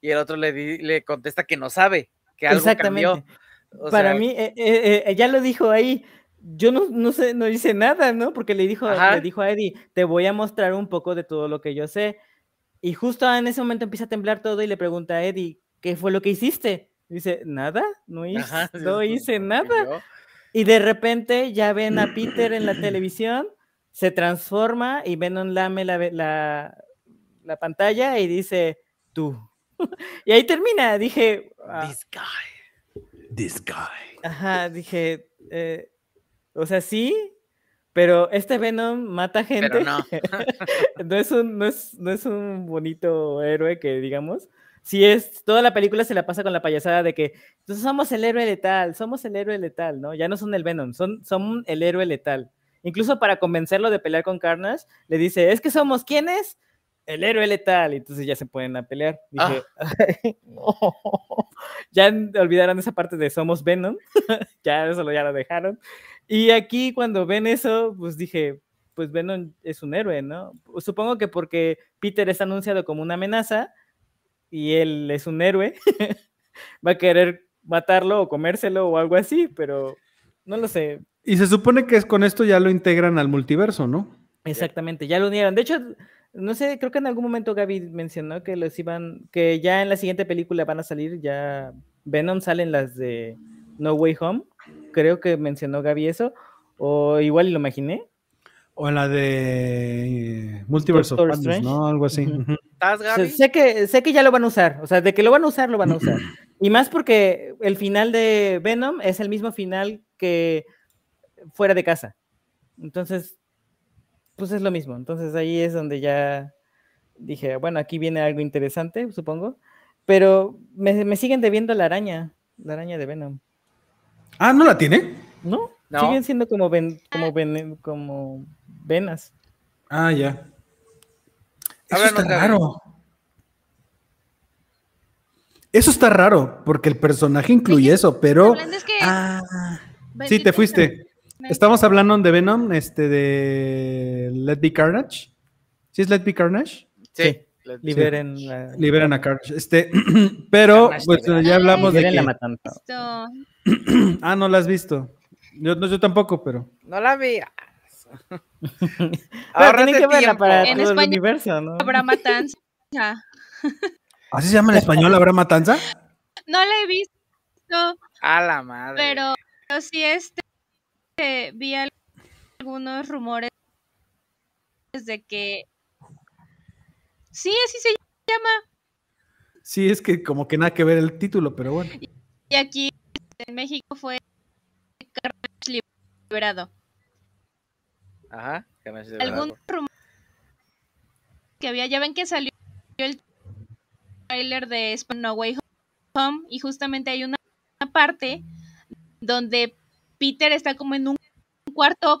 y el otro le, le contesta que no sabe, que algo Exactamente. Para mí, ya lo dijo ahí, yo no, no, sé, no hice nada, ¿no? Porque le dijo, le dijo a Eddie, te voy a mostrar un poco de todo lo que yo sé. Y justo en ese momento empieza a temblar todo y le pregunta a Eddie, ¿qué fue lo que hiciste? dice, nada, no hice, no hice nada. Y de repente ya ven a Peter en la televisión, se transforma y Venom lame la, la, la pantalla y dice, tú. *laughs* y ahí termina, dije... Ah". This guy. This guy. Ajá, dije, eh, o sea, sí, pero este Venom mata gente. Pero no. *laughs* no, es un, no, es, no es un bonito héroe que digamos. Sí es, toda la película se la pasa con la payasada de que entonces somos el héroe letal, somos el héroe letal, ¿no? Ya no son el Venom, son, son el héroe letal. Incluso para convencerlo de pelear con Carnage, le dice, es que somos quiénes? El héroe letal. Y entonces ya se pueden a pelear. Dije, ah. *laughs* *laughs* ya olvidaron esa parte de somos Venom. *laughs* ya eso ya lo dejaron. Y aquí cuando ven eso, pues dije, pues Venom es un héroe, ¿no? Supongo que porque Peter es anunciado como una amenaza y él es un héroe, va a querer matarlo o comérselo o algo así, pero no lo sé. Y se supone que es con esto ya lo integran al multiverso, ¿no? Exactamente, ya lo unieron. De hecho, no sé, creo que en algún momento Gaby mencionó que los iban, que ya en la siguiente película van a salir ya Venom salen las de No Way Home creo que mencionó Gaby eso, o igual lo imaginé. O en la de Multiverse of Madness, ¿no? Algo así. ¿Estás, Gaby? sé, que, sé que ya lo van a usar, o sea, de que lo van a usar, lo van a usar. *clears throat* y más porque el final de Venom es el mismo final que fuera de casa. Entonces, pues es lo mismo. Entonces ahí es donde ya dije, bueno, aquí viene algo interesante, supongo. Pero me, me siguen debiendo la araña, la araña de Venom. Ah, ¿no la tiene? No, siguen siendo como, ven, como, ven, como venas. Ah, ya. Eso está raro. Eso está raro, porque el personaje incluye eso, pero. Ah, sí, te fuiste. Estamos hablando de Venom, este de Let Be Carnage. ¿Sí es Let Be Carnage? Sí. Liberen, a Carnage. Este, *clears throat* pero, pues ya hablamos de. La matanza. *clears throat* ah, no la has visto. Yo, no, yo tampoco, pero. No la vi. *laughs* Ahora tiene que verla para en todo el universo, ¿no? Habrá matanza. *laughs* ¿Así se llama en español? ¿Habrá matanza? No la he visto. A la madre. Pero, pero sí, este. Vi algunos rumores de que. Sí, así se llama. Sí, es que como que nada que ver el título, pero bueno. Y aquí en México fue Carnage liberado. Ajá, Carnage liberado. Algún rumor que había, ya ven que salió el trailer de Spawn No Way Home y justamente hay una parte donde Peter está como en un cuarto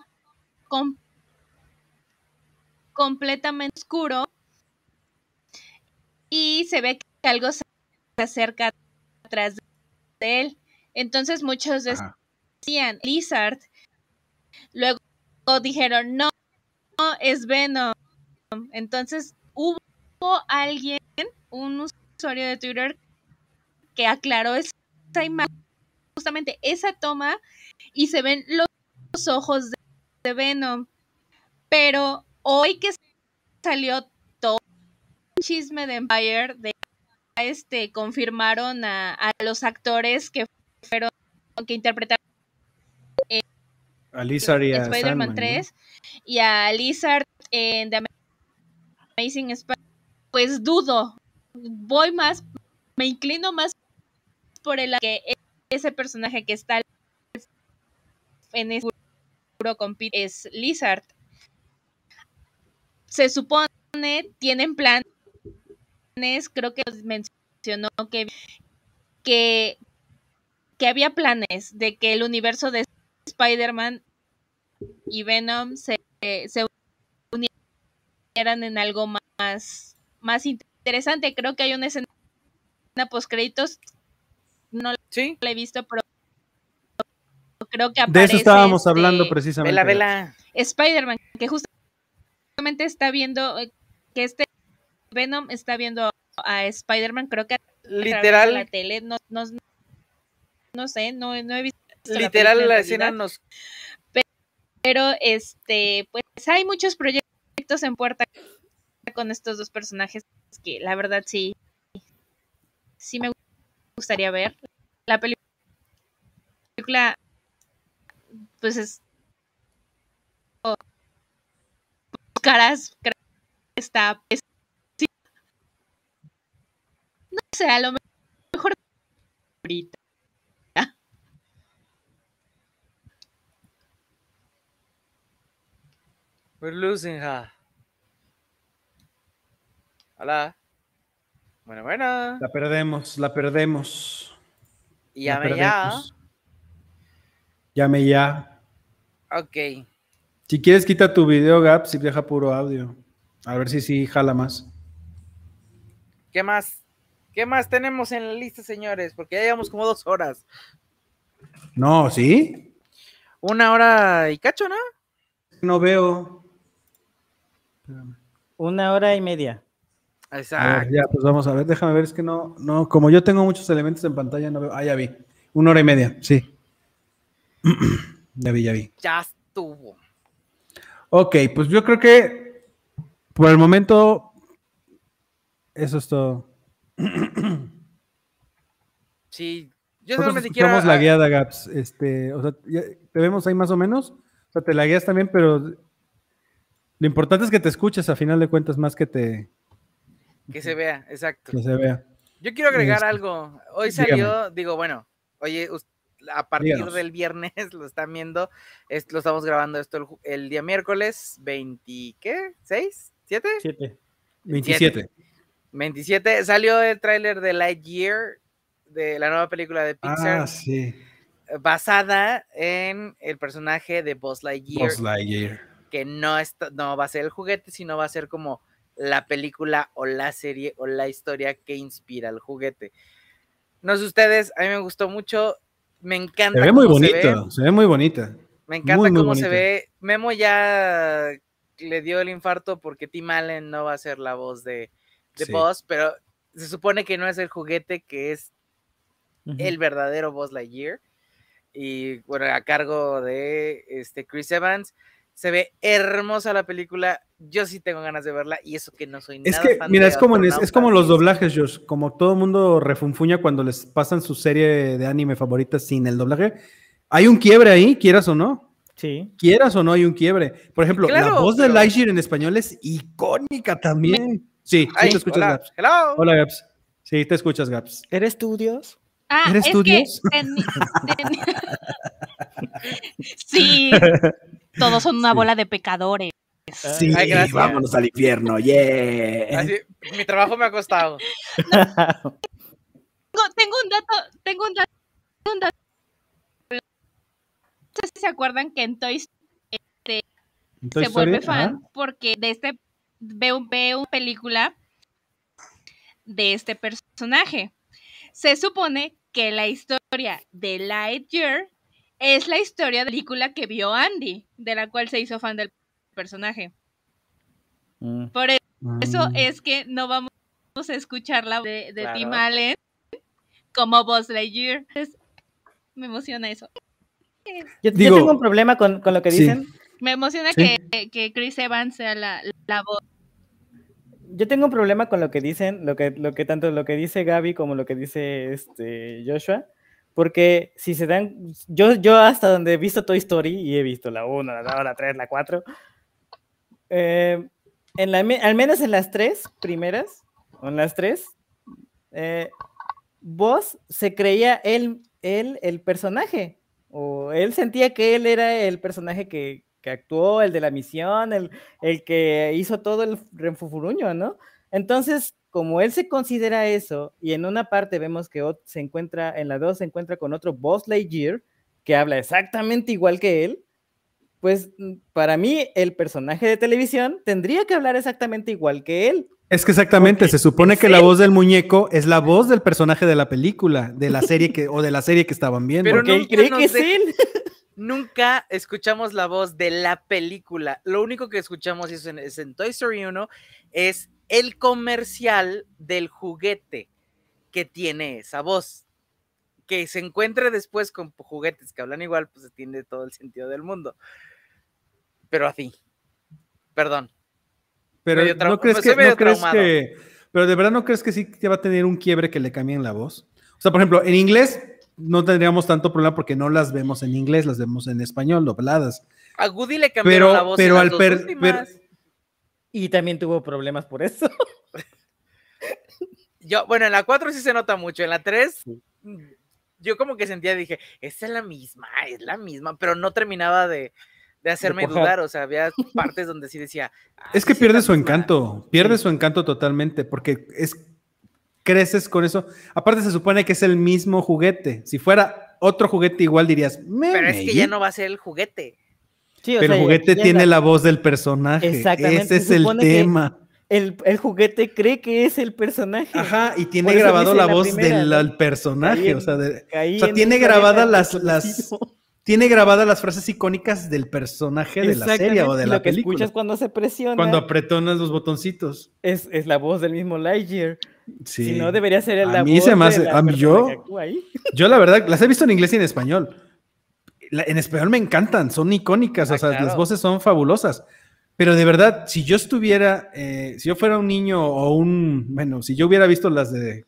completamente oscuro y se ve que algo se acerca atrás de él. Entonces muchos decían Lizard. Luego dijeron, no, no, es Venom. Entonces hubo alguien, un usuario de Twitter, que aclaró esa imagen, justamente esa toma, y se ven los ojos de, Venom. Pero hoy que salió todo el chisme de Empire, de este, confirmaron a, a los actores que fueron que interpretaron eh, a Lizard y a Spider-Man 3 y a Lizard en The Amazing Spider pues dudo, voy más, me inclino más por el que ese personaje que está en ese compite es Lizard. Se supone, tienen planes, creo que mencionó que, que, que había planes de que el universo de Spider-Man y Venom se, se unieran en algo más, más interesante. Creo que hay una escena post créditos. No la he visto, pero creo que aparece. De eso estábamos hablando precisamente. Vela, vela. Spider-Man, que justamente está viendo eh, que este Venom está viendo a Spider-Man, creo que literal la tele, no, no, no sé, no, no he visto. Literal la, escena nos pero este, pues hay muchos proyectos en puerta con estos dos personajes que la verdad sí, sí me gustaría ver. La película, pues es caras está no sé a lo mejor ahorita We're losing her. Hola. Bueno, bueno. La perdemos, la perdemos. Llame ya. Llame ya. Ok. Si quieres, quita tu video, Gap, si deja puro audio. A ver si sí jala más. ¿Qué más? ¿Qué más tenemos en la lista, señores? Porque ya llevamos como dos horas. No, ¿sí? Una hora y cacho, ¿no? No veo. Una hora y media. Exacto. ya, pues vamos a ver, déjame ver, es que no, no, como yo tengo muchos elementos en pantalla, no veo. Ah, ya vi. Una hora y media, sí. *clears throat* ya vi, ya vi. Ya estuvo. Ok, pues yo creo que por el momento eso es todo. *clears throat* sí, yo solamente quiero. la guiada, Gaps. Este, o sea, te vemos ahí más o menos. O sea, te la guías también, pero lo importante es que te escuches, a final de cuentas, más que te. Que se vea, exacto. Que se vea. Yo quiero agregar este, algo. Hoy salió, digo, bueno, oye, a partir del viernes *laughs* lo están viendo, lo estamos grabando esto el, día miércoles 20, ¿qué? ¿6? ¿7? 7. 27. 27. Salió el tráiler de Lightyear, de la nueva película de Pixar. Ah, sí. Basada en el personaje de Buzz Lightyear. Buzz Lightyear que no, está, no va a ser el juguete, sino va a ser como la película o la serie o la historia que inspira el juguete. No sé ustedes, a mí me gustó mucho, me encanta. Se ve muy bonito, se ve. muy bonita. Me encanta cómo se ve. Memo ya le dio el infarto porque Tim Allen no va a ser la voz de, de Buzz, pero se supone que no es el juguete, que es el verdadero Buzz Lightyear. Y bueno, a cargo de este Chris Evans. Se ve hermosa la película. Yo sí tengo ganas de verla y eso que no soy es que, Mira, es como, es, como los doblajes, Josh. Como todo mundo refunfuña cuando les pasan su serie de anime favorita sin el doblaje. Hay un quiebre ahí, quieras o no. Sí. Quieras o no, hay un quiebre. Por ejemplo, la voz de Lightyear en español es icónica también. Sí, sí te escuchas, Gaps. Hola, Gaps. Sí, te escuchas, Gaps. ¿Eres tú, Dios? Ah, ¿Eres es tú, Dios? *laughs* *laughs* sí, todos son una bola de pecadores. Sí, vámonos al infierno, yeah. mi trabajo me ha costado. *laughs* tengo, un dato, tengo un dato, un dato. No sé si se acuerdan que en Toy Story se vuelve fan porque de este veo, veo una película de este personaje. Se supone que la historia de Lightyear es la historia de la película que vio Andy, de la cual se hizo fan del personaje. Mm. Por eso mm. es que no vamos a escuchar la de, de Tim Allen como Buzz Lightyear. me emociona eso. Yo, tengo un problema con, lo que dicen. Me emociona que, Chris Evans sea la, la, voz. Yo tengo un problema con lo que dicen, lo que, lo que tanto lo que dice Gaby como lo que dice este Joshua porque si se dan, yo, yo hasta donde he visto Toy Story, y he visto la 1, la 2, la 3, la 4, eh, en la, al menos en las tres primeras, o en las tres, eh, vos se creía él, él el personaje, o él sentía que él era el personaje que, actuó, el de la misión, el, el que hizo todo el renfufuruño, ¿no? Entonces, como él se considera eso, y en una parte vemos que se encuentra, en la 2 se encuentra con otro Boss Lightyear, que habla exactamente igual que él, pues mm, para mí el personaje de televisión tendría que hablar exactamente igual que él. Es que exactamente, se supone que la voz del muñeco es la voz del personaje de la película, de la serie que, o de la serie que estaban viendo. Pero él cree que es él. *laughs* Nunca escuchamos la voz de la película. Lo único que escuchamos es en, es en Toy Story 1 es el comercial del juguete que tiene esa voz. Que se encuentre después con juguetes que hablan igual, pues tiene todo el sentido del mundo. Pero así. Perdón. Pero no crees, que, no crees que. Pero de verdad no crees que sí te va a tener un quiebre que le cambien la voz. O sea, por ejemplo, en inglés no tendríamos tanto problema porque no las vemos en inglés, las vemos en español, dobladas. A Goody le cambiaron la voz. Pero al per, y también tuvo problemas por eso. *laughs* yo, bueno, en la 4 sí se nota mucho, en la 3 mm, yo como que sentía, dije, esta es la misma, es la misma, pero no terminaba de, hacerme dudar, o sea, había *laughs* partes donde sí decía. Ah, es que pierde su encanto, pierde su encanto totalmente, porque es creces con eso. Aparte se supone que es el mismo juguete. Si fuera otro juguete igual dirías, pero es que ya no va a ser el juguete pero el juguete tiene la... voz del personaje. Exactamente. Ese es el tema. El, juguete cree que es el personaje. Ajá, y tiene grabado la, voz del personaje. o sea, tiene grabadas las, las tiene grabadas las frases icónicas del personaje de la serie o de la lo que escuchas cuando se presiona. Cuando apretonas los botoncitos. Es, la voz del mismo Lightyear. Sí. Si no, debería ser el la a mí se me hace, a mí yo, yo la verdad, las he visto en inglés y en español en español me encantan, son icónicas, o ah, sea, las voces son fabulosas. Pero de verdad, si yo estuviera, eh, si yo fuera un niño o un, bueno, si yo hubiera visto las de,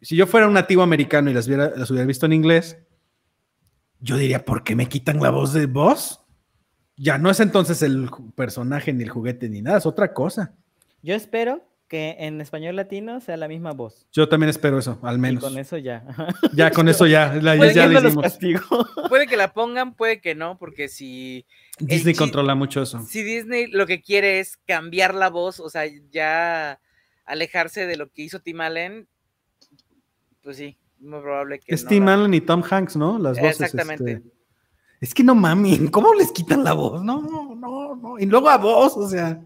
si yo fuera un nativo americano y las, hubiera, las hubiera visto en inglés, yo diría, ¿por qué me quitan la voz de voz? Ya no es entonces el personaje ni el juguete ni nada, es otra cosa. Yo espero que en español latino sea la misma voz. Yo también espero eso, al menos. Y con eso ya. Ya, con *laughs* eso ya. La, puede, ya que *laughs* puede que la pongan, puede que no, porque si. Disney controla mucho eso. Si Disney lo que quiere es cambiar la voz, o sea, ya alejarse de lo que hizo Tim Allen, pues sí, muy probable que. Es Tim Allen y Tom Hanks, ¿no? Las voces. Exactamente. Este, es que no mamen, ¿cómo les quitan la voz? No, no, no. Y luego a vos, o sea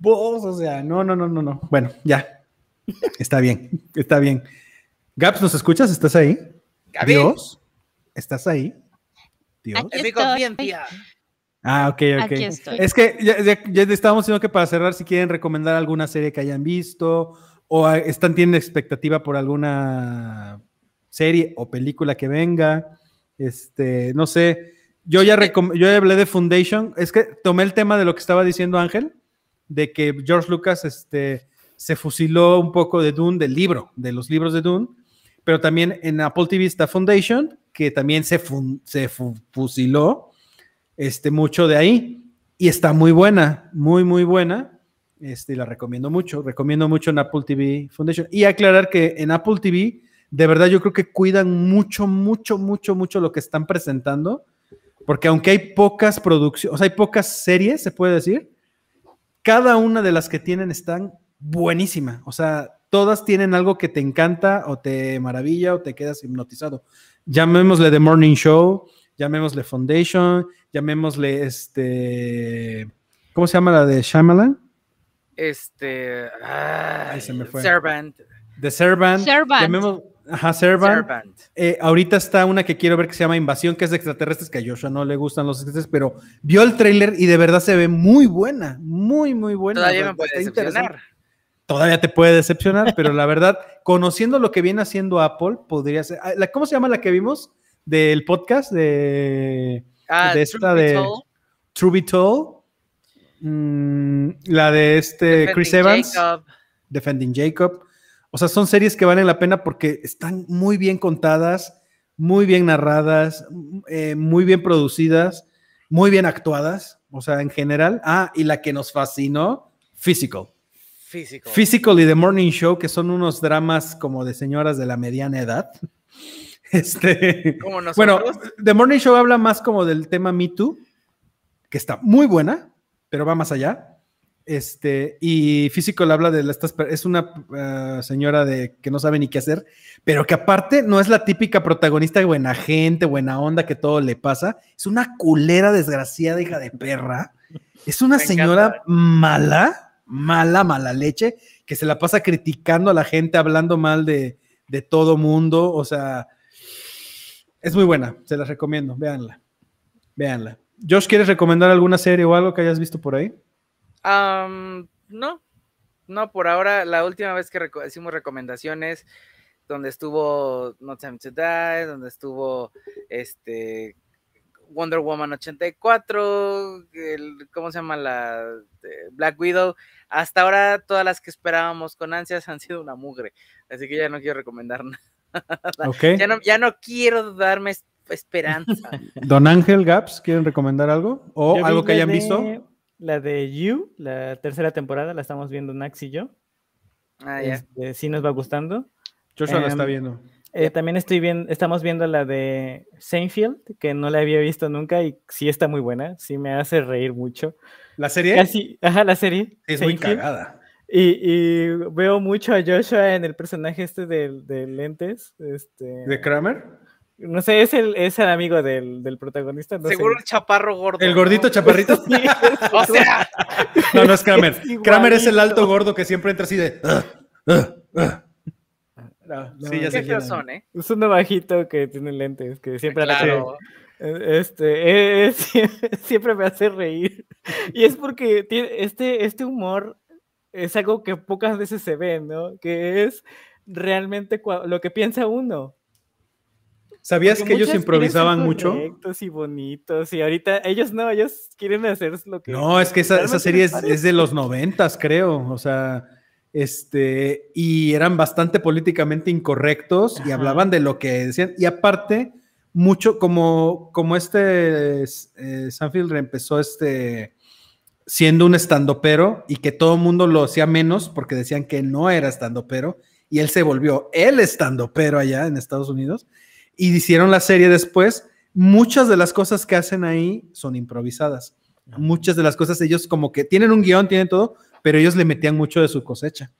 vos, o sea, no, no, no, no, no. Bueno, ya. Está bien, está bien. Gaps, ¿nos escuchas? ¿Estás ahí? Dios, ¿estás ahí? Dios. Es mi conciencia. Ah, ok, ok. Es que ya, estábamos diciendo que para cerrar, si quieren recomendar alguna serie que hayan visto o están tienen expectativa por alguna serie o película que venga, este, no sé. Yo ya, yo ya hablé de Foundation. Es que tomé el tema de lo que estaba diciendo Ángel de que George Lucas este, se fusiló un poco de Dune, del libro, de los libros de Dune, pero también en Apple TV está Foundation, que también se, se fusiló este, mucho de ahí, y está muy buena, muy, muy buena. Este, la recomiendo mucho, recomiendo mucho en Apple TV Foundation. Y aclarar que en Apple TV, de verdad yo creo que cuidan mucho, mucho, mucho, mucho lo que están presentando, porque aunque hay pocas producciones, o hay pocas series, se puede decir, cada una de las que tienen están buenísima. O sea, todas tienen algo que te encanta o te maravilla o te quedas hipnotizado. Llamémosle The Morning Show, llamémosle Foundation, llamémosle este. ¿Cómo se llama la de Shyamalan? Este. Ahí se me fue. Servant. The Servant. Servant. Ajá, Servant. Eh, ahorita está una que quiero ver que se llama Invasión, que es de extraterrestres, que a Joshua no le gustan los extraterrestres, pero vio el tráiler y de verdad se ve muy buena, muy, muy buena. Todavía me puede decepcionar. Todavía te puede decepcionar, pero la verdad, *laughs* conociendo lo que viene haciendo Apple, podría ser. Ah, ¿Cómo se llama la que vimos del podcast de, ah, de esta de True Be mm, la de este Chris Evans, Defending Jacob. O sea, son series que valen la pena porque están muy bien contadas, muy bien narradas, eh, muy bien producidas, muy bien actuadas. O sea, en general. Ah, y la que nos fascinó, Physical. Physical. Physical y The Morning Show, que son unos dramas como de señoras de la mediana edad. *laughs* Este, Como bueno. The Morning Show habla más como del tema Me Too, que está muy buena, pero va más allá. Este, y Physical habla de la- es una eh, señora de que no sabe ni qué hacer, pero que aparte no es la típica protagonista buena gente, buena onda que todo le pasa, es una culera desgraciada hija de perra. Es una Me señora encanta. mala, mala, mala leche, que se la pasa criticando a la gente, hablando mal de, de todo mundo, o sea, es muy buena, se las recomiendo, véanla, véanla. Josh, ¿quieres recomendar alguna serie o algo que hayas visto por ahí? Am, no, no, por ahora, la última vez que reco- hicimos recomendaciones, donde estuvo No Time to Die, donde estuvo este Wonder Woman 84, el- ¿cómo se llama la Black Widow? Hasta ahora todas las que esperábamos con ansias han sido una mugre, así que ya no quiero recomendar *laughs* nada. Ya no, ya no quiero darme es- esperanza. *laughs* Don Ángel Gaps, ¿quieren recomendar algo? ¿O Yo algo que hayan de- visto? La de You, la tercera temporada, la estamos viendo Nax y yo. Ah, ya. Este, sí nos va gustando. Joshua la está em, viendo. Eh, también estoy viendo, estamos viendo la de Seinfeld, que no la había visto nunca y sí está muy buena, sí me hace reír mucho. ¿La serie? Casi, ajá, la serie. es muy cagada. Y, y veo mucho a Joshua en el personaje este de, de lentes. Este, ¿De Kramer? No sé, es el, es el amigo del, del protagonista. No sé. Seguro el chaparro gordo. ¿El ¿no? gordito chaparrito? *laughs* Sí, O *laughs* sea, No, no es Kramer. Es Kramer es el alto gordo que siempre entra así de. "Ah, ah, ah". No, sí, ya sé qué quién son, ¿eh? es uno bajito que tiene lentes, que siempre Claro. Este, sie- *laughs* siempre me hace reír. Y es porque tiene, este, este humor es algo que pocas veces se ve, ¿no? Que es realmente lo que piensa uno. ¿Sabías Porque que ellos improvisaban mucho? correctos y bonitos, y ahorita ellos no, ellos quieren hacer lo que. No, es que esa, esa serie es, de los noventas, creo. O sea, este, y eran bastante políticamente incorrectos y hablaban de lo que decían. Y aparte, mucho, como, como este eh, Sanfield empezó este siendo un estandopero y que todo el mundo lo hacía menos porque decían que no era estandopero y él se volvió el estandopero allá en Estados Unidos y hicieron la serie después. Muchas de las cosas que hacen ahí son improvisadas. Muchas de las cosas ellos como que tienen un guion, tienen todo, pero ellos le metían mucho de su cosecha.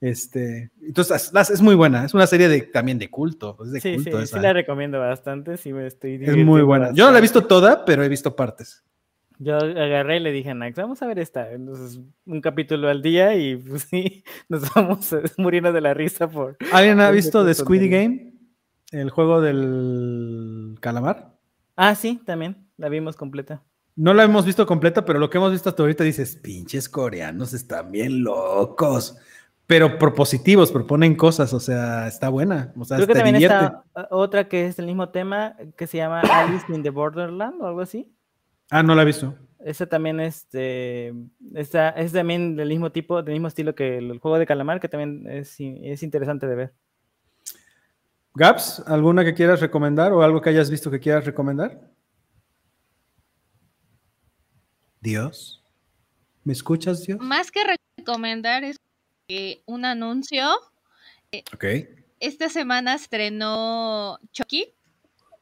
Este, entonces es muy buena, es una serie de, también de culto, es de Sí, sí, culto sí esa. la recomiendo bastante, sí me estoy es muy buena. Yo no la he visto toda, pero he visto partes. Yo agarré y le dije a Nax, vamos a ver esta. Entonces, un capítulo al día y pues *laughs* sí, nos vamos eh, *laughs* muriendo de la risa por... ¿Alguien ha visto The culto Squiddy también. Game? El juego del calamar. Ah, sí, también, la vimos completa. No la hemos visto completa, pero lo que hemos visto hasta ahorita dices, pinches coreanos están bien locos. Pero propositivos, proponen cosas, o sea, está buena. O sea, Creo que te también divierte. está otra que es el mismo tema, que se llama Alice in the Borderland o algo así. Ah, no la he visto. Esa también este, esa- es también del mismo tipo, del mismo estilo que el, juego de calamar, que también es, es interesante de ver. Gaps, ¿alguna que quieras recomendar o algo que hayas visto que quieras recomendar? Dios. ¿Me escuchas, Dios? Más que recomendar es que un anuncio. Ok. Esta semana estrenó Chucky,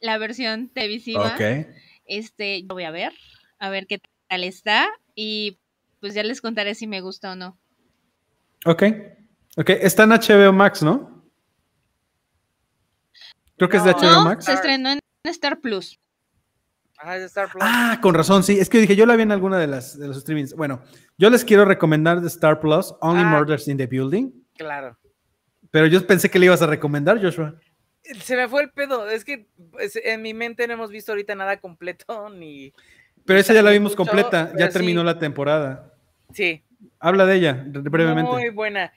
la versión televisiva. Ok. Este, yo voy a ver, a ver qué tal está y pues ya les contaré si me gusta o no. Ok. Ok. Está en HBO Max, ¿no? Creo que es de. HBO No, Max. se estrenó en Star Plus. Ah, es de Star Plus. Ah, con razón, sí. Es que dije, yo la vi en alguna de las de los streamings. Bueno, yo les quiero recomendar de Star Plus, Only Ah. Murders in the Building. Claro. Pero yo pensé que le ibas a recomendar, Joshua. Se me fue el pedo. Es que pues, en mi mente no hemos visto ahorita nada completo *laughs* ni. Pero esa ya la vimos mucho, completa, ya terminó sí. la temporada. Sí, Habla de ella bre- brevemente. Muy buena.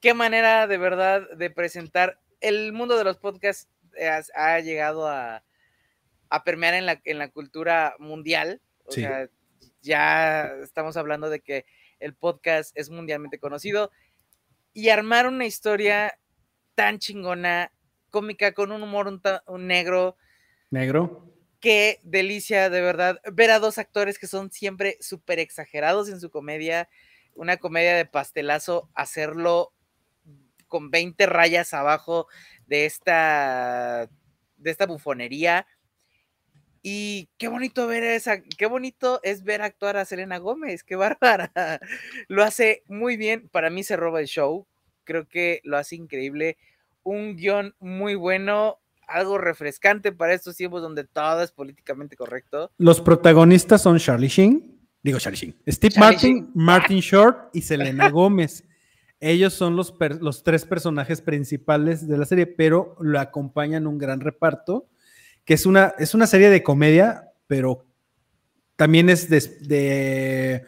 Qué manera de verdad de presentar. El mundo de los podcasts ha, llegado a, a permear en la, en la cultura mundial. O Sí. sea, ya estamos hablando de que el podcast es mundialmente conocido. Y armar una historia tan chingona, cómica, con un humor un, ta- un negro, Negro. qué delicia, de verdad. Ver a dos actores que son siempre súper exagerados en su comedia. una comedia de pastelazo, hacerlo con 20 rayas abajo de esta, de esta bufonería. Y qué bonito ver esa, qué bonito es ver actuar a Selena Gómez, qué *laughs* bárbara. Lo hace muy bien, para mí se roba el show, creo que lo hace increíble. Un guion muy bueno, algo refrescante para estos tiempos donde todo es políticamente correcto. Los protagonistas son Charlie Sheen, digo Charlie Sheen, Steve Martin, Martin Short y Selena *laughs* Gómez. Ellos son los, tres personajes principales de la serie, pero lo acompañan un gran reparto, que es una, es una serie de comedia, pero también es de...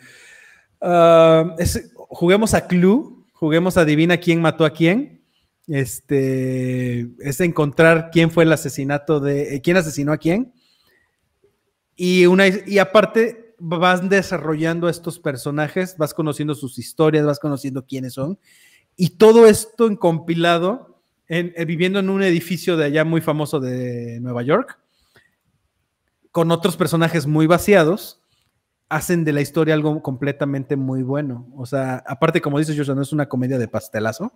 Ah, juguemos a Clue, juguemos a Adivina quién mató a quién. Este es encontrar quién fue el asesinato de eh, quién asesinó a quién. Y, una, y aparte, vas desarrollando a estos personajes, vas conociendo sus historias, vas conociendo quiénes son, y todo esto en compilado, en, eh, viviendo en un edificio de allá muy famoso de Nueva York, con otros personajes muy vaciados, hacen de la historia algo completamente muy bueno. O sea, aparte, como dices, Joshua, no es una comedia de pastelazo.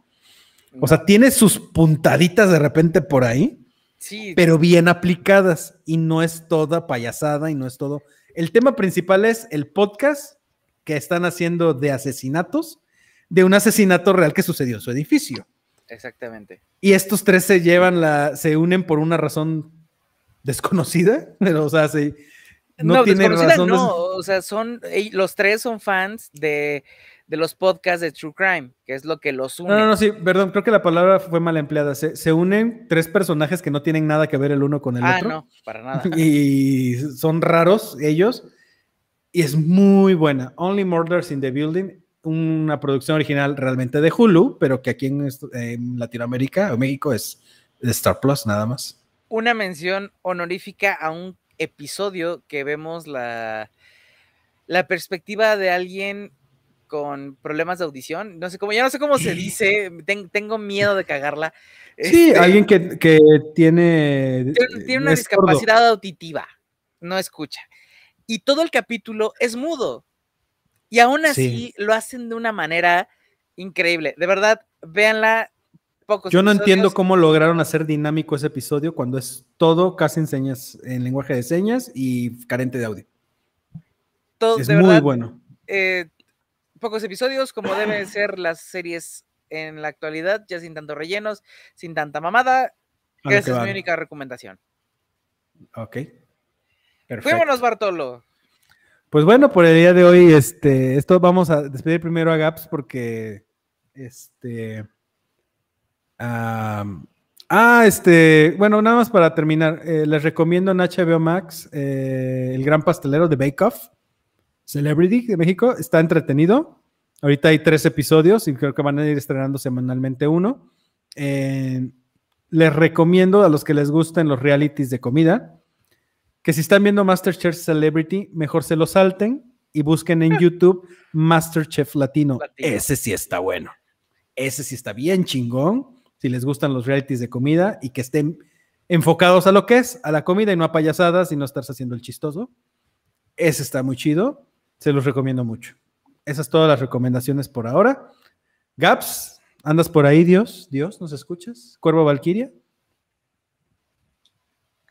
O sea, tiene sus puntaditas de repente por ahí, sí. pero bien aplicadas y no es toda payasada y no es todo el tema principal es el podcast que están haciendo de asesinatos, de un asesinato real que sucedió en su edificio. Exactamente. Y estos tres se llevan la, se unen por una razón desconocida, *laughs* pero o sea, no, no tiene razón. No, o sea, son, los tres son fans de de los podcasts de True Crime, que es lo que los une. No, no, no, sí, perdón, creo que la palabra fue mal empleada. Se, unen tres personajes que no tienen nada que ver el uno con el ah, otro. no, para nada. *laughs* Y son raros ellos. Y es muy buena. Only Murders in the Building, una producción original realmente de Hulu, pero que aquí en, Latinoamérica o México es de Star Plus, nada más. Una mención honorífica a un episodio que vemos la, la perspectiva de alguien con problemas de audición. No sé cómo, ya no sé cómo se dice, *laughs* tengo miedo de cagarla. Sí, este, alguien que, tiene. Tiene, una discapacidad auditiva, no escucha. Y todo el capítulo es mudo. Y aún así lo hacen de una manera increíble. De verdad, véanla. Pocos Yo no entiendo cómo lograron hacer dinámico ese episodio cuando es todo casi en señas, en lenguaje de señas y carente de audio. Todo, es muy bueno. Eh, pocos episodios, como deben *clears throat* ser las series en la actualidad, ya sin tantos rellenos, sin tanta mamada. Esa es mi única recomendación. Ok. Perfecto. Fuémonos, Bartolo. Pues bueno, por el día de hoy, este, esto vamos a despedir primero a Gaps porque, este, ah, este, bueno, nada más para terminar, eh, les recomiendo en HBO Max eh, El Gran Pastelero de Bake Off. Celebrity de México. Está entretenido. Ahorita hay tres episodios y creo que van a ir estrenando semanalmente uno. Eh, les recomiendo a los que les gusten los realities de comida que si están viendo Masterchef Celebrity, mejor se lo salten y busquen en YouTube Masterchef Latino. Ese sí está bueno. Ese sí está bien chingón. Si les gustan los realities de comida y que estén enfocados a lo que es, a la comida y no a payasadas y no estarse haciendo el chistoso. Ese está muy chido. Se los recomiendo mucho. Esas todas las recomendaciones por ahora. Gaps, ¿andas por ahí, Dios? ¿Dios, nos escuchas? ¿Cuervo Valquiria?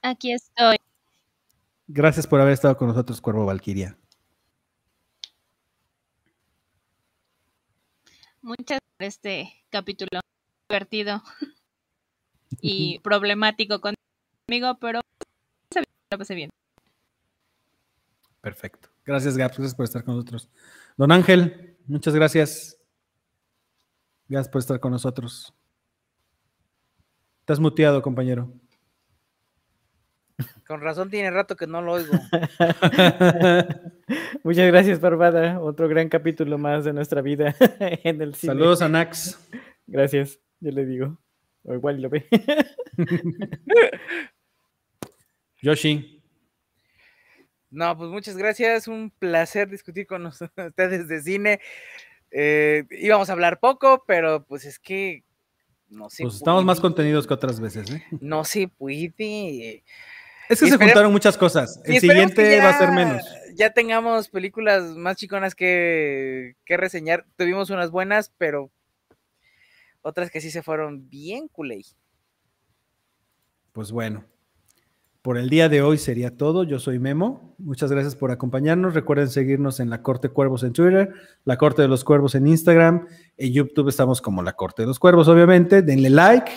Aquí estoy. Gracias por haber estado con nosotros, Cuervo Valquiria. Muchas gracias por este capítulo divertido *laughs* y problemático conmigo, pero lo pasé bien. Perfecto. Gracias, Gaps. Gracias por estar con nosotros. Don Ángel, muchas gracias. Gracias por estar con nosotros. Estás muteado, compañero. *laughs* Con razón tiene rato que no lo oigo. *laughs* Muchas gracias, Barbada. Otro gran capítulo más de nuestra vida *laughs* en el cine. Saludos a Nax. Gracias, yo le digo. O igual lo ve. Yoshi. No, pues muchas gracias. Un placer discutir con *laughs* ustedes de cine. Eh, íbamos a hablar poco, pero pues es que no sé. Pues estamos más contenidos que otras veces, ¿eh? No se puede. Es que se juntaron muchas cosas. El siguiente va a ser menos. ya tengamos películas más chiconas que, que reseñar. Tuvimos unas buenas, pero otras que sí se fueron bien culé. Pues bueno, por el día de hoy sería todo. Yo soy Memo. Muchas gracias por acompañarnos. Recuerden seguirnos en La Corte Cuervos en Twitter, La Corte de los Cuervos en Instagram. En YouTube estamos como La Corte de los Cuervos, obviamente. Denle like,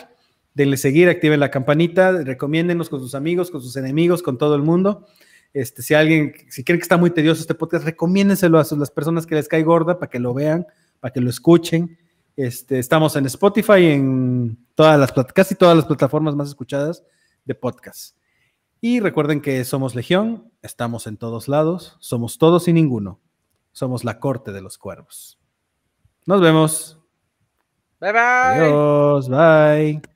denle seguir, activen la campanita, recomiéndenos con sus amigos, con sus enemigos, con todo el mundo. Este, si alguien, si creen que está muy tedioso este podcast, recomiéndenselo a las personas que les cae gorda para que lo vean, para que lo escuchen. Este, estamos en Spotify, en todas las, casi todas las plataformas más escuchadas de podcast. Y recuerden que somos Legión, estamos en todos lados, somos todos y ninguno. Somos la corte de los cuervos. Nos vemos. Bye bye. Adiós, bye.